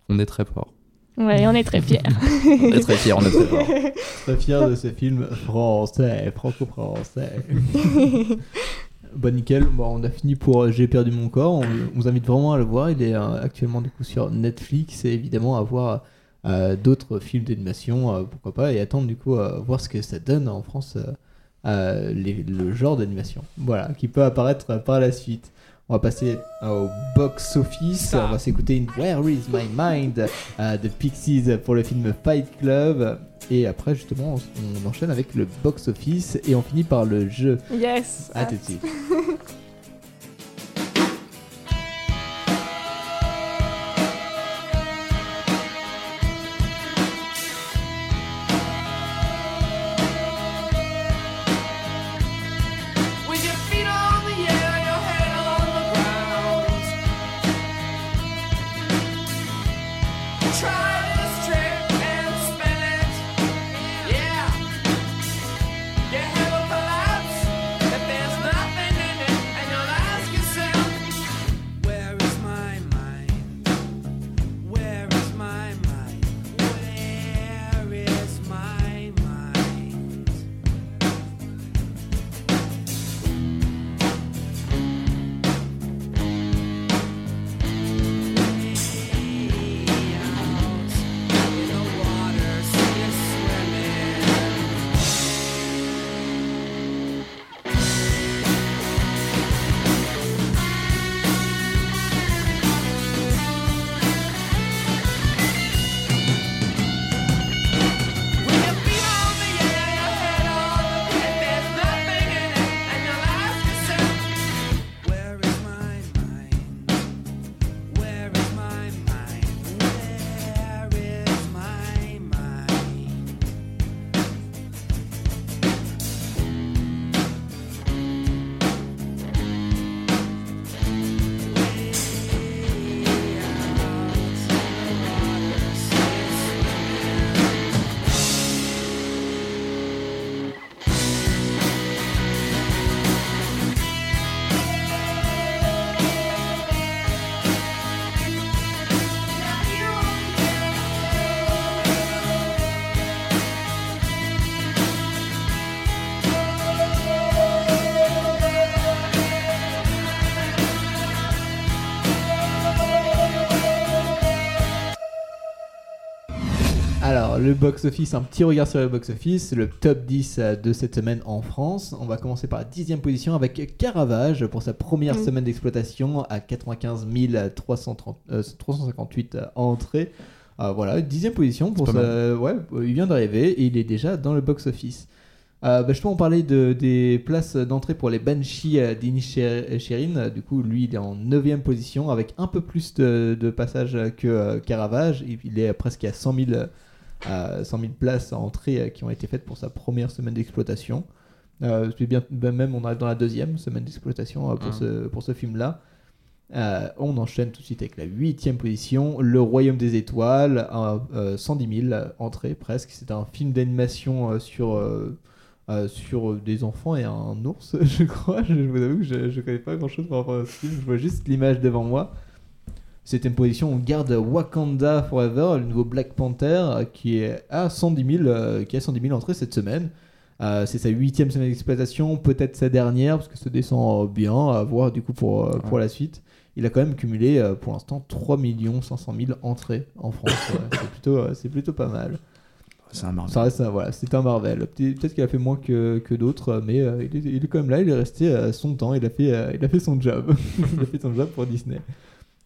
on est très fort. Ouais, on est très fiers. on est très fiers, on est très fort. Très fier de ce film français, franco-français. bon, nickel. Bon, on a fini pour J'ai perdu mon corps. On, on vous invite vraiment à le voir. Il est euh, actuellement du coup sur Netflix et évidemment à voir euh, d'autres films d'animation, euh, pourquoi pas, et attendre du coup à voir ce que ça donne en France, euh, les- le genre d'animation. Voilà, qui peut apparaître par la suite. On va passer au box-office. On va s'écouter une Where is my mind euh, de Pixies pour le film Fight Club. Et après, justement, on, on enchaîne avec le box-office et on finit par le jeu. Yes. À tout de suite. le box-office, un petit regard sur le box-office, le top 10 euh, de cette semaine en France. On va commencer par la dixième position avec Caravage pour sa première semaine d'exploitation à 95 330, euh, 358 euh, entrées. Euh, voilà, dixième position pour sa... Ouais, il vient d'arriver et il est déjà dans le box-office. Euh, bah, je peux en parler de, des places d'entrée pour les Banshee d'Inisherin. Du coup, lui, il est en 9 position avec un peu plus de, de passages que euh, Caravage. Il- Il est presque à 100 000, euh, 100 000 places à entrée euh, qui ont été faites pour sa première semaine d'exploitation. Euh, bien, ben même, on arrive dans la deuxième semaine d'exploitation euh, pour, Mhm. ce, pour ce film-là. Euh, on enchaîne tout de suite avec la huitième position, Le Royaume des Étoiles, un, euh, 110 000 entrées presque. C'est un film d'animation sur, sur des enfants et un ours, je crois. Je, vous avoue que je ne connais pas grand-chose par rapport à ce film. Je vois juste l'image devant moi. Septième position, on garde Wakanda Forever, le nouveau Black Panther, euh, qui est à 110 000, euh, qui a 110 000 entrées cette semaine. Euh, c'est sa huitième semaine d'exploitation, peut-être sa dernière, parce que ça descend bien, à voir du coup pour, pour la suite. Il a quand même cumulé pour l'instant 3 500 000 entrées en France. ouais. c'est, plutôt, c'est plutôt pas mal. C'est un Marvel. Ça reste, un- voilà, c'est un Marvel. Peut- Peut-être qu'il a fait moins que, que d'autres, mais euh, il, est, il est quand même là, il est resté euh, son temps, il a fait, euh, il a fait son job. il a fait son job pour Disney.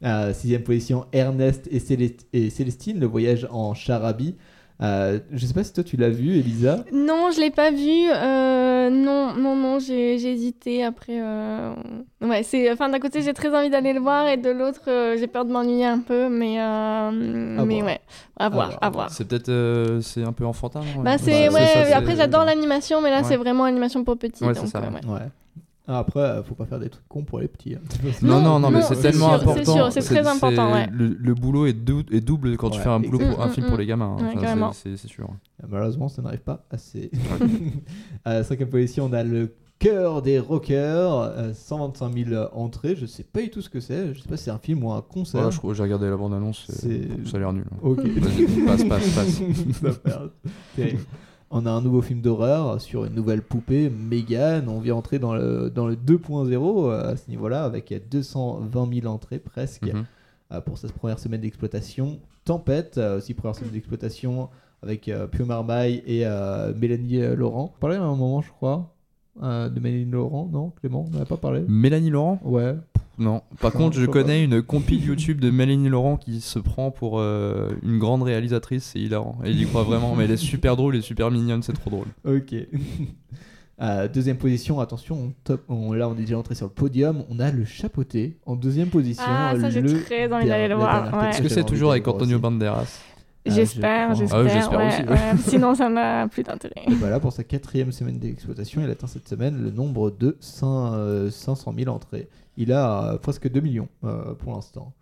Euh, sixième position, Ernest et, Célest- et Célestine, le voyage en Charabie. Euh, je sais pas si toi tu l'as vu, Elisa. Non, je l'ai pas vu. euh, non, non, non, j'ai hésité. Après, euh, ouais, c'est. Enfin, d'un côté, j'ai très envie d'aller le voir, et de l'autre, euh, j'ai peur de m'ennuyer un peu. Mais, euh, mais voir. ouais, à voir, à voir. C'est peut-être c'est c'est un peu enfantin. Bah, c'est ouais. ça, c'est- après, j'adore l'animation, mais là, Ouais. c'est vraiment animation pour petits. Ouais, c'est donc, ça, euh. Ah, après, euh, faut pas faire des trucs cons pour les petits. hein. Non, non, non, mais non, c'est c'est tellement sûr, c'est important. sûr, c'est très important, ouais. Le, le boulot est, dou- est double quand tu fais un boulot pour un film pour les gamins. hein. ouais, Enfin, carrément. c'est- sûr. Malheureusement, ça n'arrive pas assez. à la cinquième position, on a le cœur des rockers, euh, 125 000 entrées. Je sais pas du tout ce que c'est. Je sais pas si c'est un film ou un concert. Voilà, je crois- j'ai regardé la bande-annonce. C'est- C'est... Ça a l'air nul. hein. Ok. Passe, passe, passe. Terrible. On a un nouveau film d'horreur sur une nouvelle poupée, Megan. On vient entrer dans le, dans le 2.0 euh, à ce niveau-là, avec 220 000 entrées presque Mhm. euh, pour cette première semaine d'exploitation. Tempête, euh, aussi première semaine d'exploitation avec Pio Marmaille et Mélanie Laurent. On parlait à un moment, je crois, de Mélanie Laurent, non Clément On n'en a pas parlé Mélanie Laurent? Ouais. Non. Par Non, contre, je connais une compil YouTube de Mélanie Laurent qui se prend pour euh, une grande réalisatrice. C'est hilarant. Elle y croit vraiment, mais elle est super drôle et super mignonne. C'est trop drôle. Ok. Euh, deuxième position, attention, on top, on- là on est déjà entré sur le podium. On a le chapeauté en deuxième position. Ah, ça, j'ai très envie d'aller le voir, ouais. Est-ce que c'est toujours avec Antonio aussi. Banderas? J'espère, j'espère. Ah oui, j'espère ouais, aussi. ouais. Sinon, ça n'a plus d'intérêt. Et voilà, pour sa quatrième semaine d'exploitation, il atteint cette semaine le nombre de 5, euh, 500 000 entrées. Il a euh, presque 2 millions euh, pour l'instant.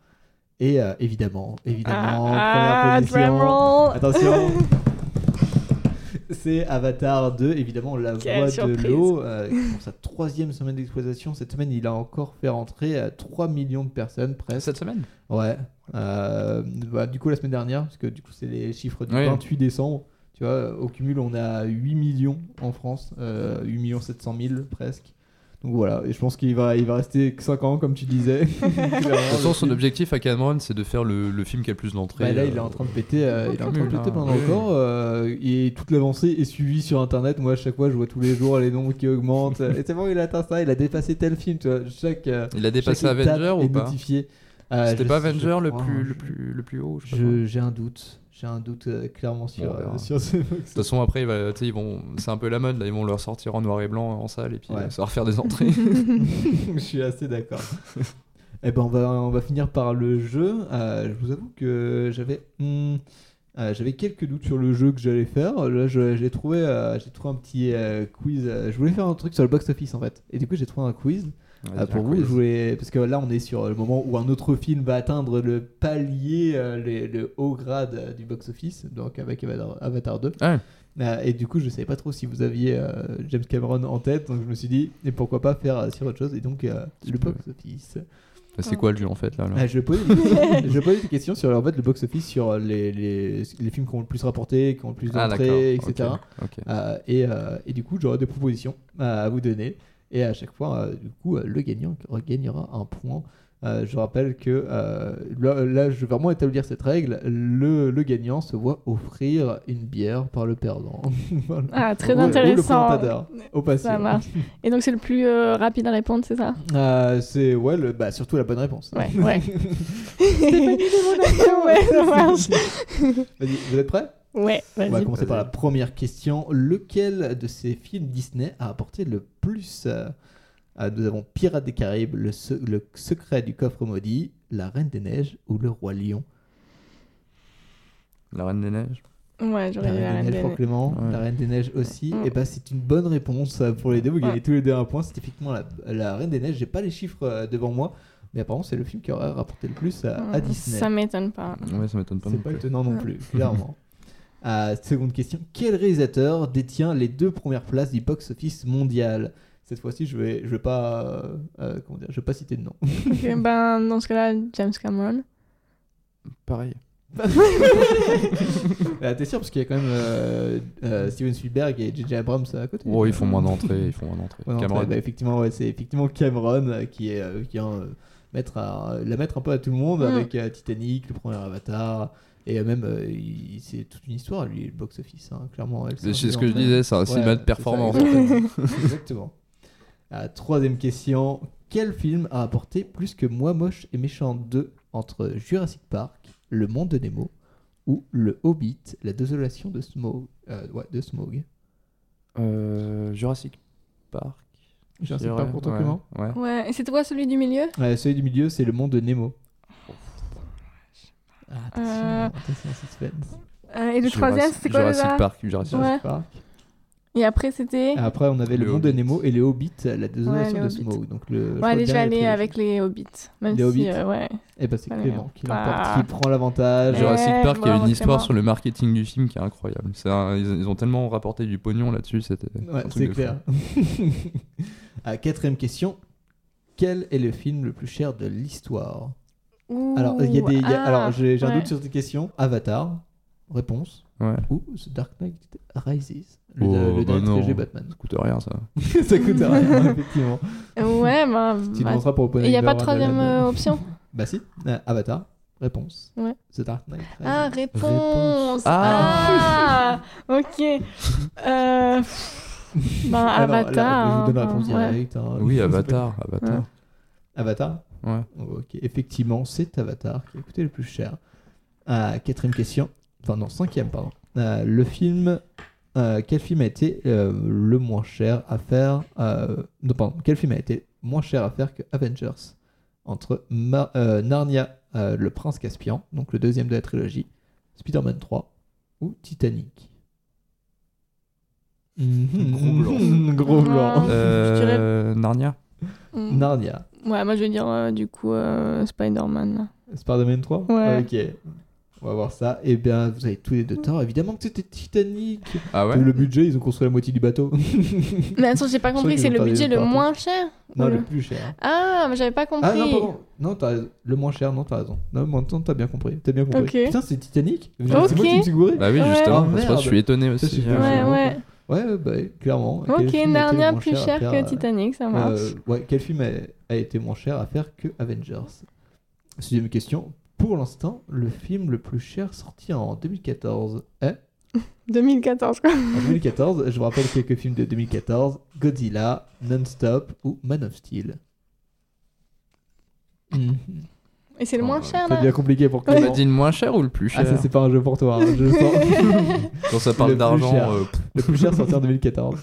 Et euh, évidemment, évidemment, Ah, première position. drumroll. Attention C'est Avatar 2, évidemment, la Quelle voix surprise. de l'eau. euh, pour sa troisième semaine d'exploitation, cette semaine, il a encore fait rentrer euh, 3 millions de personnes presque. Cette semaine? Ouais. Euh, bah, du coup, la semaine dernière, parce que du coup, c'est les chiffres du Oui. 28 décembre. Tu vois, au cumul, on a 8 millions en France, euh, 8 millions 700 000 presque. Donc voilà, et je pense qu'il va, il va rester 5 ans, comme tu disais. De toute façon, son objectif à Cameron, c'est de faire le, le film qui a le plus d'entrées. Bah là, il est euh, en train de péter, euh, il est en train de péter hein. oui. records. euh, et toute l'avancée est suivie sur internet. Moi, à chaque fois, je vois tous les jours les nombres qui augmentent. et c'est bon, il a atteint ça, il a dépassé tel film. Tu vois, chaque, euh, Il a dépassé Avenger ou pas notifié. Euh, C'était pas Avenger le crois, plus, hein, le, plus, le plus haut J'ai un doute. J'ai un doute euh, clairement sur, verra. euh, sur ce De toute façon, après, va- ils vont, c'est un peu la mode, là, ils vont le ressortir en noir et blanc en salle et puis Ouais. euh, ça va refaire des entrées. je suis assez d'accord. Eh ben on va, on va finir par le jeu. Euh, je vous avoue que j'avais hmm, j'avais quelques doutes sur le jeu que j'allais faire. Là, j'ai trouvé, j'ai trouvé un petit quiz. Je voulais faire un truc sur le box-office en fait. Et du coup, j'ai trouvé un quiz. Euh, pour vous, quiz. je voulais... parce que là on est sur le moment où un autre film va atteindre le palier, euh, les- le haut grade euh, du box-office, donc avec Avatar, Avatar 2. Ah ouais. Euh, et du coup, je savais pas trop si vous aviez euh, James Cameron en tête, donc je me suis dit, et pourquoi pas faire sur autre chose, et donc euh, le peux. box-office. Bah, c'est quoi le jeu en fait là, là Ah, je vais poser des des questions sur en fait, le box-office, sur les, les, les films qui ont le plus rapporté, qui ont le plus Ah, d'entrées, etc. Euh, et, euh, et du coup, j'aurai des propositions à vous donner. Et à chaque fois, euh, du coup, euh, le gagnant gagnera un point. Euh, je rappelle que euh, là, là, je vais vraiment établir cette règle. Le, le gagnant se voit offrir une bière par le perdant. Voilà. Ah, très Ou- ou le intéressant. au. Ça marche. Et donc, c'est le plus euh, rapide à répondre, c'est ça? C'est ouais, le, bah, surtout la bonne réponse. Ouais, ouais. Ouais, ça marche. Vas-y, vous êtes prêts? Ouais, On va commencer par la première question. Lequel de ces films Disney a apporté le plus euh, euh, Nous avons Pirates des Caraïbes, le, se- le secret du coffre maudit, La Reine des Neiges ou Le Roi Lion? La Reine des Neiges. Ouais, La j'aurais dit la Reine des Neiges pour. Clément, Ouais. La Reine des Neiges aussi. Mm. Et bah c'est une bonne réponse euh, pour les deux. Vous gagnez Ouais. tous les deux un point. C'est effectivement la, la Reine des Neiges. J'ai pas les chiffres euh, devant moi, mais apparemment c'est le film qui aurait rapporté le plus à, à Mm, Disney. Ça m'étonne pas. Ouais, ça m'étonne pas. C'est non pas plus. étonnant non plus, clairement. Euh, seconde question. Quel réalisateur détient les deux premières places du box-office mondial? Cette fois-ci, je vais, je vais pas, euh, euh, comment dire, je vais pas citer de nom. Ben, dans ce cas-là, James Cameron. Pareil. Ah, T'es sûr parce qu'il y a quand même euh, euh, Steven Spielberg et J.J. Abrams à côté. Oh, ils font moins d'entrées. Ils font moins d'entrées. Cameron. bah, effectivement, ouais, c'est effectivement Cameron qui est euh, qui vient euh, mettre à- la mettre un peu à tout le monde Mm. avec euh, Titanic, le premier Avatar. Et euh, même, euh, il- c'est toute une histoire, lui, le box-office, hein, clairement. elle, C'est ce que je disais, c'est un cinéma de c'est ça, performance. exactement. exactement. Troisième question. Quel film a apporté plus que Moi Moche et Méchant 2 entre Jurassic Park, Le Monde de Nemo ou Le Hobbit, La Désolation de Smaug euh, Ouais, de. Euh, Jurassic Park. Jurassic Park pour toi, ouais, Clément? Ouais. Ouais, et c'était quoi celui du milieu? Ouais, celui du milieu, c'est Le Monde de Nemo. Ah, attention, Euh, attention, suspense. Euh, Et le Jurassic- troisième, c'était quoi Jurassic déjà Park, Jurassic Ouais. Park. Et après, c'était. Après, on avait Le, Le Monde de Hobbit. Nemo et Les Hobbits, La Désolation Ouais, de. Smaug. Donc le, Ouais, allez, trilogie. avec les Hobbits. Même Les si, Hobbits euh, ouais. Et bah c'est Pas Clément qui Ah. l'emporte, qui prend l'avantage. Jurassic Park, il y a une histoire Clément. sur le marketing du film qui est incroyable. C'est un- ils, ils ont tellement rapporté du pognon là-dessus, c'était. Ouais, c'est clair. Ah, quatrième question. Quel est le film le plus cher de l'histoire? Ouh, Alors, il y a des, il y a- ah, alors j'ai j'ai un ouais. doute sur cette question. Avatar, réponse. Ouais. Ou The Dark Knight Rises, le, Oh, le bah dernier non. Batman. Ça coûte rien, ça. ça coûte rien, effectivement. Ouais, bah. Tu bah, demanderas pour Et il n'y a pas de troisième euh, option Bah si, Euh, Avatar, réponse. Ouais. The Dark Knight Rises. Ah, réponse Ah. Ah, Ok. Euh... Ben, là, Avatar. je vous donne la hein, réponse ouais. directe. hein. Oui, Avatar. Avatar. Ouais. Avatar Ouais. Oh, Ok, effectivement, c'est Avatar qui a coûté le plus cher. Ah, quatrième question, enfin non, cinquième, pardon. Euh, le film, euh, quel film a été euh, le moins cher à faire euh, Non, pardon, quel film a été moins cher à faire que Avengers Entre euh, Narnia, euh, le prince Caspian, donc le deuxième de la trilogie, Spider-Man 3 ou Titanic? Mhm. Gros blanc. Gros blanc. Euh, Narnia. Narnia. Ouais, moi je vais dire euh, du coup euh, Spider-Man. Spider-Man 3 Ouais. Ok. On va voir ça. Et bien, vous avez tous les deux tort. Évidemment que c'était Titanic. Ah ouais Le budget, ils ont construit la moitié du bateau. Mais attends, j'ai pas compris, c'est le budget le moins cher Non, le plus cher. Ah, mais j'avais pas compris. Ah non, pardon. Non, t'as raison. le moins cher, non, t'as raison. Non, mais attends, t'as bien compris. T'as bien compris. Ok. Putain, c'est Titanic C'est Ok. moi qui me suis gouré Bah oui, justement. Pour ça que je suis étonné aussi. Ouais, ouais. Ouais, ouais, bah, clairement. Ok, Narnia plus cher faire, que euh, Titanic, ça marche. Euh, ouais, quel film a, a été moins cher à faire que Avengers? Sixième question. Pour l'instant, le film le plus cher sorti en 2014 est? 2014 quoi. En 2014, je vous rappelle quelques films de 2014 Godzilla, Non-Stop ou Man of Steel? Et c'est le moins cher là devient compliqué pour Tu Clément. m'as dit le moins cher ou le plus Ah, cher ça, c'est pas un jeu pour toi, hein, je le sens. Quand ça parle d'argent, euh, Le plus cher sorti en 2014.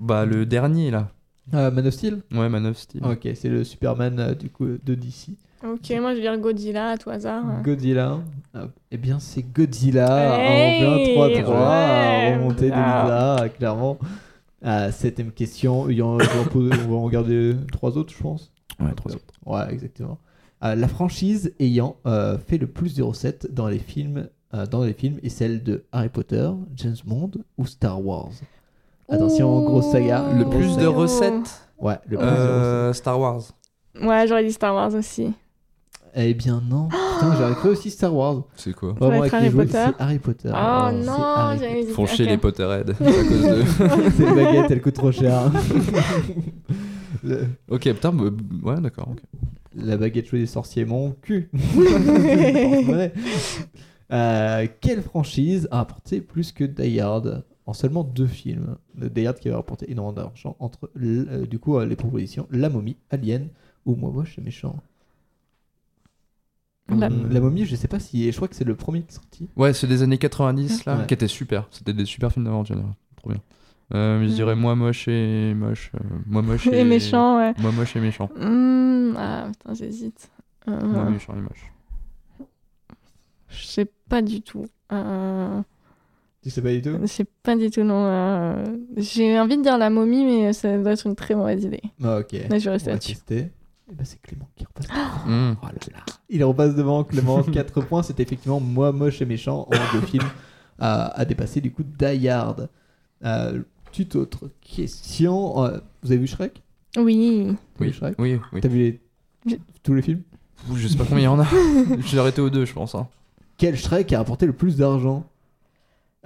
Bah, le dernier là. Euh, Man of Steel Ouais, Man of Steel. Ok, c'est le Superman euh, du coup de DC. Ok, moi je vais dire Godzilla à tout hasard. Godzilla. Hop. Eh bien, c'est Godzilla. Hey, en 3-3. ouais. Remontée Ah. d'Elisa, clairement. Ah, septième question. Il y en- on, va en poser- on va en regarder trois autres, je pense. Ouais, trois autres. Ouais, exactement. Euh, la franchise ayant euh, fait le plus de recettes dans les films, euh, dans les films est celle de Harry Potter, James Bond ou Star Wars. Attention, grosse saga. Le grosse plus de saga. recettes Ouais, le plus de recettes. Euh, Star Wars. Ouais, j'aurais dit Star Wars aussi. Eh bien non. Putain, j'aurais cru aussi Star Wars. C'est quoi avec les Harry jouets, Potter. c'est Harry Potter. Oh c'est non, j'avais hésité. Font chier Ok. les Potterheads à cause de. C'est une baguette, elle coûte trop cher. Le- ok, putain, bah, ouais, d'accord. ok. La baguette chaude des sorciers, mon cul. Euh, quelle franchise a rapporté plus que Die Hard en seulement deux films? Le Die Hard qui avait rapporté énormément d'argent entre euh, du coup euh, les propositions La momie, Alien ou Moi moche et méchant. La- Hum, La momie, je sais pas si. Je crois que c'est le premier qui est sorti. Ouais, c'est des années 90 là, Ouais. qui étaient super. C'était des super films d'aventure. Trop bien. Euh, je dirais moi moche et moche. euh, moi moche et, Et méchant, ouais. Moi moche et méchant. Hmm, ah, putain, j'hésite. Euh, Moi méchant et moche. Je sais pas du tout. Euh, Tu sais pas du tout? Je sais pas du tout, non. euh, J'ai envie de dire la momie, mais ça doit être une très mauvaise idée. Ah, ok. Là, je vais rester là-dessus. Et ben c'est Clément qui repasse. Mm. Oh là là. Il repasse devant Clément. 4 points. C'était effectivement moi moche et méchant en deux films à, à dépasser du coup Die Hard. Euh, toute autre question. Euh, vous avez vu Shrek? Oui. T'as vu Oui, Shrek? Oui, oui. T'as vu les- tous les films? Ouh, Je sais pas combien il y en a. J'ai arrêté aux deux, je pense. hein. Quel Shrek a rapporté le plus d'argent?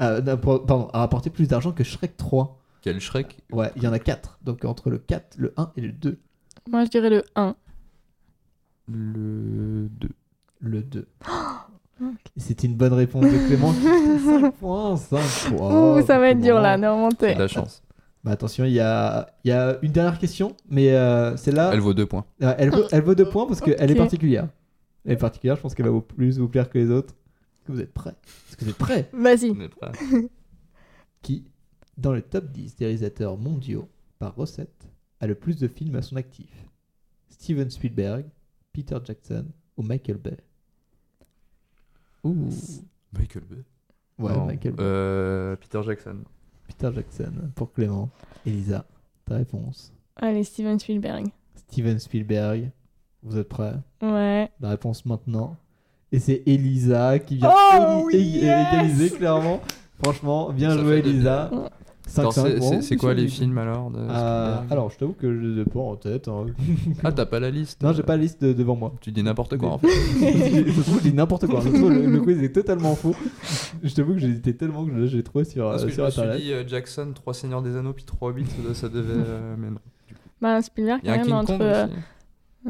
Euh, non, pour- Pardon, a rapporté plus d'argent que Shrek 3. Quel Shrek? Ouais, il y en a 4. Donc entre le 4, le 1 et le 2. Moi, je dirais le 1. Le 2. Le 2. C'était une bonne réponse de Clément. 5 points, 5 points. Ouh, ça va être dur là, de remonter. C'est de la chance. Bah attention, il y a, il y a une dernière question, mais euh, celle-là. Elle vaut deux points. Euh, elle, vaut, elle vaut deux points parce qu'elle est particulière. Elle est particulière, je pense qu'elle va vous plus vous plaire que les autres. Est-ce que vous êtes prêts? Est-ce que vous êtes prêts? Vas-y. On. Qui, dans le top 10 des réalisateurs mondiaux par recette, a le plus de films à son actif? Steven Spielberg, Peter Jackson ou Michael Bay? Ouh. Michael Bay. Ouais, Non, Michael Bay. euh, Peter Jackson. Peter Jackson pour Clément. Elisa, ta réponse Allez, Steven Spielberg. Steven Spielberg, vous êtes prêts? Ouais. La réponse maintenant. Et c'est Elisa qui vient Oh, éli- ég- yes égaliser clairement. Franchement, bien Ça joué fait deux Elisa. Bien. 5 Alors, c'est- quoi les films, alors, de Spielberg Alors, je t'avoue que je les ai pas en tête. hein. Ah, t'as pas la liste Non, j'ai pas la liste de- devant moi. Tu dis n'importe quoi en fait. je trouve que je dis n'importe quoi. Je trouve le, le quiz est totalement faux. Je t'avoue que j'ai hésité tellement que je l'ai trouvé sur, Parce euh, que je sur me suis internet. dit euh, Jackson, 3 Seigneurs des Anneaux, puis 3 Hobbits, ça, ça devait. euh, mais non. Bah, Spielberg, Il y a quand un même, King entre. Kong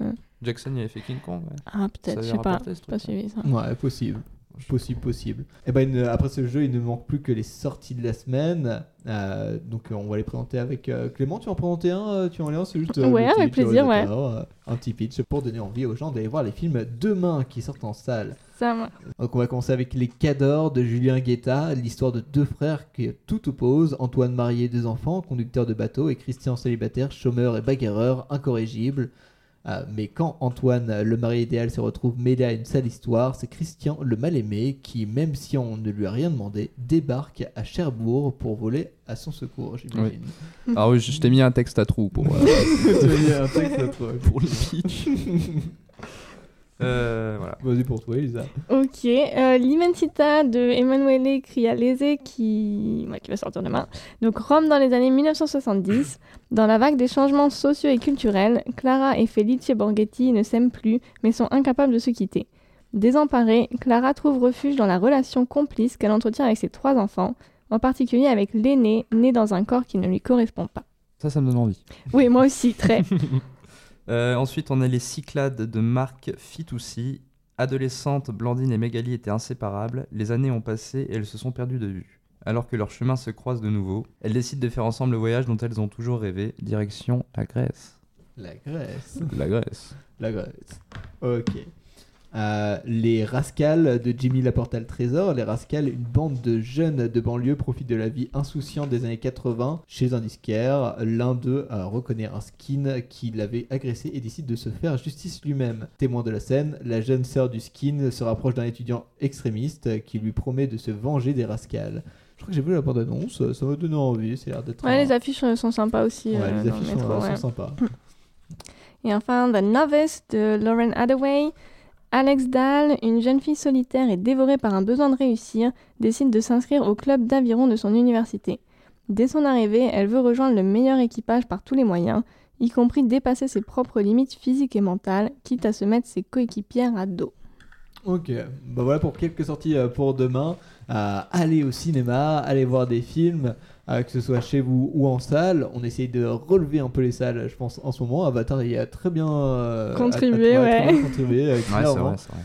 euh. Jackson, il avait fait King Kong. ouais. Ah, peut-être, je sais pas. Pas truc-là. suivi ça. Ouais, possible. Possible, possible. Et ben, une- après ce jeu, il ne manque plus que les sorties de la semaine. Euh, donc, euh, on va les présenter avec euh, Clément. Tu en présenter un Tu en lien C'est juste. Ouais, avec pitch, plaisir, ouais. Un petit pitch pour donner envie aux gens d'aller voir les films demain qui sortent en salle. Ça. Donc, on va commencer avec Les Cadors de Julien Guetta, l'histoire de deux frères qui tout opposent Antoine marié, deux enfants, conducteur de bateau, et Christian célibataire, chômeur et bagarreur, incorrigible. Euh, mais quand Antoine, le mari idéal, se retrouve mêlé à une sale histoire, c'est Christian, le mal-aimé, qui, même si on ne lui a rien demandé, débarque à Cherbourg pour voler à son secours, j'imagine. Oui. Alors, oui, je je t'ai mis un texte à trous pour. euh, mis un texte à trous. Pour le pitch. Euh, voilà. Vas-y pour toi, Elisa. Ok, euh, L'Immensità de Emanuele Crialese qui... ouais, qui va sortir demain. Donc Rome dans les années 1970. Dans la vague des changements sociaux et culturels, Clara et Felice Borghetti ne s'aiment plus mais sont incapables de se quitter. Désemparée, Clara trouve refuge dans la relation complice qu'elle entretient avec ses trois enfants, en particulier avec l'aîné, né dans un corps qui ne lui correspond pas. Ça, ça me donne envie. Oui, moi aussi, très. Euh, ensuite, on a les Cyclades de Marc Fitoussi. Adolescentes, Blandine et Magali étaient inséparables. Les années ont passé et elles se sont perdues de vue. Alors que leurs chemins se croisent de nouveau, elles décident de faire ensemble le voyage dont elles ont toujours rêvé, direction la Grèce. La Grèce. La Grèce. La Grèce. Ok. Euh, les Rascals de Jimmy Laporte le Trésor. Les Rascals, une bande de jeunes de banlieue profitent de la vie insouciante des années 80 chez un disquaire. L'un d'eux euh, reconnaît un skin qui l'avait agressé et décide de se faire justice lui-même. Témoin de la scène, la jeune sœur du skin se rapproche d'un étudiant extrémiste qui lui promet de se venger des Rascals. Je crois que j'ai vu la bande-annonce, ça m'a donné envie, c'est l'air d'être Ouais, un- les affiches euh, sont sympas aussi. Ouais, euh, les le affiches sont- sympas. Et enfin, The Novice de Lauren Hathaway. Alex Dahl, une jeune fille solitaire et dévorée par un besoin de réussir, décide de s'inscrire au club d'aviron de son université. Dès son arrivée, elle veut rejoindre le meilleur équipage par tous les moyens, y compris dépasser ses propres limites physiques et mentales, quitte à se mettre ses coéquipières à dos. Ok, bah voilà pour quelques sorties euh, pour demain. Euh, allez au cinéma, allez voir des films, que ce soit chez vous ou en salle. On essaye de relever un peu les salles, je pense, en ce moment. Avatar y a très bien euh, Contribué, ouais. euh,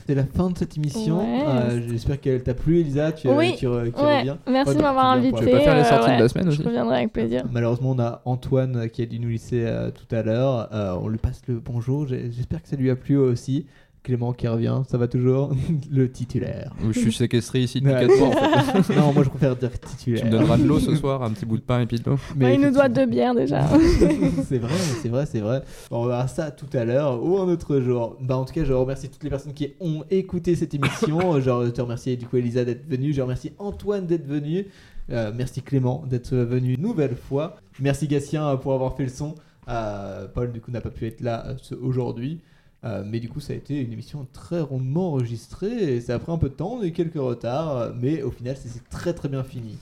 c'est la fin de cette émission. Ouais. Euh, J'espère qu'elle t'a plu, Elisa. Tu, Oui, tu, ouais. reviens. Merci Ouais, de m'avoir tu invité. pas faire les euh, sorties de la semaine aussi Je reviendrai avec plaisir. Malheureusement, on a Antoine euh, qui a dû nous laisser euh, tout à l'heure. Euh, on lui passe le bonjour. J'espère que ça lui a plu aussi. Clément qui revient, ça va toujours Le titulaire. Je suis séquestré ici depuis Ouais. 4 mois en fait. non, moi je préfère dire titulaire. Tu me donneras de l'eau ce soir, un petit bout de pain et puis de l'eau. Ouais, il nous doit deux bières déjà. c'est vrai, c'est vrai, c'est vrai. Bon, on verra ça tout à l'heure ou un autre jour. Bah, en tout cas, je remercie toutes les personnes qui ont écouté cette émission. je te remercie du coup Elisa d'être venue. Je remercie Antoine d'être venu. Euh, merci Clément d'être venu une nouvelle fois. Merci Gatien pour avoir fait le son. Euh, Paul du coup n'a pas pu être là euh, aujourd'hui. Euh, mais du coup, ça a été une émission très rondement enregistrée et ça a pris un peu de temps, on a eu quelques retards, mais au final, ça s'est très très bien fini.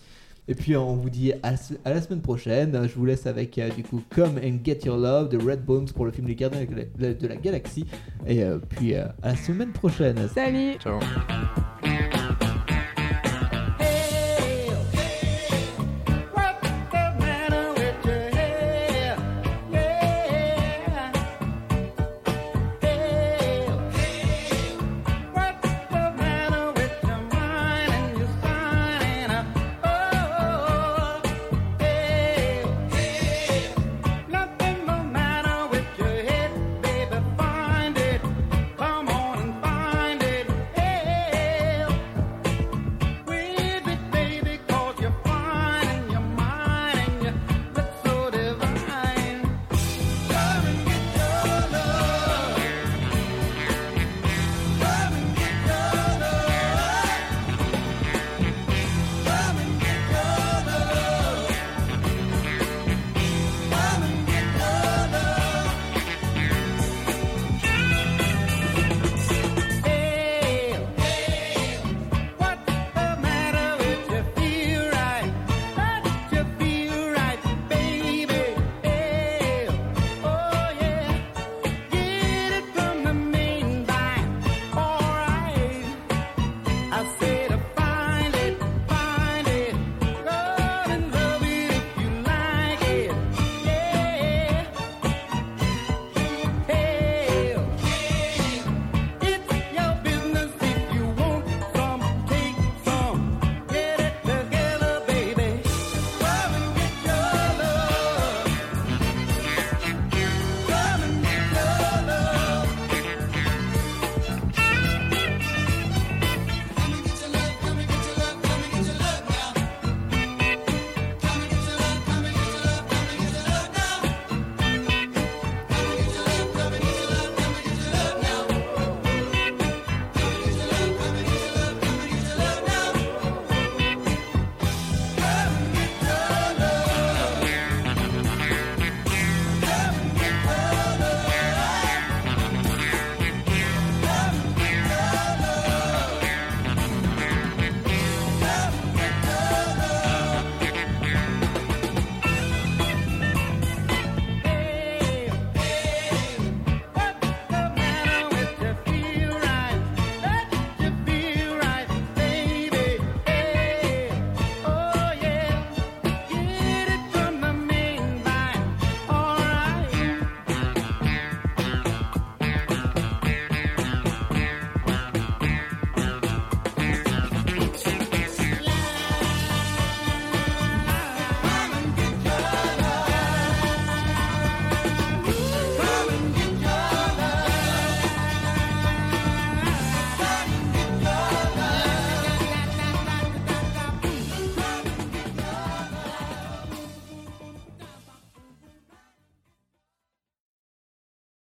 Et puis, on vous dit à, la se- à la semaine prochaine. Je vous laisse avec euh, du coup Come and Get Your Love de Red Bones pour le film Les Gardiens de la- Galaxie. Et euh, puis, à la semaine prochaine. Salut Ciao.